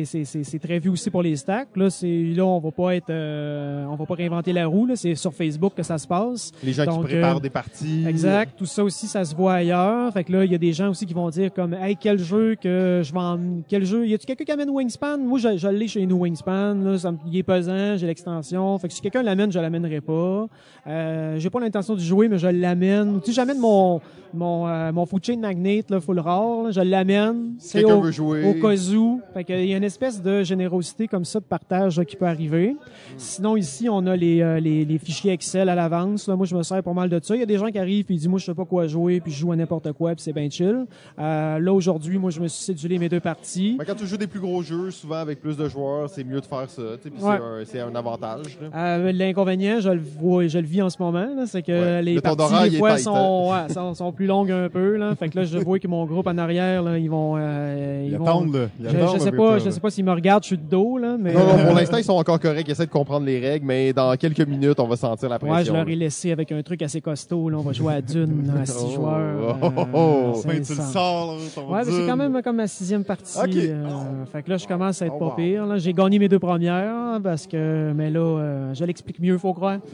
c'est- très vu aussi pour les stacks. Là, c'est là on va pas être, euh, on va pas réinventer la roue. C'est sur Facebook que ça se passe. les gens donc, qui préparent euh, des parties. Exact. Tout ça aussi, ça se voit ailleurs. Fait que là, il y a des gens aussi qui vont dire comme, hey, quel jeu que je en... quel jeu, y a-tu quelqu'un qui amène Wingspan? Moi, je, je l'ai chez nous, Wingspan, là, ça il est pesant, j'ai l'extension. Fait que si quelqu'un l'amène, je l'amènerai pas. Euh, j'ai pas l'intention de jouer, mais je l'amène. Sais, j'amène mon, mon, euh, mon food chain magnet, là, full rare, là, je l'amène. Si C'est quelqu'un veut jouer. au cas où. Fait qu'il y a une espèce de générosité comme ça de partage là, qui peut arriver. Sinon, ici, on a les, euh, les, les fichiers Excel à l'avance. Moi, je me sers pas mal de ça. Il y a des gens qui arrivent et ils disent, moi, je sais pas quoi jouer, puis je joue à n'importe quoi, puis c'est bien chill. Euh, là, aujourd'hui, moi, je me suis cédulé mes deux parties. Mais quand tu joues des plus gros jeux, souvent avec plus de joueurs, c'est mieux de faire ça. Ouais. c'est un- avantage. Euh, L'inconvénient, je le vois, je le vis en ce moment, c'est que Ouais. les Le parties des fois tight, sont, ouais, sont, sont plus longues un peu. Là. Fait que là, je vois que mon groupe en arrière, là, ils vont, euh, ils Ils vont- attendent, là. Ils Je, attendent je sais pas, je sais pas s'ils me regardent, je suis de dos là, mais Non, non, pour l'instant, ils sont encore corrects, ils essaient de comprendre les règles, mais dans quelques minutes, on va sentir la pression. Ouais, je leur ai laissé avec un truc assez costaud. Là. On va jouer à Dune à six Oh, joueurs. oh, oh, oh. euh, Ben, tu le 500. sors, là, ton Ouais, mais c'est quand même comme ma sixième partie. Ok. euh, fait que là, je commence à être Oh, pas wow. pire. là. J'ai gagné mes deux premières parce que, mais là, euh, je l'explique mieux, faut croire.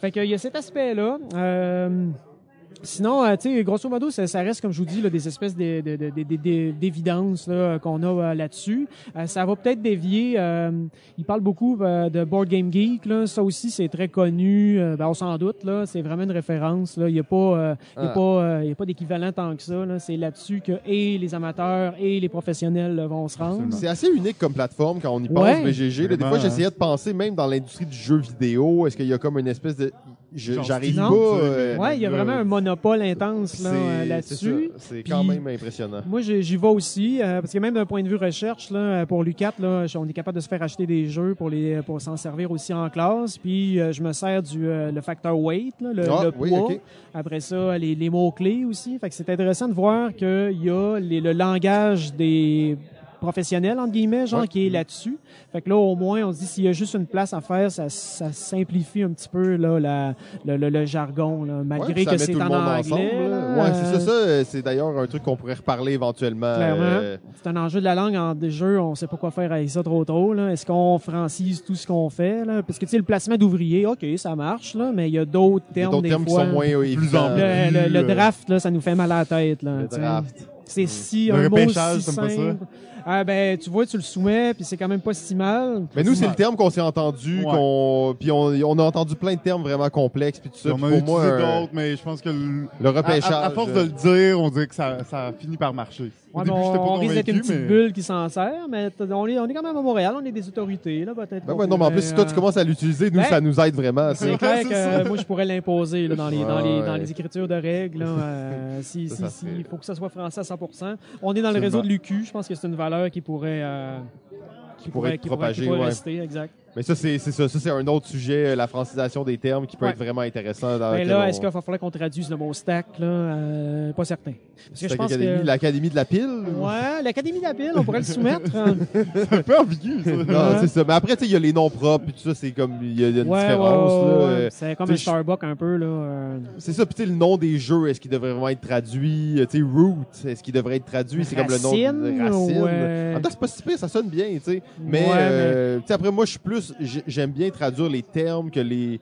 Fait qu'il y a cet aspect-là. Sinon, euh, tu sais, grosso modo, ça, ça reste, comme je vous dis, là, des espèces de- de- de- de- de- de- d'évidence là, qu'on a euh, là-dessus. Euh, ça va peut-être dévier. euh, il parle beaucoup euh, de Board Game Geek. Là. Ça aussi, c'est très connu. Euh, ben, on s'en doute. Là, c'est vraiment une référence. Là. Il n'y a pas, euh, il y a Ah. pas, euh, il y a pas d'équivalent tant que ça. Là. C'est là-dessus que et les amateurs et les professionnels là, vont se rendre. C'est assez unique comme plateforme quand on y pense, Ouais. BGG. là. Des fois, hein. j'essayais de penser, même dans l'industrie du jeu vidéo, est-ce qu'il y a comme une espèce de. J'arrive pas. euh, Ouais, il y a vraiment un monopole intense euh, c'est là-dessus. C'est quand même impressionnant. Moi, j'y vais aussi, euh, parce que même d'un point de vue recherche, là, pour l'UCAT, là, on est capable de se faire acheter des jeux pour les pour s'en servir aussi en classe. Puis euh, je me sers du euh, le factor weight, là, le, Ah, le oui, poids. ok. Après ça, les, les mots-clés aussi. Fait que c'est intéressant de voir qu'il y a les- le langage des professionnels, entre guillemets, genre, Ouais. qui est là-dessus. Fait que là, au moins, on se dit, s'il y a juste une place à faire, ça, ça simplifie un petit peu là, la- le, le- le jargon, là, Ouais, malgré ça que met c'est tout le en monde anglais. ensemble, Ouais, c'est ça. ça, euh, c'est d'ailleurs un truc qu'on pourrait reparler éventuellement. Clairement. euh, C'est un enjeu de la langue en des jeux, on sait pas quoi faire avec ça trop trop. là. Est-ce qu'on francise tout ce qu'on fait? Là? Parce que tu sais, le placement d'ouvrier, OK, ça marche, là, mais il y a d'autres termes d'autres des termes qui fois. sont moins évidents. Le, le- le Euh, draft, là, ça nous fait mal à la tête. Là, Le draft. C'est si Le un mot si t'aimes pas ça? Ah ben, tu vois, tu le soumets, puis c'est quand même pas si mal. Mais nous, c'est le terme qu'on s'est entendu, Ouais. qu'on puis on, on a entendu plein de termes vraiment complexes puis tout ça. on a pour moi, un- d'autres, mais je pense que le, le à, repêchage. à- à force de le dire, on dirait que ça, ça finit par marcher. Au Ouais, début, mais j'étais pas on risque d'être une petite mais... bulle qui s'en sert, mais on est, on est quand même à Montréal, on est des autorités, là, peut-être. Ben ouais, non, mais en plus, si toi tu euh, commences à l'utiliser, nous, Ben, ça nous aide vraiment. C'est clair que ça. moi, je pourrais l'imposer dans, les, dans, les, Ouais. dans les écritures de règles. là, euh, si, il faut que ça soit français à 100 On est dans le réseau de l'UQ. Je pense que c'est une valeur qui pourrait, euh, qui pourrait être qui pourrait, qui pourrait ouais. rester. Exact. Mais ça, c'est ça. Ça, c'est un autre sujet, euh, la francisation des termes, qui peut Ouais. être vraiment intéressant. Dans Mais lequel là, on- est-ce qu'il va falloir qu'on traduise le mot stack? Là? Euh, pas certain. Parce que je Stack pense Academy, que... L'Académie de la pile? ou- Ouais, l'Académie de la pile, on pourrait le soumettre. hein. C'est un peu ambigu, ça. Non, c'est ça. Mais après, tu sais, il y a les noms propres, puis tout ça, c'est comme, il y a une Ouais, différence, ouais, Euh, C'est comme un Starbucks un peu. Là. euh. C'est ça, puis tu sais, le nom des jeux, est-ce qu'il devrait vraiment être traduit? Tu sais, Root, est-ce qu'il devrait être traduit? C'est comme le nom Racine, de Racine. ouais. En même temps, c'est pas si pire, ça sonne bien, tu sais. Mais, tu sais, après, moi, je suis plus, j'ai- j'aime bien traduire les termes que les,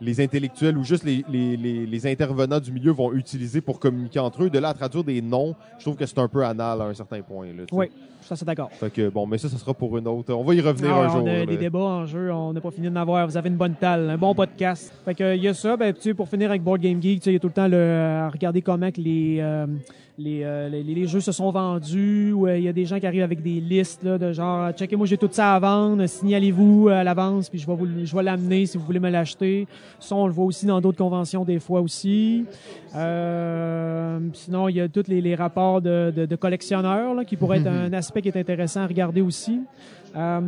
les intellectuels ou juste les, les, les, les intervenants du milieu vont utiliser pour communiquer entre eux. De là à traduire des noms, je trouve que c'est un peu anal à un certain point, là. Oui, je suis assez d'accord. Fait que, bon, mais ça, ça sera pour une autre. On va y revenir Ah, un jour. on a là. des débats en jeu, on n'a pas fini d'en avoir. Vous avez une bonne talle, un bon podcast. Fait que il y a ça, ben, tu sais, pour finir avec Board Game Geek, il y a tout le temps le, à regarder comment que les, euh, les, euh, les, les jeux se sont vendus, ou euh, il y a des gens qui arrivent avec des listes là, de genre, checkez, moi j'ai tout ça à vendre, signalez-vous à l'avance, puis je vais vous, je vais l'amener si vous voulez me l'acheter. Ça, on le voit aussi dans d'autres conventions des fois aussi. Euh, sinon, il y a tous les, les rapports de, de, de collectionneurs là, qui pourraient être un aspect qui est intéressant à regarder aussi. Euh,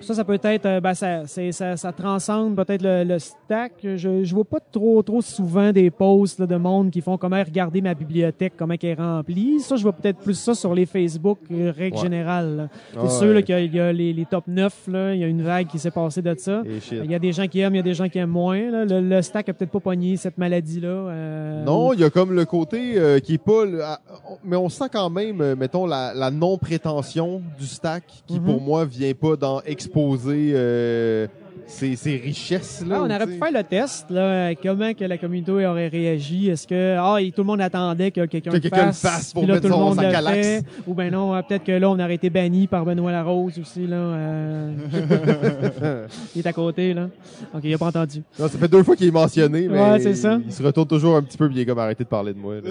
ça, ça peut être, euh, ben, ça, ça, ça transcende peut-être le, le stack. Je, je vois pas trop, trop souvent des posts là, de monde qui font comment regarder ma bibliothèque, comment elle est remplie. Ça, je vois peut-être plus ça sur les Facebook, euh, règle Ouais. générale. là. C'est Ah, sûr ouais. là, qu'il y a, il y a les, les top 9, là, il y a une vague qui s'est passée de ça. Il y a des gens qui aiment, il y a des gens qui aiment moins. là. Le, le stack a peut-être pas pogné cette maladie-là. euh, Non, il y a comme le côté euh, qui est pas. le- ah, mais on sent quand même, mettons, la, la non-prétention du stack qui, Mhm. pour moi, vient pas dans exposer euh, ses, ses richesses. Là, Ah, on aurait pu faire le test, là, comment que la communauté aurait réagi. Est-ce que ah, tout le monde attendait que quelqu'un Que le quelqu'un le fasse, fasse pour puis là, mettre tout le son- monde sa le fait? Ou ben non, euh, peut-être que là, on aurait été banni par Benoît Larose aussi. Là, euh, il est à côté. là. Donc, il n'a pas entendu. Non, ça fait deux fois qu'il est mentionné, mais Ouais, c'est ça. il se retourne toujours un petit peu, est comme arrêté de parler de moi. là.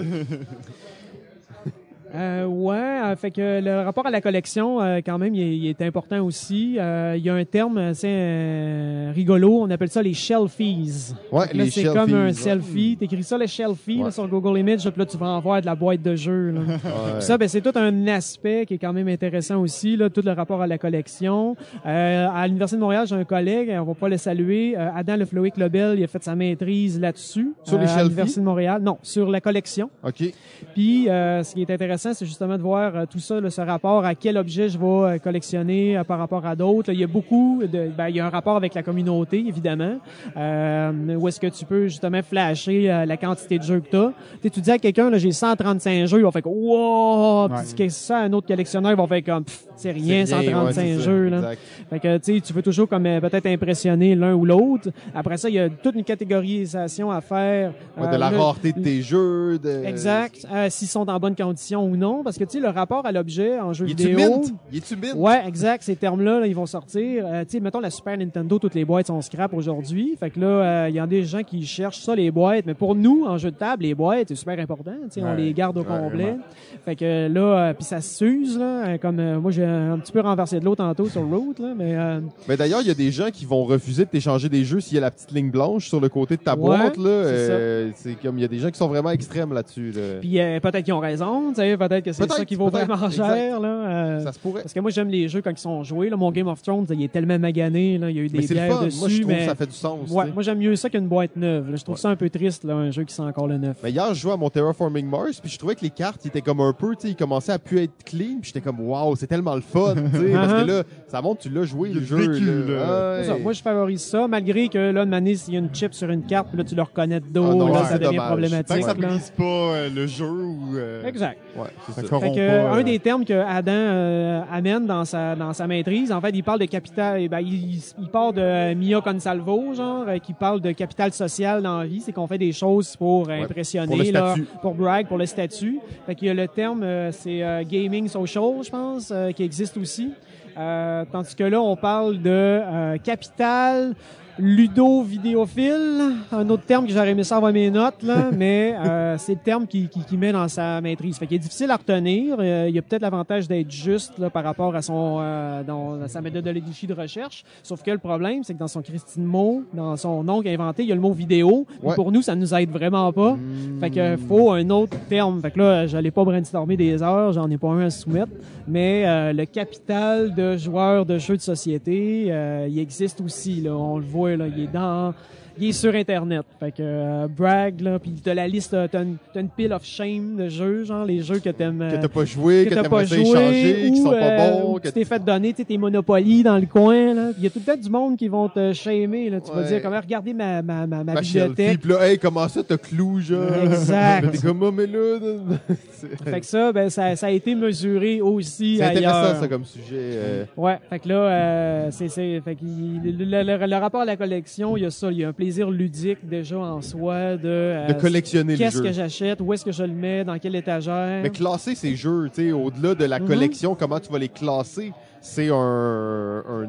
Euh, ouais, euh, fait que le rapport à la collection, euh, quand même, il est, il est important aussi. Euh, il y a un terme assez euh, rigolo, on appelle ça les shelfies. Ouais, là, les c'est shelfies, comme un selfie. T'écris ça, le shelfie, là, sur Google Images, là, tu vas en voir de la boîte de jeu. Là. Ouais. Ça, ben, c'est tout un aspect qui est quand même intéressant aussi, là, tout le rapport à la collection. Euh, à l'Université de Montréal, j'ai un collègue, on va pas le saluer, euh, Adam Leflowick Lobel, il a fait sa maîtrise là-dessus. Sur les euh, À shelfies? l'Université de Montréal. Non, sur la collection. OK. Puis, euh, ce qui est intéressant, c'est justement de voir euh, tout ça, là, ce rapport à quel objet je vais euh, collectionner euh, par rapport à d'autres. Il y a beaucoup de, ben, il y a un rapport avec la communauté, évidemment, euh, où est-ce que tu peux justement flasher la quantité de jeux que tu as. Tu dis à quelqu'un, j'ai 135 jeux, il va faire comme, wow! Puis ça un autre collectionneur, il va faire comme, c'est rien, C'est rien, 135 ouais, c'est ça, jeux. Là. Fait que, tu sais, tu veux toujours comme peut-être impressionner l'un ou l'autre. Après ça, il y a toute une catégorisation à faire. Ouais, de la rareté de tes jeux. De... Exact. S'ils sont en bonne condition ou non, parce que tu sais, le rapport à l'objet en jeu Il vidéo. mint? Il est-tu mint? Ouais, exact. Ces termes-là, là, ils vont sortir. Euh, tu sais, mettons la Super Nintendo, toutes les boîtes sont scrap aujourd'hui. Fait que là, euh, il y a des gens qui cherchent ça, les boîtes. Mais pour nous, en jeu de table, les boîtes, c'est super important. Tu sais, on les garde au complet. Fait que là, euh, puis ça s'use, là. euh, Comme euh, moi, j'ai un petit peu renversé de l'eau tantôt sur Route, là. Mais euh, Mais d'ailleurs, il y a des gens qui vont refuser de t'échanger des jeux s'il y a la petite ligne blanche sur le côté de ta Ouais, boîte. là. c'est Euh, comme il y a des gens qui sont vraiment extrêmes là-dessus. là. puis euh, peut-être qu'ils ont raison. Tu sais, peut-être que c'est Peut-être, ça qui vaut vraiment cher, là. euh, Ça se pourrait. Parce que moi, j'aime les jeux quand ils sont joués. Là. Mon Game of Thrones, il est tellement magané. Là. Il y a eu Mais des c'est le bières fun. dessus. Moi, je trouve mais... que ça fait du sens. Ouais, moi, j'aime mieux ça qu'une boîte neuve. là. Je trouve ça un peu triste, là, un jeu qui sent encore le neuf. Mais hier, je jouais à mon Terraforming Mars, puis je trouvais que les cartes ils étaient comme un peu, tu sais, ils commençaient à plus être clean, puis j'étais comme, waouh, c'est tellement le fun, tu sais, parce Uh-huh. que là, ça montre, tu l'as joué, le du jeu. vécu, là. là. Ouais. C'est ça. Moi, je favorise ça, malgré que là, de manière, s'il y a une chip sur une carte, là, tu le reconnais de dos, Ah là, ouais, ça c'est devient dommage. Tant problématique. que ça brise pas euh, le jeu ou. euh, Exact. Ouais, c'est Ça Fait que, pas, euh, un euh, des termes que Adam euh, amène dans sa dans sa maîtrise, en fait, il parle de capital. eh Ben, il, il part de euh, Mia Consalvo, genre, euh, qui parle de capital social dans la vie, c'est qu'on fait des choses pour euh, impressionner, pour le là, statut. pour brag, pour le statut. Fait qu'il y a le terme, euh, c'est euh, gaming social, je pense, euh, qui existe aussi. Euh, tandis que là, on parle de euh, capital ludo-vidéophile, un autre terme que j'aurais aimé ça avoir mes notes, là, mais euh, c'est le terme qui, qui, qui met dans sa maîtrise. Fait qu'il est difficile à retenir. Euh, il y a peut-être l'avantage d'être juste là, par rapport à son euh, dans, sa méthodologie de recherche. Sauf que le problème, c'est que dans son Christine mot, dans son nom qu'il a inventé, il y a le mot vidéo. Ouais. Pour nous, ça nous aide vraiment pas. Fait que faut un autre terme. Fait que là, j'allais pas brainstormer des heures, j'en ai pas un à soumettre. Mais euh, le capital de joueurs de jeux de société, euh, il existe aussi. Là, on le voit, là, il est dans, il est sur Internet. Fait que euh, brag là, puis t'as la liste, euh, t'as une, t'as une pile of shame de jeux, genre les jeux que t'aimes. Que euh, t'as pas joué, que, que t'as pas joué échanger, qui ou sont euh, pas bons. ou que tu t'es fait donner tu tes Monopoly dans le coin là. Il y a tout le temps du monde qui vont te shamer là. Tu vas dire comment regarder ma ma ma, ma ma bibliothèque. puis là, hey, comment ça, t'as clou, genre? Exact. T'es comme, oh, mais là, Fait que ça, ben ça, ça a été mesuré aussi c'est ailleurs. intéressant, ça, comme sujet. euh, Ouais, fait que là, euh, c'est, c'est, fait le, le- le- le rapport à la collection, il y a ça, il y a un plaisir ludique déjà en soi de, euh, de collectionner les qu'est-ce que j'achète, où est-ce que je le mets, dans quelle étagère. Mais classer ces jeux, tu sais, au-delà de la Mhm. collection, comment tu vas les classer, c'est un, un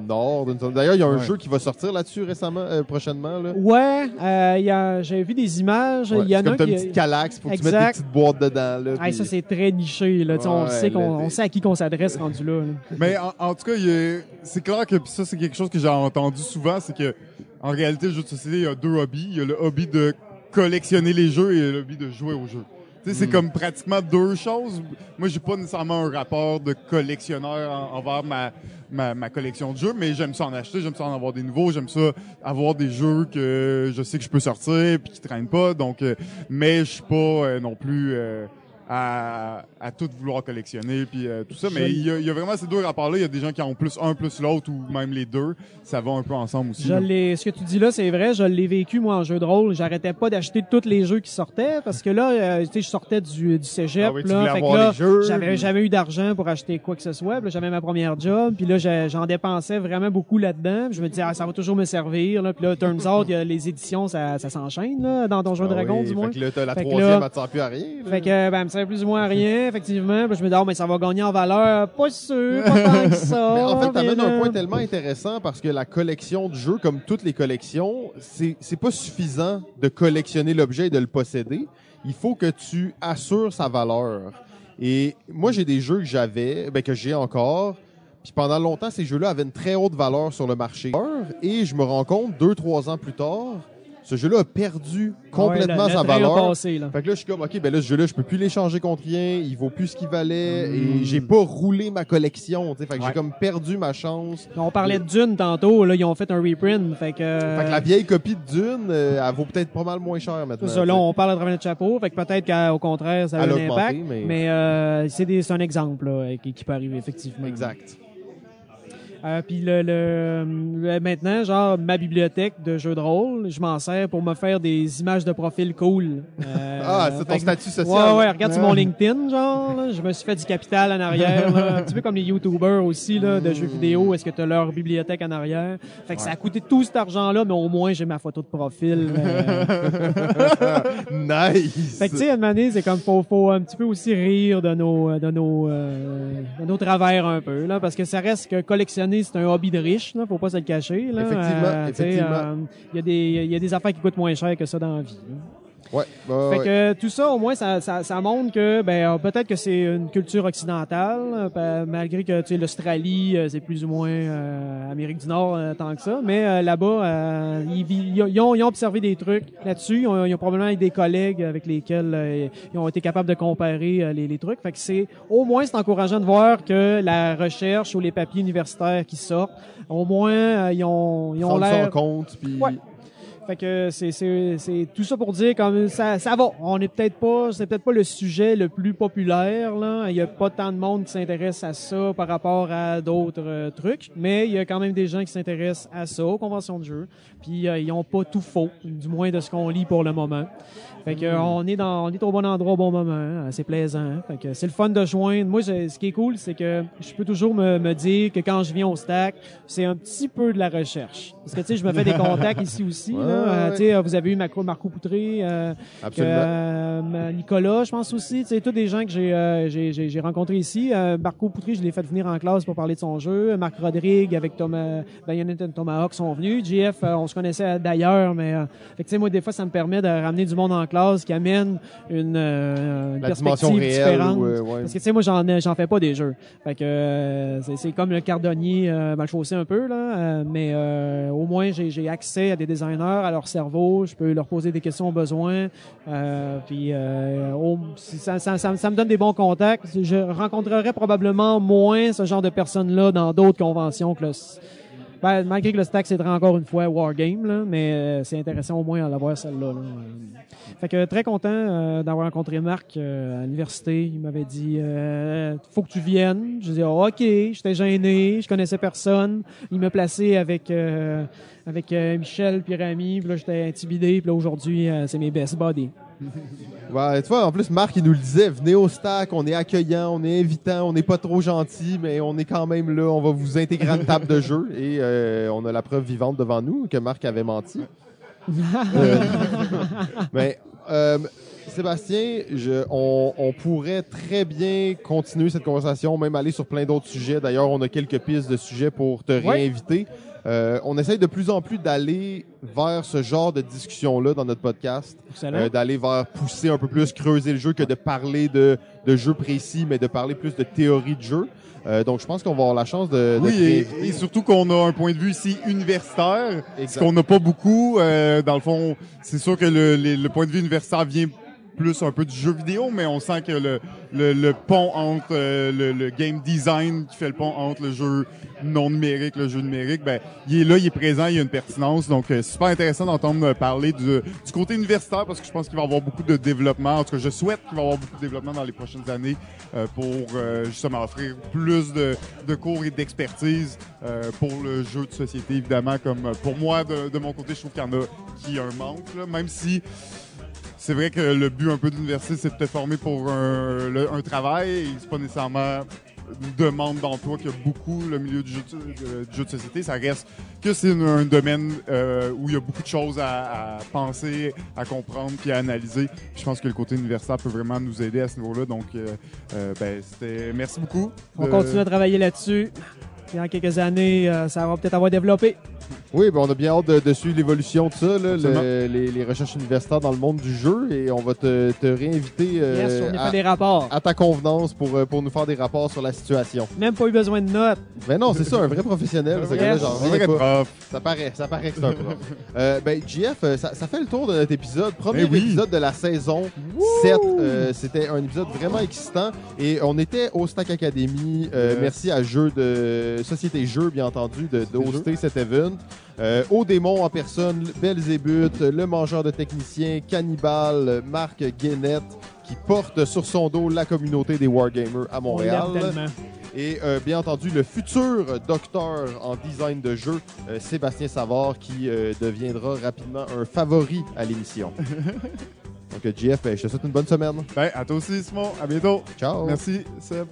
certaine- D'ailleurs, il y a un Ouais. jeu qui va sortir là-dessus récemment, euh, prochainement. Là. Ouais, euh, il y a, j'avais vu des images, Ouais, il y en c'est a comme qui... une petite calax pour que tu mettes des petites boîtes dedans. Là, puis- ça c'est très niché là, Tu sais, on Ouais, sait qu'on on sait à qui qu'on s'adresse rendu là. là. Mais en, en tout cas, a- c'est clair que pis ça, c'est quelque chose que j'ai entendu souvent, c'est que en réalité, le jeu de société, il y a deux hobbies. Il y a le hobby de collectionner les jeux et le hobby de jouer aux jeux. Tu sais, c'est comme pratiquement deux choses. Moi, j'ai pas nécessairement un rapport de collectionneur en- envers ma, ma, ma collection de jeux, mais j'aime ça en acheter, j'aime ça en avoir des nouveaux, j'aime ça avoir des jeux que je sais que je peux sortir puis qui traînent pas. Donc, euh, mais je suis pas euh, non plus euh, à, à tout vouloir collectionner puis euh, tout ça. Mais il y, a, il y a vraiment ces deux rapports-là. Il y a des gens qui en ont plus un plus l'autre ou même les deux. Ça va un peu ensemble aussi. Je là. l'ai, ce que tu dis là, c'est vrai. Je l'ai vécu moi en jeu de rôle. J'arrêtais pas d'acheter tous les jeux qui sortaient parce que là, euh, tu sais, je sortais du, du cégep. Ah oui, tu là, voulais fait que avoir là, les jeux, j'avais jamais eu d'argent pour acheter quoi que ce soit. Puis là, j'avais ma première job. Puis là, j'en dépensais vraiment beaucoup là-dedans. Puis je me disais, ah, ça va toujours me servir. Là. Puis là, turns out, il y a les éditions, ça, ça s'enchaîne là, dans Donjons Ah Dragon oui, du moins. Fait que là, t'as la Fait troisième, là- elle te sert plus à rien. là. Fait que, ben, plus ou moins à rien, effectivement. Puis je me dis, oh, mais ça va gagner en valeur. Pas sûr, pas tant que ça. Mais en fait, t'amènes un point tellement intéressant parce que la collection de jeux, comme toutes les collections, c'est c'est pas suffisant de collectionner l'objet et de le posséder. Il faut que tu assures sa valeur. Et moi, j'ai des jeux que j'avais, ben, que j'ai encore. Puis pendant longtemps, ces jeux-là avaient une très haute valeur sur le marché. Et je me rends compte, deux, trois ans plus tard, ce jeu-là a perdu complètement ouais, sa valeur. passé, là. Fait que là, je suis comme, OK, ben là, ce jeu-là, je peux plus l'échanger contre rien, il vaut plus ce qu'il valait, Mm. et j'ai pas roulé ma collection. Fait que Ouais. j'ai comme perdu ma chance. On parlait de Dune tantôt, là, ils ont fait un reprint. Fait que, Fait que la vieille copie de Dune, euh, elle vaut peut-être pas mal moins cher maintenant. Ça, là, on parle à travers notre chapeau. Fait que peut-être qu'au contraire, ça a un augmenté, impact. mais- Mais, euh, c'est un exemple là, qui, qui peut arriver, effectivement. Exact. Euh, Puis le, le, maintenant, genre, ma bibliothèque de jeux de rôle, je m'en sers pour me faire des images de profil cool. Euh, Euh, Ah, c'est ton que- statut social. Ouais, ouais, regarde sur mon LinkedIn, genre, là, je me suis fait du capital en arrière, là. un petit peu comme les YouTubers aussi, là, de jeux vidéo, est-ce que tu as leur bibliothèque en arrière? Fait que ça a coûté tout cet argent-là, mais au moins j'ai ma photo de profil. euh. nice. Fait que, tu sais, à c'est comme, faut, faut un petit peu aussi rire de nos, de nos, euh, de nos travers un peu, là, parce que ça reste que collectionner, c'est un hobby de riche, là, faut pas se le cacher, là. Effectivement, Euh, effectivement. euh, Il y, a des- il y a des affaires qui coûtent moins cher que ça dans la vie. là. Ouais, ouais, Fait ouais. que tout ça, au moins, ça, ça, ça montre que ben euh, peut-être que c'est une culture occidentale, euh, malgré que tu sais l'Australie, euh, c'est plus ou moins euh, Amérique du Nord euh, tant que ça. Mais euh, là-bas, euh, ils, ils ont- ils ont, ils ont observé des trucs là-dessus. Ils ont, ils ont probablement des collègues avec lesquels ils ont été capables de comparer les, les trucs. Fait que c'est au moins c'est encourageant de voir que la recherche ou les papiers universitaires qui sortent, au moins ils ont ils ont l'air compte, puis... Ouais. Fait que c'est tout ça pour dire comme ça ça va. On est peut-être pas c'est peut-être pas le sujet le plus populaire là. Il y a pas tant de monde qui s'intéresse à ça par rapport à d'autres euh, trucs, mais il y a quand même des gens qui s'intéressent à ça aux conventions de jeu. Puis euh, ils ont pas tout faux, du moins de ce qu'on lit pour le moment. Fait que euh, on est dans on est au bon endroit au bon moment, hein. c'est plaisant. hein. Fait que c'est le fun de joindre. Moi je- ce qui est cool, c'est que je peux toujours me, me dire que quand je viens au stack, c'est un petit peu de la recherche. Parce que tu sais, je me fais des contacts ici aussi Ouais, là. ouais, Euh, ouais. tu sais, euh, vous avez eu Marco, Marco Poutré, euh, que, euh, Nicolas, je pense aussi. Tu sais, tous des gens que j'ai euh, j'ai- j'ai j'ai rencontrés ici. Marco Poutré, je l'ai fait venir en classe pour parler de son jeu. Marc Rodrigue avec Thomas, Bayonetta et Tomahawk sont venus. JF, on se connaissait d'ailleurs, mais euh, fait que, tu sais, moi, des fois, ça me permet de ramener du monde en classe qui amène une, euh, une perspective réelle. différente. ou, ouais. Parce que tu sais, moi, j'en ai- j'en fais pas des jeux. Fait que euh, c'est- comme le cardonnier euh, mal chaussé un peu là, mais au moins j'ai accès à des designers, à leur cerveau, je peux leur poser des questions au besoin. Puis ça, ça, ça, ça me donne des bons contacts. Je rencontrerais probablement moins ce genre de personnes là dans d'autres conventions que le ben, malgré que le stack c'est encore une fois Wargame, là, mais euh, c'est intéressant au moins à l'avoir celle-là. là. Fait que très content euh, d'avoir rencontré Marc euh, à l'université. Il m'avait dit euh, faut que tu viennes. Je dis oh, ok, j'étais gêné, je connaissais personne. Il m'a placé avec euh, avec euh, Michel puis Rami. Puis là j'étais intimidé. Puis là aujourd'hui c'est mes best buddies. Ouais, tu vois, en plus, Marc, il nous le disait, venez au stack, on est accueillant, on est invitant, on n'est pas trop gentil, mais on est quand même là, on va vous intégrer à une table de jeu et euh, on a la preuve vivante devant nous que Marc avait menti. Euh, mais, euh, Sébastien, je, on, on pourrait très bien continuer cette conversation, même aller sur plein d'autres sujets. D'ailleurs, on a quelques pistes de sujets pour te Ouais. réinviter. Euh, on essaye de plus en plus d'aller vers ce genre de discussion-là dans notre podcast. Excellent. Euh, d'aller vers pousser un peu plus, creuser le jeu que de parler de, de jeux précis, mais de parler plus de théorie de jeu. Euh, donc, je pense qu'on va avoir la chance de. de Oui, et, surtout qu'on a un point de vue ici universitaire, Exact. ce qu'on n'a pas beaucoup. Euh, dans le fond, c'est sûr que le, les- le point de vue universitaire vient plus un peu du jeu vidéo, mais on sent que le, le, le pont entre euh, le, le game design qui fait le pont entre le jeu non numérique, le jeu numérique, ben il est là, il est présent, il y a une pertinence. Donc euh, super intéressant d'entendre parler du, du côté universitaire parce que je pense qu'il va y avoir beaucoup de développement. En tout cas, je souhaite qu'il va y avoir beaucoup de développement dans les prochaines années euh, pour euh, justement offrir plus de, de cours et d'expertise pour le jeu de société, évidemment. Comme pour moi, de, de mon côté, je trouve qu'il y en a qui un manque, là, même si c'est vrai que le but un peu de l'université, c'est de te former pour un, le- un travail c'est pas nécessairement une demande d'emploi qu'il y a beaucoup le milieu du jeu de, du jeu de société. Ça reste que c'est un domaine euh, où il y a beaucoup de choses à, à penser, à comprendre puis à analyser. Puis je pense que le côté universitaire peut vraiment nous aider à ce niveau-là. Donc, euh, euh, ben, c'était merci beaucoup. On continue à travailler là-dessus. Puis dans quelques années, ça va peut-être avoir développé. Oui, ben, on a bien hâte de, de suivre l'évolution de ça, là, le- les, les recherches universitaires dans le monde du jeu, et on va te, te réinviter euh, yes, à, des rapports. à ta convenance pour, euh, pour nous faire des rapports sur la situation. Même pas eu besoin de notes. Mais non, c'est ça, un vrai professionnel. ce Yes. gars-là, j'en Un vrai pas. prof. Ça paraît, ça paraît que c'est un prof. euh, ben, JF, euh, ça, ça fait le tour de notre épisode. Premier oui. épisode de la saison 7. Euh, C'était un épisode vraiment excitant. Et on était au Stack Academy. Euh, Yes. Merci à Jeux de Société Jeux, bien entendu, de d'hoster cet event. Euh, au démon en personne, Belzébuth, le mangeur de techniciens, Cannibal, Marc Guénette, qui porte sur son dos la communauté des Wargamers à On Montréal. Et euh, bien entendu, le futur docteur en design de jeu, euh, Sébastien Savard, qui deviendra rapidement un favori à l'émission. Donc, JF, je te souhaite une bonne semaine. Ben, à toi aussi, Simon. À bientôt. Ciao. Merci, Seb.